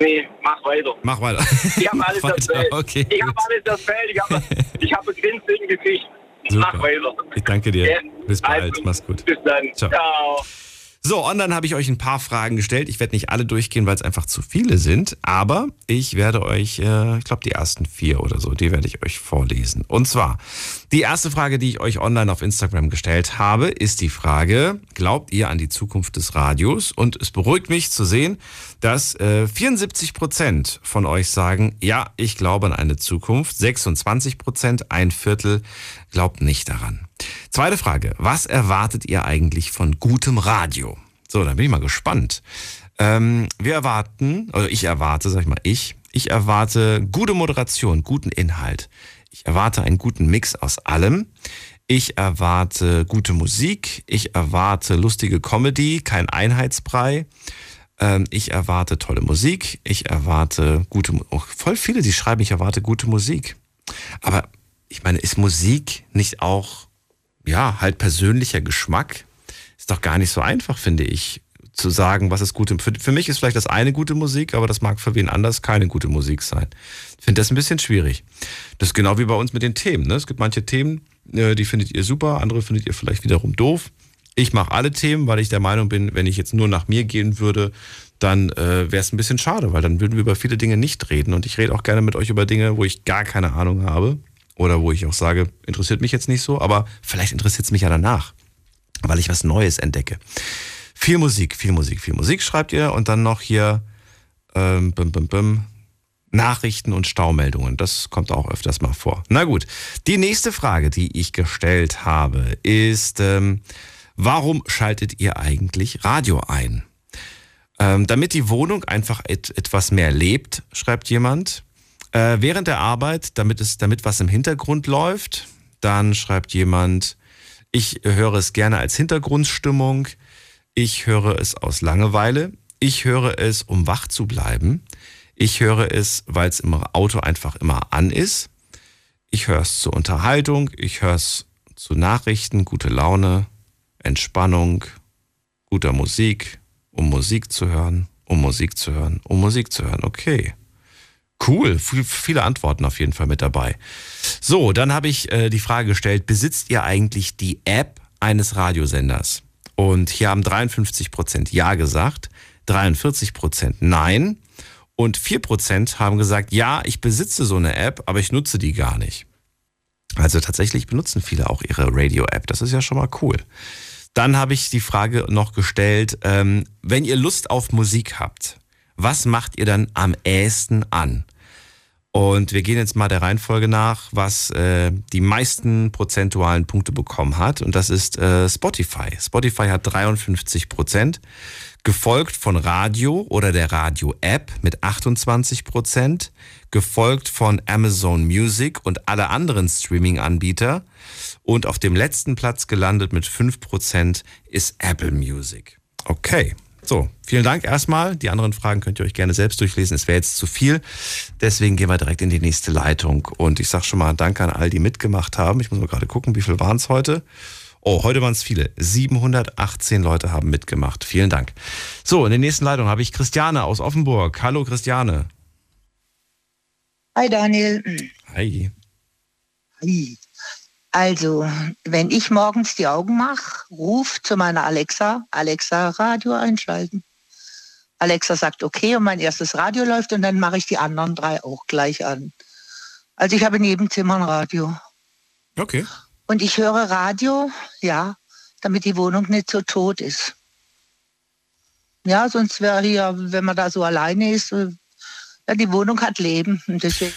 Nee, mach weiter. Mach weiter. Ich habe alles erzählt. Okay. Ich habe alles erzählt. Ich habe ich hab ein Grinsen im Gesicht. Super. Mach weiter. Ich danke dir. Ja. Bis bald. Also, Mach's gut. Bis dann. Ciao. Ciao. So, online habe ich euch ein paar Fragen gestellt. Ich werde nicht alle durchgehen, weil es einfach zu viele sind. Aber ich werde euch, äh, ich glaube, die ersten vier oder so, die werde ich euch vorlesen. Und zwar, die erste Frage, die ich euch online auf Instagram gestellt habe, ist die Frage, glaubt ihr an die Zukunft des Radios? Und es beruhigt mich zu sehen, dass äh, 74 Prozent von euch sagen, ja, ich glaube an eine Zukunft. 26 Prozent, ein Viertel, glaubt nicht daran. Zweite Frage. Was erwartet ihr eigentlich von gutem Radio? So, da bin ich mal gespannt. Ähm, wir erwarten, oder ich erwarte, sag ich mal, ich, ich erwarte gute Moderation, guten Inhalt. Ich erwarte einen guten Mix aus allem. Ich erwarte gute Musik. Ich erwarte lustige Comedy, kein Einheitsbrei. Ähm, ich erwarte tolle Musik. Ich erwarte gute, oh, voll viele, die schreiben, ich erwarte gute Musik. Aber ich meine, ist Musik nicht auch ja, halt persönlicher Geschmack. Ist doch gar nicht so einfach, finde ich, zu sagen, was ist gute. Für, für mich ist vielleicht das eine gute Musik, aber das mag für wen anders keine gute Musik sein. Ich finde das ein bisschen schwierig. Das ist genau wie bei uns mit den Themen. Ne? Es gibt manche Themen, äh, die findet ihr super, andere findet ihr vielleicht wiederum doof. Ich mache alle Themen, weil ich der Meinung bin, wenn ich jetzt nur nach mir gehen würde, dann äh, wäre es ein bisschen schade, weil dann würden wir über viele Dinge nicht reden. Und ich rede auch gerne mit euch über Dinge, wo ich gar keine Ahnung habe. Oder wo ich auch sage, interessiert mich jetzt nicht so, aber vielleicht interessiert es mich ja danach, weil ich was Neues entdecke. Viel Musik, viel Musik, viel Musik schreibt ihr und dann noch hier ähm, bim, bim, bim, Nachrichten und Staumeldungen. Das kommt auch öfters mal vor. Na gut, die nächste Frage, die ich gestellt habe, ist, ähm, warum schaltet ihr eigentlich Radio ein? Ähm, damit die Wohnung einfach et etwas mehr lebt, schreibt jemand. Äh, während der Arbeit, damit es, damit was im Hintergrund läuft, dann schreibt jemand, ich höre es gerne als Hintergrundstimmung. Ich höre es aus Langeweile. Ich höre es, um wach zu bleiben. Ich höre es, weil es im Auto einfach immer an ist. Ich höre es zur Unterhaltung. Ich höre es zu Nachrichten, gute Laune, Entspannung, guter Musik, um Musik zu hören, um Musik zu hören, um Musik zu hören. Okay. Cool, viele Antworten auf jeden Fall mit dabei. So, dann habe ich äh, die Frage gestellt, besitzt ihr eigentlich die App eines Radiosenders? Und hier haben 53 Prozent Ja gesagt, 43 Prozent Nein und 4 Prozent haben gesagt, ja, ich besitze so eine App, aber ich nutze die gar nicht. Also tatsächlich benutzen viele auch ihre Radio-App. Das ist ja schon mal cool. Dann habe ich die Frage noch gestellt, ähm, wenn ihr Lust auf Musik habt, was macht ihr dann am ehesten an? Und wir gehen jetzt mal der Reihenfolge nach, was äh, die meisten prozentualen Punkte bekommen hat. Und das ist äh, Spotify. Spotify hat 53 Prozent, gefolgt von Radio oder der Radio-App mit 28 Prozent, gefolgt von Amazon Music und alle anderen Streaming-Anbieter. Und auf dem letzten Platz gelandet mit 5 Prozent ist Apple Music. Okay, so, vielen Dank erstmal. Die anderen Fragen könnt ihr euch gerne selbst durchlesen. Es wäre jetzt zu viel. Deswegen gehen wir direkt in die nächste Leitung. Und ich sage schon mal Danke an all, die mitgemacht haben. Ich muss mal gerade gucken, wie viel waren es heute. Oh, heute waren es viele. 718 Leute haben mitgemacht. Vielen Dank. So, in der nächsten Leitung habe ich Christiane aus Offenburg. Hallo Christiane. Hi Daniel. Hi. Hi. Also, wenn ich morgens die Augen mache, ruf zu meiner Alexa, Alexa Radio einschalten. Alexa sagt okay und mein erstes Radio läuft und dann mache ich die anderen drei auch gleich an. Also ich habe in jedem Zimmer ein Radio. Okay. Und ich höre Radio, ja, damit die Wohnung nicht so tot ist. Ja, sonst wäre hier, wenn man da so alleine ist, die Wohnung hat Leben.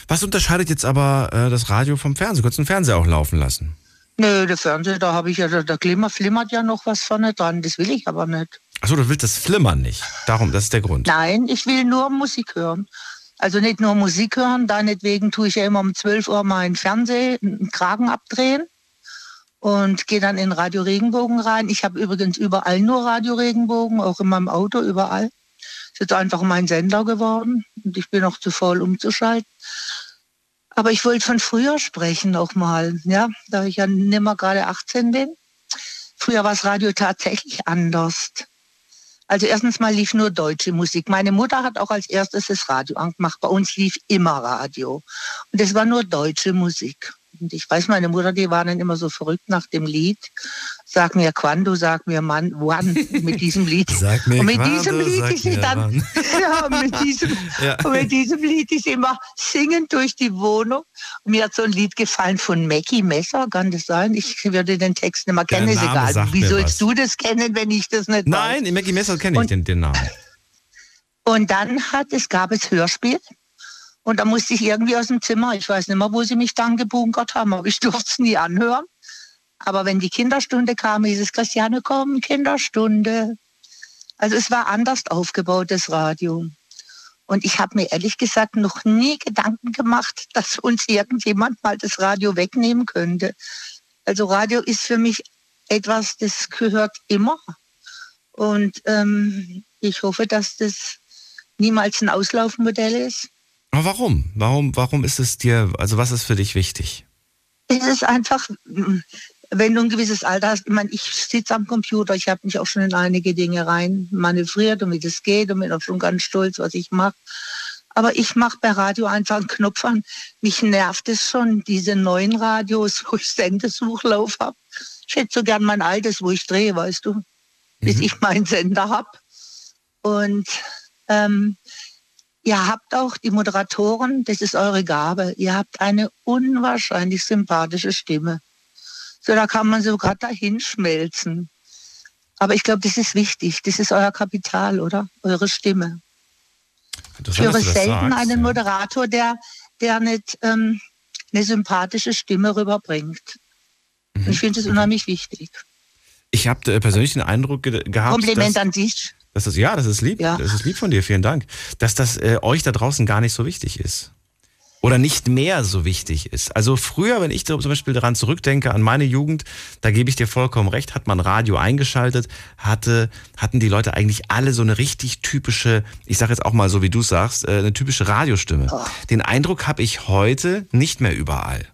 Was unterscheidet jetzt aber äh, das Radio vom Fernseher? Könntest du den Fernseher auch laufen lassen? Nö, der Fernseher, da habe ich ja, der Klima flimmert ja noch was vorne dran. Das will ich aber nicht. Achso, du willst das Flimmern nicht. Darum, das ist der Grund. Nein, ich will nur Musik hören. Also nicht nur Musik hören, deinetwegen tue ich ja immer um 12 Uhr meinen Fernseher, einen Kragen abdrehen und gehe dann in Radio Regenbogen rein. Ich habe übrigens überall nur Radio Regenbogen, auch in meinem Auto, überall. Ist jetzt einfach mein Sender geworden und ich bin noch zu faul umzuschalten. Aber ich wollte von früher sprechen auch mal, ja, da ich ja nimmer gerade 18 bin. Früher war das Radio tatsächlich anders. Also erstens mal lief nur deutsche Musik. Meine Mutter hat auch als erstes das Radio angemacht. Bei uns lief immer Radio. Und es war nur deutsche Musik. Und ich weiß, meine Mutter, die war dann immer so verrückt nach dem Lied. Sag mir Quando, sag mir Mann, wann mit diesem Lied. Sag mir und mit Quando, diesem Lied ist sie dann, ja, mit diesem, Ja. und mit diesem Lied ist sie immer singend durch die Wohnung. Und mir hat so ein Lied gefallen von Mackie Messer, kann das sein? Ich würde den Text nicht mehr kennen, ist egal. Wie sollst du das kennen, wenn ich das nicht weiß? Nein, in Maggie Messer kenne ich den, den Namen. Und dann hat es, gab es Hörspiel. Und da musste ich irgendwie aus dem Zimmer, ich weiß nicht mehr, wo sie mich dann gebunkert haben, aber ich durfte es nie anhören. Aber wenn die Kinderstunde kam, hieß es, Christiane, komm, Kinderstunde. Also es war anders aufgebaut, das Radio. Und ich habe mir ehrlich gesagt noch nie Gedanken gemacht, dass uns irgendjemand mal das Radio wegnehmen könnte. Also Radio ist für mich etwas, das gehört immer. Und ähm, ich hoffe, dass das niemals ein Auslaufmodell ist. Aber warum? Warum, warum ist es dir, also was ist für dich wichtig? Es ist einfach, wenn du ein gewisses Alter hast, ich meine, ich sitze am Computer, ich habe mich auch schon in einige Dinge rein manövriert, damit es geht und bin auch schon ganz stolz, was ich mache. Aber ich mache bei Radio einfach einen Knopf an. Mich nervt es schon, diese neuen Radios, wo ich Sendesuchlauf habe. Ich hätte so gern mein altes, wo ich drehe, weißt du, bis ich meinen Sender habe. Und ähm, ihr habt auch die Moderatoren, das ist eure Gabe, ihr habt eine unwahrscheinlich sympathische Stimme. So, da kann man so gerade dahin schmelzen. Aber ich glaube, das ist wichtig. Das ist euer Kapital, oder? Eure Stimme. Ich höre selten sagst, einen. Moderator, der, der nicht ähm, eine sympathische Stimme rüberbringt. Mhm. ich finde das unheimlich wichtig. Ich habe äh, persönlich den Eindruck ge gehabt, Kompliment dass, an dich. dass das, ja, das ist lieb, Ja. das ist lieb von dir, vielen Dank, dass das äh, euch da draußen gar nicht so wichtig ist. Oder nicht mehr so wichtig ist. Also früher, wenn ich zum Beispiel daran zurückdenke, an meine Jugend, da gebe ich dir vollkommen recht, hat man Radio eingeschaltet, hatte, hatten die Leute eigentlich alle so eine richtig typische, ich sage jetzt auch mal so, wie du sagst, äh, eine typische Radiostimme. Oh. Den Eindruck habe ich heute nicht mehr überall.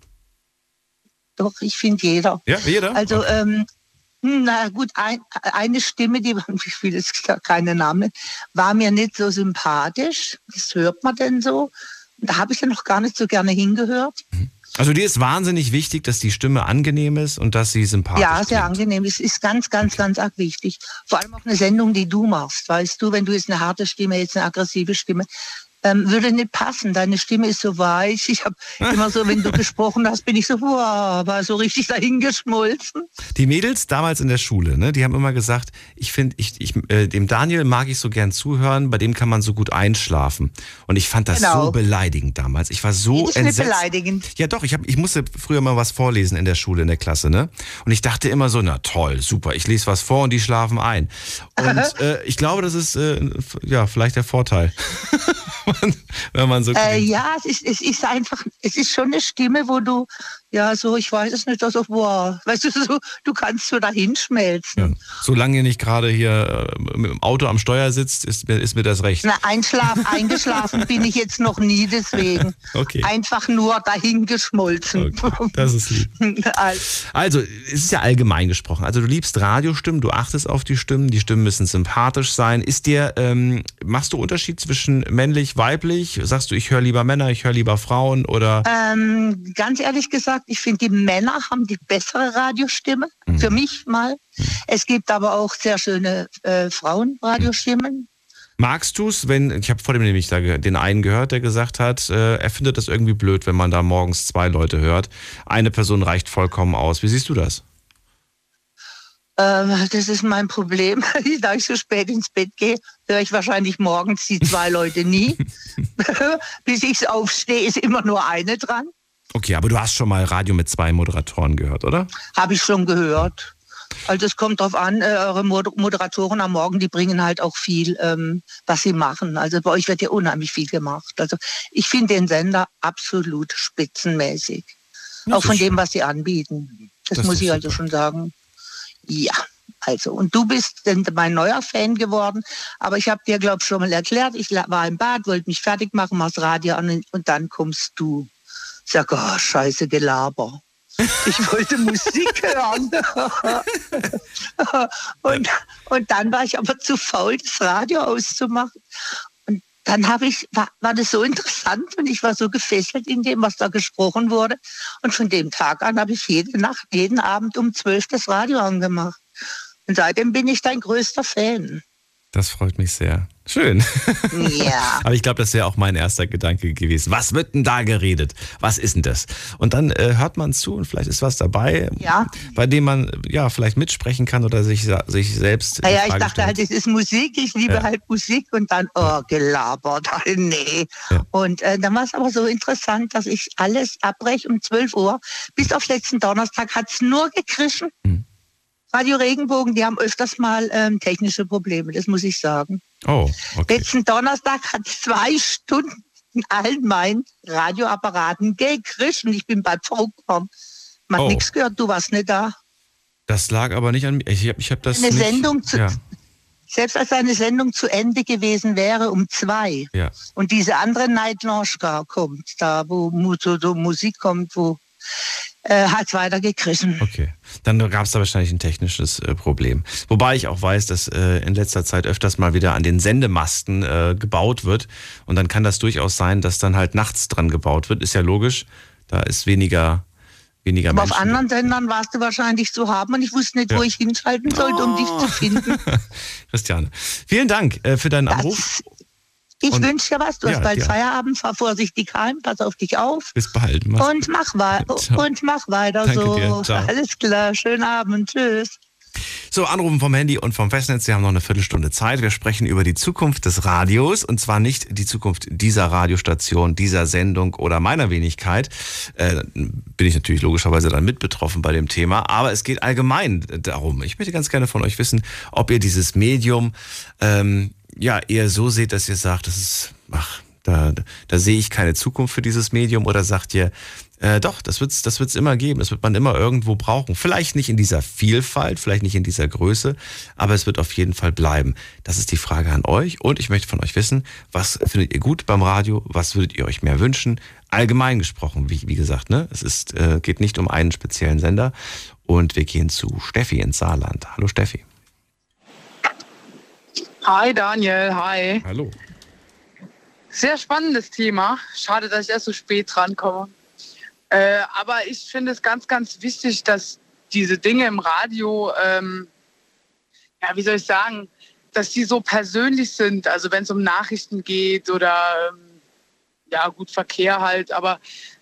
Doch, ich finde jeder. Ja, jeder? Also, ähm, na gut, ein, eine Stimme, die, ich will jetzt keine Namen, war mir nicht so sympathisch. Das hört man denn so. Da habe ich ja noch gar nicht so gerne hingehört. Also dir ist wahnsinnig wichtig, dass die Stimme angenehm ist und dass sie sympathisch ja, sehr klingt. angenehm. Es ist ganz, ganz, ganz arg wichtig. Vor allem auch eine Sendung, die du machst. Weißt du, wenn du jetzt eine harte Stimme, jetzt eine aggressive Stimme, ähm, würde nicht passen. Deine Stimme ist so weich. Ich habe immer so, wenn du gesprochen hast, bin ich so, wow, war so richtig dahingeschmolzen. Die Mädels damals in der Schule, ne, die haben immer gesagt, ich finde, ich, ich, äh, dem Daniel mag ich so gern zuhören, bei dem kann man so gut einschlafen. Und ich fand das Genau. so beleidigend damals. Ich war so Das ist nicht entsetzt. beleidigend. Ja, doch, ich, hab, ich musste früher mal was vorlesen in der Schule, in der Klasse, ne? Und ich dachte immer so, na toll, super, ich lese was vor und die schlafen ein. Und äh, ich glaube, das ist äh, ja vielleicht der Vorteil. Wenn man so Äh, ja, es ist, es ist einfach, es ist schon eine Stimme, wo du, ja, so, ich weiß es nicht, so, wow, weißt du, so, du kannst so dahin schmelzen. Solange ihr nicht gerade hier äh, mit dem Auto am Steuer sitzt, ist mir, ist mir das recht. Na, einschlafen, eingeschlafen bin ich jetzt noch nie, deswegen. Okay. Einfach nur dahin geschmolzen. Das ist lieb. Also, Also, es ist ja allgemein gesprochen. Also, du liebst Radiostimmen, du achtest auf die Stimmen, die Stimmen müssen sympathisch sein. Ist dir, ähm, machst du Unterschied zwischen männlich, weiblich? Sagst du, ich höre lieber Männer, ich höre lieber Frauen oder? ähm, ganz ehrlich gesagt, ich finde, die Männer haben die bessere Radiostimme. Mhm. Für mich mal. Es gibt aber auch sehr schöne äh, Frauenradiostimmen. Magst du es, wenn, ich habe vor dem nämlich den einen gehört, der gesagt hat, äh, er findet das irgendwie blöd, wenn man da morgens zwei Leute hört. Eine Person reicht vollkommen aus. Wie siehst du das? Ähm, das ist mein Problem. da ich so spät ins Bett gehe, höre ich wahrscheinlich morgens die zwei Leute nie. Bis ich aufstehe, ist immer nur eine dran. Okay, aber du hast schon mal Radio mit zwei Moderatoren gehört, oder? Habe ich schon gehört. Also es kommt drauf an, äh, eure Mod- Moderatoren am Morgen, die bringen halt auch viel, ähm, was sie machen. Also bei euch wird ja unheimlich viel gemacht. Also ich finde den Sender absolut spitzenmäßig. Das auch von ist dem, was sie anbieten. Das, Das muss ich also schon sagen. Ja, also und du bist denn mein neuer Fan geworden, aber ich habe dir, glaube ich, schon mal erklärt, ich war im Bad, wollte mich fertig machen, mach's Radio an und dann kommst du. Sag, oh, scheiße Gelaber. Ich wollte Musik hören. und, und dann war ich aber zu faul, das Radio auszumachen. Und dann habe ich, war, war das so interessant und ich war so gefesselt in dem, was da gesprochen wurde. Und von dem Tag an habe ich jede Nacht, jeden Abend um zwölf das Radio angemacht. Und seitdem bin ich dein größter Fan. Das freut mich sehr. Schön. Ja. Aber ich glaube, das wäre auch mein erster Gedanke gewesen. Was wird denn da geredet? Was ist denn das? Und dann äh, hört man zu und vielleicht ist was dabei, Ja. bei dem man ja vielleicht mitsprechen kann oder sich, sich selbst. Naja, ich dachte stellt. halt, es ist Musik, ich liebe Ja. halt Musik und dann, oh, gelabert, nee. Und äh, dann war es aber so interessant, dass ich alles abbreche um 12 Uhr. Bis auf letzten Donnerstag hat es nur gekrischen. Hm. Radio Regenbogen, die haben öfters mal ähm, technische Probleme, das muss ich sagen. Oh, okay. Letzten Donnerstag hat zwei Stunden in allen meinen Radioapparaten gekrischen. Ich bin bald geworden. Man hat Oh. nichts gehört, du warst nicht da. Das lag aber nicht an mir. Ich habe ich hab das Eine nicht, Sendung zu, Ja, selbst als eine Sendung zu Ende gewesen wäre um zwei ja. und diese andere Night Lounge kommt, da wo so, so Musik kommt, wo äh, hat es weiter gekrissen. Okay. Dann gab es da wahrscheinlich ein technisches äh, Problem. Wobei ich auch weiß, dass äh, in letzter Zeit öfters mal wieder an den Sendemasten äh, gebaut wird. Und dann kann das durchaus sein, dass dann halt nachts dran gebaut wird. Ist ja logisch. Da ist weniger, weniger Aber auf anderen Sendern warst du wahrscheinlich zu haben und ich wusste nicht, wo Ja. ich hinschalten sollte, um dich zu finden. Christiane, vielen Dank äh, für deinen Anruf. Ich wünsche dir was. Du Ja, hast bald dir. Feierabend, fahr vorsichtig heim, pass auf dich auf. Bis bald. Mach's Und mach, und mach weiter Danke so. Alles klar, schönen Abend, tschüss. So, anrufen vom Handy und vom Festnetz. Sie haben noch eine Viertelstunde Zeit. Wir sprechen über die Zukunft des Radios und zwar nicht die Zukunft dieser Radiostation, dieser Sendung oder meiner Wenigkeit. Äh, bin ich natürlich logischerweise dann mit betroffen bei dem Thema, aber es geht allgemein darum. Ich möchte ganz gerne von euch wissen, ob ihr dieses Medium ähm, ja eher so seht, dass ihr sagt, das ist, ach, da, da sehe ich keine Zukunft für dieses Medium oder sagt ihr, äh, doch, das wird's, das wird's immer geben. Das wird man immer irgendwo brauchen. Vielleicht nicht in dieser Vielfalt, vielleicht nicht in dieser Größe, aber es wird auf jeden Fall bleiben. Das ist die Frage an euch und ich möchte von euch wissen, was findet ihr gut beim Radio? Was würdet ihr euch mehr wünschen? Allgemein gesprochen, wie, wie gesagt, ne? Es ist, äh, geht nicht um einen speziellen Sender. Und wir gehen zu Steffi ins Saarland. Hallo Steffi. Hi Daniel, hi. Hallo. Sehr spannendes Thema. Schade, dass ich erst so spät drankomme. Äh, aber ich finde es ganz, ganz wichtig, dass diese Dinge im Radio, ähm, ja, wie soll ich sagen, dass die so persönlich sind. Also wenn es um Nachrichten geht oder ähm, ja gut, Verkehr halt, aber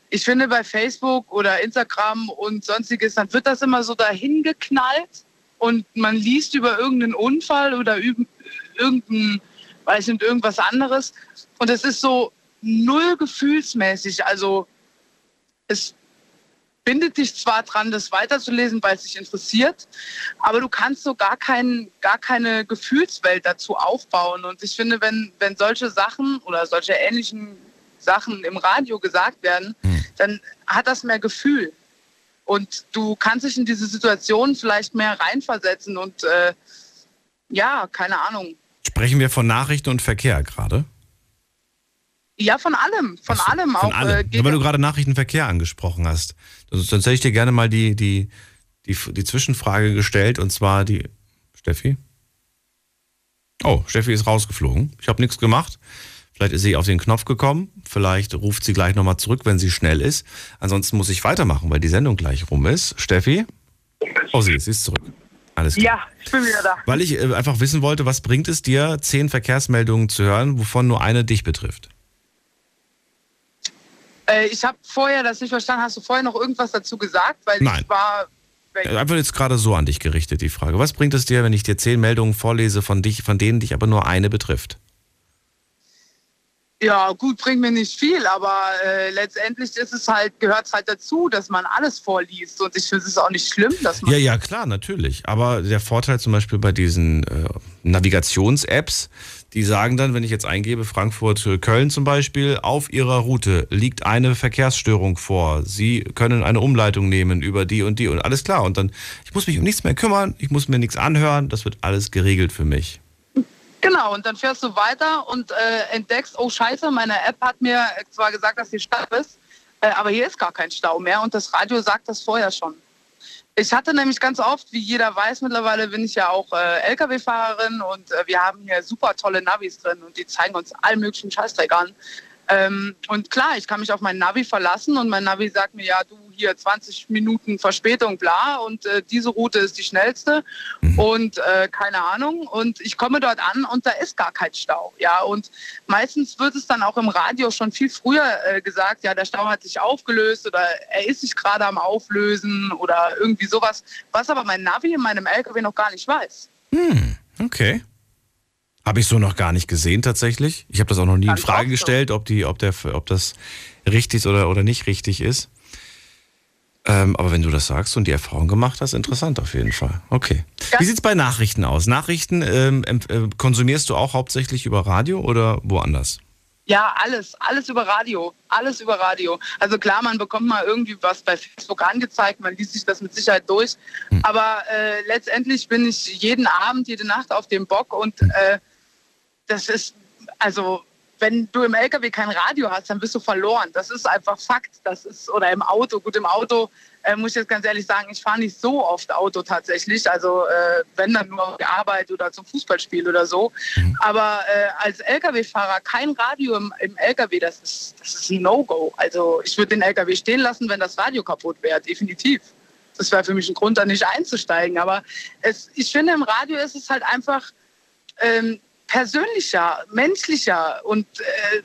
ich finde bei Facebook oder Instagram und sonstiges, dann wird das immer so dahin geknallt und man liest über irgendeinen Unfall oder irgendein, weiß nicht, irgendwas anderes und es ist so null gefühlsmäßig. Also es bindet dich zwar dran, das weiterzulesen, weil es dich interessiert, aber du kannst so gar, kein, gar keine Gefühlswelt dazu aufbauen. Und ich finde, wenn, wenn solche Sachen oder solche ähnlichen Sachen im Radio gesagt werden, hm. dann hat das mehr Gefühl. Und du kannst dich in diese Situation vielleicht mehr reinversetzen und äh, ja, keine Ahnung. Sprechen wir von Nachrichten und Verkehr gerade? Ja, von allem, von so, allem von auch. Allem. Äh, weil du gerade Nachrichtenverkehr angesprochen hast. Sonst, sonst hätte ich dir gerne mal die, die, die, die Zwischenfrage gestellt und zwar die. Steffi? Oh, Steffi ist rausgeflogen. Ich habe nichts gemacht. Vielleicht ist sie auf den Knopf gekommen. Vielleicht ruft sie gleich nochmal zurück, wenn sie schnell ist. Ansonsten muss ich weitermachen, weil die Sendung gleich rum ist. Steffi? Oh, sie ist, sie ist zurück. Alles klar. Ja, ich bin wieder da. Weil ich äh, einfach wissen wollte, was bringt es dir, zehn Verkehrsmeldungen zu hören, wovon nur eine dich betrifft? Äh, ich habe vorher das nicht verstanden. Hast du vorher noch irgendwas dazu gesagt? Weil Nein. ich war. Einfach jetzt gerade so an dich gerichtet, die Frage. Was bringt es dir, wenn ich dir zehn Meldungen vorlese, von, dich, von denen dich aber nur eine betrifft? Ja, gut, bringt mir nicht viel, aber äh, letztendlich ist es halt, gehört es halt dazu, dass man alles vorliest. Und ich finde es auch nicht schlimm, dass man. Ja, ja, klar, natürlich. Aber der Vorteil zum Beispiel bei diesen äh, Navigations-Apps, die sagen dann, wenn ich jetzt eingebe, Frankfurt-Köln zum Beispiel, auf Ihrer Route liegt eine Verkehrsstörung vor. Sie können eine Umleitung nehmen über die und die und alles klar. Und dann, ich muss mich um nichts mehr kümmern, ich muss mir nichts anhören, das wird alles geregelt für mich. Genau, und dann fährst du weiter und äh, entdeckst, oh scheiße, meine App hat mir zwar gesagt, dass hier Stau ist, äh, aber hier ist gar kein Stau mehr und das Radio sagt das vorher schon. Ich hatte nämlich ganz oft, wie jeder weiß mittlerweile, bin ich ja auch äh, Lkw-Fahrerin und äh, wir haben hier super tolle Navis drin und die zeigen uns allen möglichen Scheißdreck an. Ähm, und klar, ich kann mich auf mein Navi verlassen und mein Navi sagt mir, ja, du hier 20 Minuten Verspätung, bla, und äh, diese Route ist die schnellste mhm. und äh, keine Ahnung. Und ich komme dort an und da ist gar kein Stau. Ja, und meistens wird es dann auch im Radio schon viel früher äh, gesagt, ja, der Stau hat sich aufgelöst oder er ist sich gerade am Auflösen oder irgendwie sowas, was aber mein Navi in meinem LKW noch gar nicht weiß. Hm, okay. Habe ich so noch gar nicht gesehen tatsächlich. Ich habe das auch noch nie in Frage gestellt, ob, die, ob, der, ob das richtig oder, oder nicht richtig ist. Ähm, aber wenn du das sagst und die Erfahrung gemacht hast, interessant auf jeden Fall. Okay. Ja. Wie sieht es bei Nachrichten aus? Nachrichten ähm, äh, konsumierst du auch hauptsächlich über Radio oder woanders? Ja, alles, alles über Radio, alles über Radio. Also klar, man bekommt mal irgendwie was bei Facebook angezeigt, man liest sich das mit Sicherheit durch. Hm. Aber äh, letztendlich bin ich jeden Abend, jede Nacht auf dem Bock und hm. äh, das ist, also wenn du im LKW kein Radio hast, dann bist du verloren. Das ist einfach Fakt. Das ist, oder im Auto. Gut, im Auto äh, muss ich jetzt ganz ehrlich sagen, ich fahre nicht so oft Auto tatsächlich. Also äh, wenn dann nur auf die Arbeit oder zum Fußballspiel oder so. Mhm. Aber äh, als LKW-Fahrer kein Radio im, im LKW, das ist, das ist ein No-Go. Also ich würde den LKW stehen lassen, wenn das Radio kaputt wäre, definitiv. Das wäre für mich ein Grund, da nicht einzusteigen. Aber es, ich finde, im Radio ist es halt einfach, ähm, persönlicher, menschlicher und äh,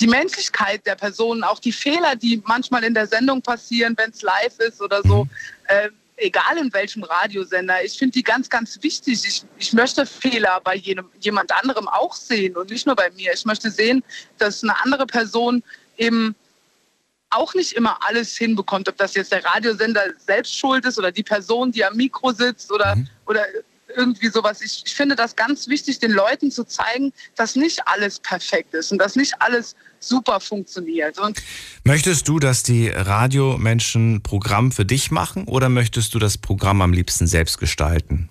die Menschlichkeit der Personen, auch die Fehler, die manchmal in der Sendung passieren, wenn es live ist oder so, äh, egal in welchem Radiosender, ich finde die ganz, ganz wichtig. Ich, ich möchte Fehler bei jedem, jemand anderem auch sehen und nicht nur bei mir. Ich möchte sehen, dass eine andere Person eben auch nicht immer alles hinbekommt, ob das jetzt der Radiosender selbst schuld ist oder die Person, die am Mikro sitzt oder, mhm. oder irgendwie sowas. Ich, ich finde das ganz wichtig, den Leuten zu zeigen, dass nicht alles perfekt ist und dass nicht alles super funktioniert. Und möchtest du, dass die Radiomenschen Programm für dich machen oder möchtest du das Programm am liebsten selbst gestalten?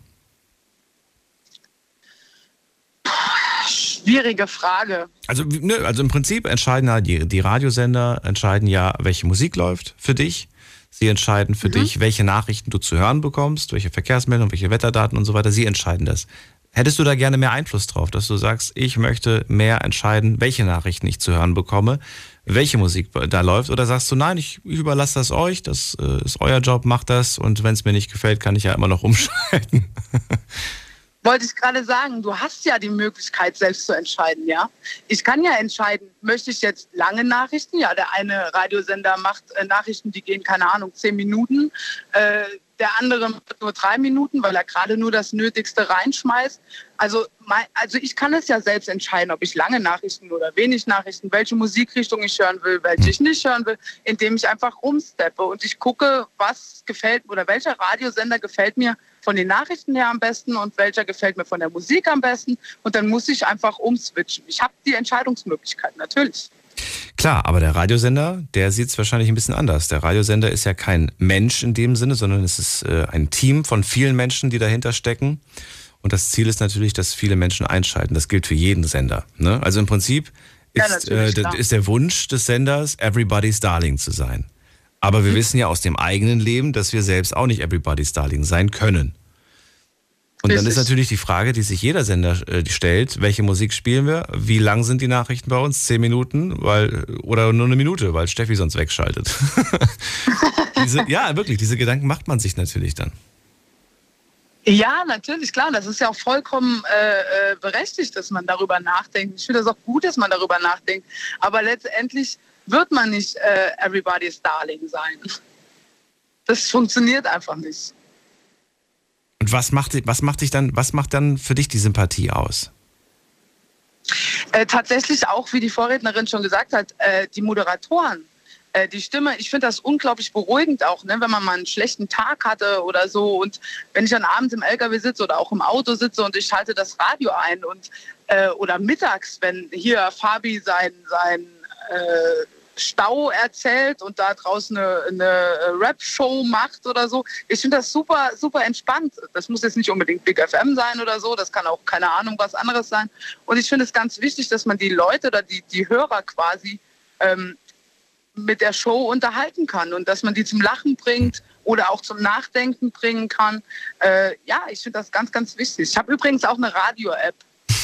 Schwierige Frage. Also, ne, also im Prinzip entscheiden ja die, die Radiosender, entscheiden ja, welche Musik läuft für dich. Sie entscheiden für mhm. dich, welche Nachrichten du zu hören bekommst, welche Verkehrsmeldungen, welche Wetterdaten und so weiter. Sie entscheiden das. Hättest du da gerne mehr Einfluss drauf, dass du sagst, ich möchte mehr entscheiden, welche Nachrichten ich zu hören bekomme, welche Musik da läuft? Oder sagst du, nein, ich, ich überlasse das euch, das äh, ist euer Job, macht das und wenn es mir nicht gefällt, kann ich ja immer noch umschalten. Wollte ich gerade sagen, du hast ja die Möglichkeit, selbst zu entscheiden, ja. Ich kann ja entscheiden, möchte ich jetzt lange Nachrichten? Ja, der eine Radiosender macht äh, Nachrichten, die gehen, keine Ahnung, zehn Minuten. Äh, der andere macht nur drei Minuten, weil er gerade nur das Nötigste reinschmeißt. Also, mein, also ich kann es ja selbst entscheiden, ob ich lange Nachrichten oder wenig Nachrichten, welche Musikrichtung ich hören will, welche ich nicht hören will, indem ich einfach rumsteppe und ich gucke, was gefällt oder welcher Radiosender gefällt mir von den Nachrichten her am besten und welcher gefällt mir von der Musik am besten. Und dann muss ich einfach umswitchen. Ich habe die Entscheidungsmöglichkeit, natürlich. Klar, aber der Radiosender, der sieht es wahrscheinlich ein bisschen anders. Der Radiosender ist ja kein Mensch in dem Sinne, sondern es ist äh, ein Team von vielen Menschen, die dahinter stecken. Und das Ziel ist natürlich, dass viele Menschen einschalten. Das gilt für jeden Sender. Ne? Also im Prinzip ist, ja, äh, ist der Wunsch des Senders, Everybody's Darling zu sein. Aber wir wissen ja aus dem eigenen Leben, dass wir selbst auch nicht Everybody's Darling sein können. Und dann ist natürlich die Frage, die sich jeder Sender äh, stellt, welche Musik spielen wir? Wie lang sind die Nachrichten bei uns? Zehn Minuten? Weil, oder nur eine Minute, weil Steffi sonst wegschaltet. diese, ja, wirklich, diese Gedanken macht man sich natürlich dann. Ja, natürlich, klar. Das ist ja auch vollkommen äh, äh berechtigt, dass man darüber nachdenkt. Ich finde das auch gut, dass man darüber nachdenkt. Aber letztendlich wird man nicht äh, Everybody's Darling sein. Das funktioniert einfach nicht. Und was macht, was macht dich dann, was macht dann für dich die Sympathie aus? Äh, tatsächlich auch, wie die Vorrednerin schon gesagt hat, äh, die Moderatoren. Äh, die Stimme, ich finde das unglaublich beruhigend auch, ne, wenn man mal einen schlechten Tag hatte oder so. Und wenn ich dann abends im LKW sitze oder auch im Auto sitze und ich schalte das Radio ein und äh, oder mittags, wenn hier Fabi sein, sein äh, Stau erzählt und da draußen eine, eine Rap-Show macht oder so. Ich finde das super, super entspannt. Das muss jetzt nicht unbedingt Big FM sein oder so. Das kann auch keine Ahnung was anderes sein. Und ich finde es ganz wichtig, dass man die Leute oder die, die Hörer quasi ähm, mit der Show unterhalten kann und dass man die zum Lachen bringt oder auch zum Nachdenken bringen kann. Äh, ja, ich finde das ganz, ganz wichtig. Ich habe übrigens auch eine Radio-App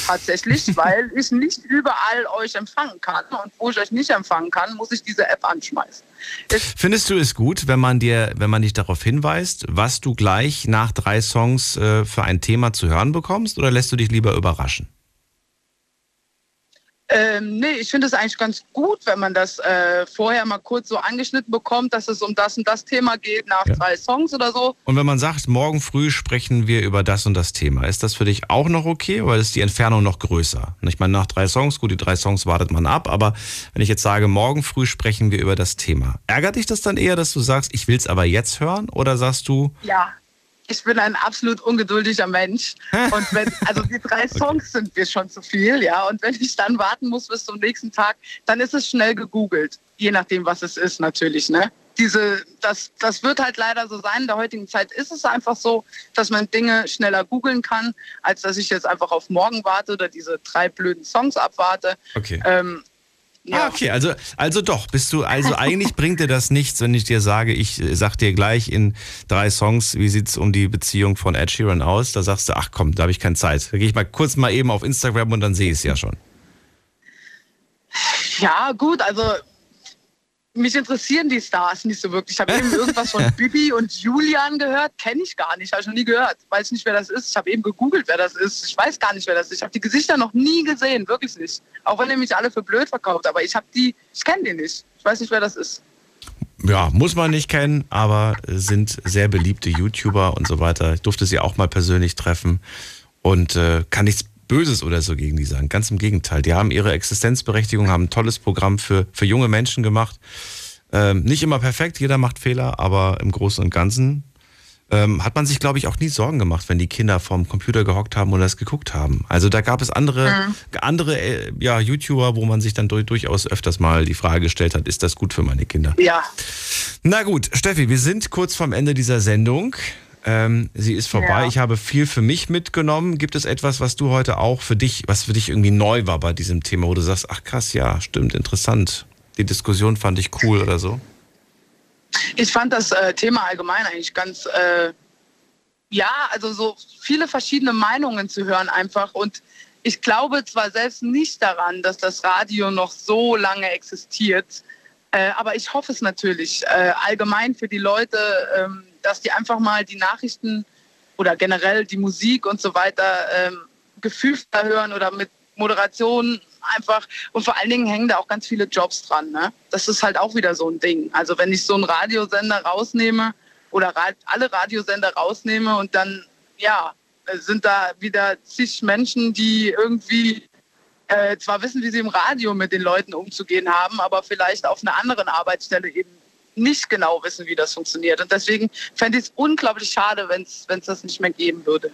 tatsächlich, weil ich nicht überall euch empfangen kann. Und wo ich euch nicht empfangen kann, muss ich diese App anschmeißen. Es Findest du es gut, wenn man dir, wenn man dich darauf hinweist, was du gleich nach drei Songs äh, für ein Thema zu hören bekommst, oder lässt du dich lieber überraschen? Ähm, nee, ich finde es eigentlich ganz gut, wenn man das äh, vorher mal kurz so angeschnitten bekommt, dass es um das und das Thema geht nach ja. drei Songs oder so. Und wenn man sagt, morgen früh sprechen wir über das und das Thema, ist das für dich auch noch okay oder ist die Entfernung noch größer? Ich meine, nach drei Songs, gut, die drei Songs wartet man ab, aber wenn ich jetzt sage, morgen früh sprechen wir über das Thema, ärgert dich das dann eher, dass du sagst, ich will es aber jetzt hören oder sagst du, ja ich bin ein absolut ungeduldiger Mensch. Und wenn, also die drei Songs sind mir schon zu viel, ja. Und wenn ich dann warten muss bis zum nächsten Tag, dann ist es schnell gegoogelt. Je nachdem, was es ist, natürlich, ne? Diese, das, das wird halt leider so sein. In der heutigen Zeit ist es einfach so, dass man Dinge schneller googeln kann, als dass ich jetzt einfach auf morgen warte oder diese drei blöden Songs abwarte. Okay. Ähm, ja. Ah, okay, also, also doch, bist du, also eigentlich bringt dir das nichts, wenn ich dir sage, ich äh, sag dir gleich in drei Songs, wie sieht's um die Beziehung von Ed Sheeran aus? Da sagst du, ach komm, da habe ich keine Zeit. Da gehe ich mal kurz mal eben auf Instagram und dann sehe ich es ja schon. Ja, gut, also mich interessieren die Stars nicht so wirklich. Ich habe eben irgendwas von Bibi und Julian gehört, kenne ich gar nicht, habe ich noch nie gehört. Weiß nicht, wer das ist. Ich habe eben gegoogelt, wer das ist. Ich weiß gar nicht, wer das ist. Ich habe die Gesichter noch nie gesehen, wirklich nicht. Auch wenn ihr mich alle für blöd verkauft, aber ich habe die, ich kenne die nicht. Ich weiß nicht, wer das ist. Ja, muss man nicht kennen, aber sind sehr beliebte YouTuber und so weiter. Ich durfte sie auch mal persönlich treffen und äh, kann nichts Böses oder so gegen die sagen. Ganz im Gegenteil. Die haben ihre Existenzberechtigung, haben ein tolles Programm für, für junge Menschen gemacht. Ähm, nicht immer perfekt, jeder macht Fehler, aber im Großen und Ganzen ähm, hat man sich, glaube ich, auch nie Sorgen gemacht, wenn die Kinder vorm Computer gehockt haben oder das geguckt haben. Also da gab es andere, mhm. andere äh, ja, YouTuber, wo man sich dann durchaus öfters mal die Frage gestellt hat, ist das gut für meine Kinder? Ja. Na gut, Steffi, wir sind kurz vorm Ende dieser Sendung. Ähm, sie ist vorbei. Ja. Ich habe viel für mich mitgenommen. Gibt es etwas, was du heute auch für dich, was für dich irgendwie neu war bei diesem Thema, wo du sagst, ach krass, ja, stimmt, interessant. Die Diskussion fand ich cool oder so? Ich fand das äh, Thema allgemein eigentlich ganz, äh, ja, also so viele verschiedene Meinungen zu hören einfach. Und ich glaube zwar selbst nicht daran, dass das Radio noch so lange existiert, äh, aber ich hoffe es natürlich äh, allgemein für die Leute, ähm, dass die einfach mal die Nachrichten oder generell die Musik und so weiter ähm, gefühlter hören oder mit Moderation einfach. Und vor allen Dingen hängen da auch ganz viele Jobs dran. Ne? Das ist halt auch wieder so ein Ding. Also wenn ich so einen Radiosender rausnehme oder alle Radiosender rausnehme und dann, ja, sind da wieder zig Menschen, die irgendwie äh, zwar wissen, wie sie im Radio mit den Leuten umzugehen haben, aber vielleicht auf einer anderen Arbeitsstelle eben nicht genau wissen, wie das funktioniert. Und deswegen fände ich es unglaublich schade, wenn es das nicht mehr geben würde.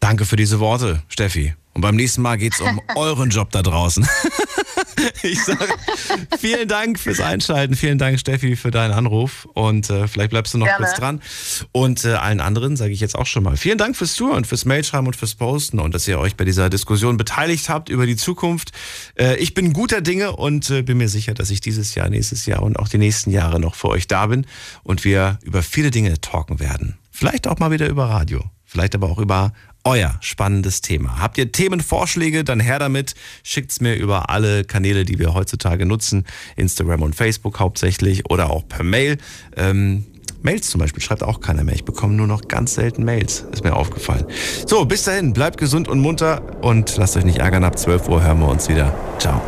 Danke für diese Worte, Steffi. Und beim nächsten Mal geht es um euren Job da draußen. ich sage vielen Dank fürs Einschalten. Vielen Dank, Steffi, für deinen Anruf. Und äh, vielleicht bleibst du noch Gerne. kurz dran. Und äh, allen anderen sage ich jetzt auch schon mal vielen Dank fürs Zuhören, fürs Mailschreiben und fürs Posten und dass ihr euch bei dieser Diskussion beteiligt habt über die Zukunft. Äh, ich bin guter Dinge und äh, bin mir sicher, dass ich dieses Jahr, nächstes Jahr und auch die nächsten Jahre noch für euch da bin und wir über viele Dinge talken werden. Vielleicht auch mal wieder über Radio. Vielleicht aber auch über euer spannendes Thema. Habt ihr Themenvorschläge, dann her damit. Schickt's mir über alle Kanäle, die wir heutzutage nutzen. Instagram und Facebook hauptsächlich oder auch per Mail. Ähm, Mails zum Beispiel schreibt auch keiner mehr. Ich bekomme nur noch ganz selten Mails. Ist mir aufgefallen. So, bis dahin, bleibt gesund und munter und lasst euch nicht ärgern. Ab 12 Uhr hören wir uns wieder. Ciao.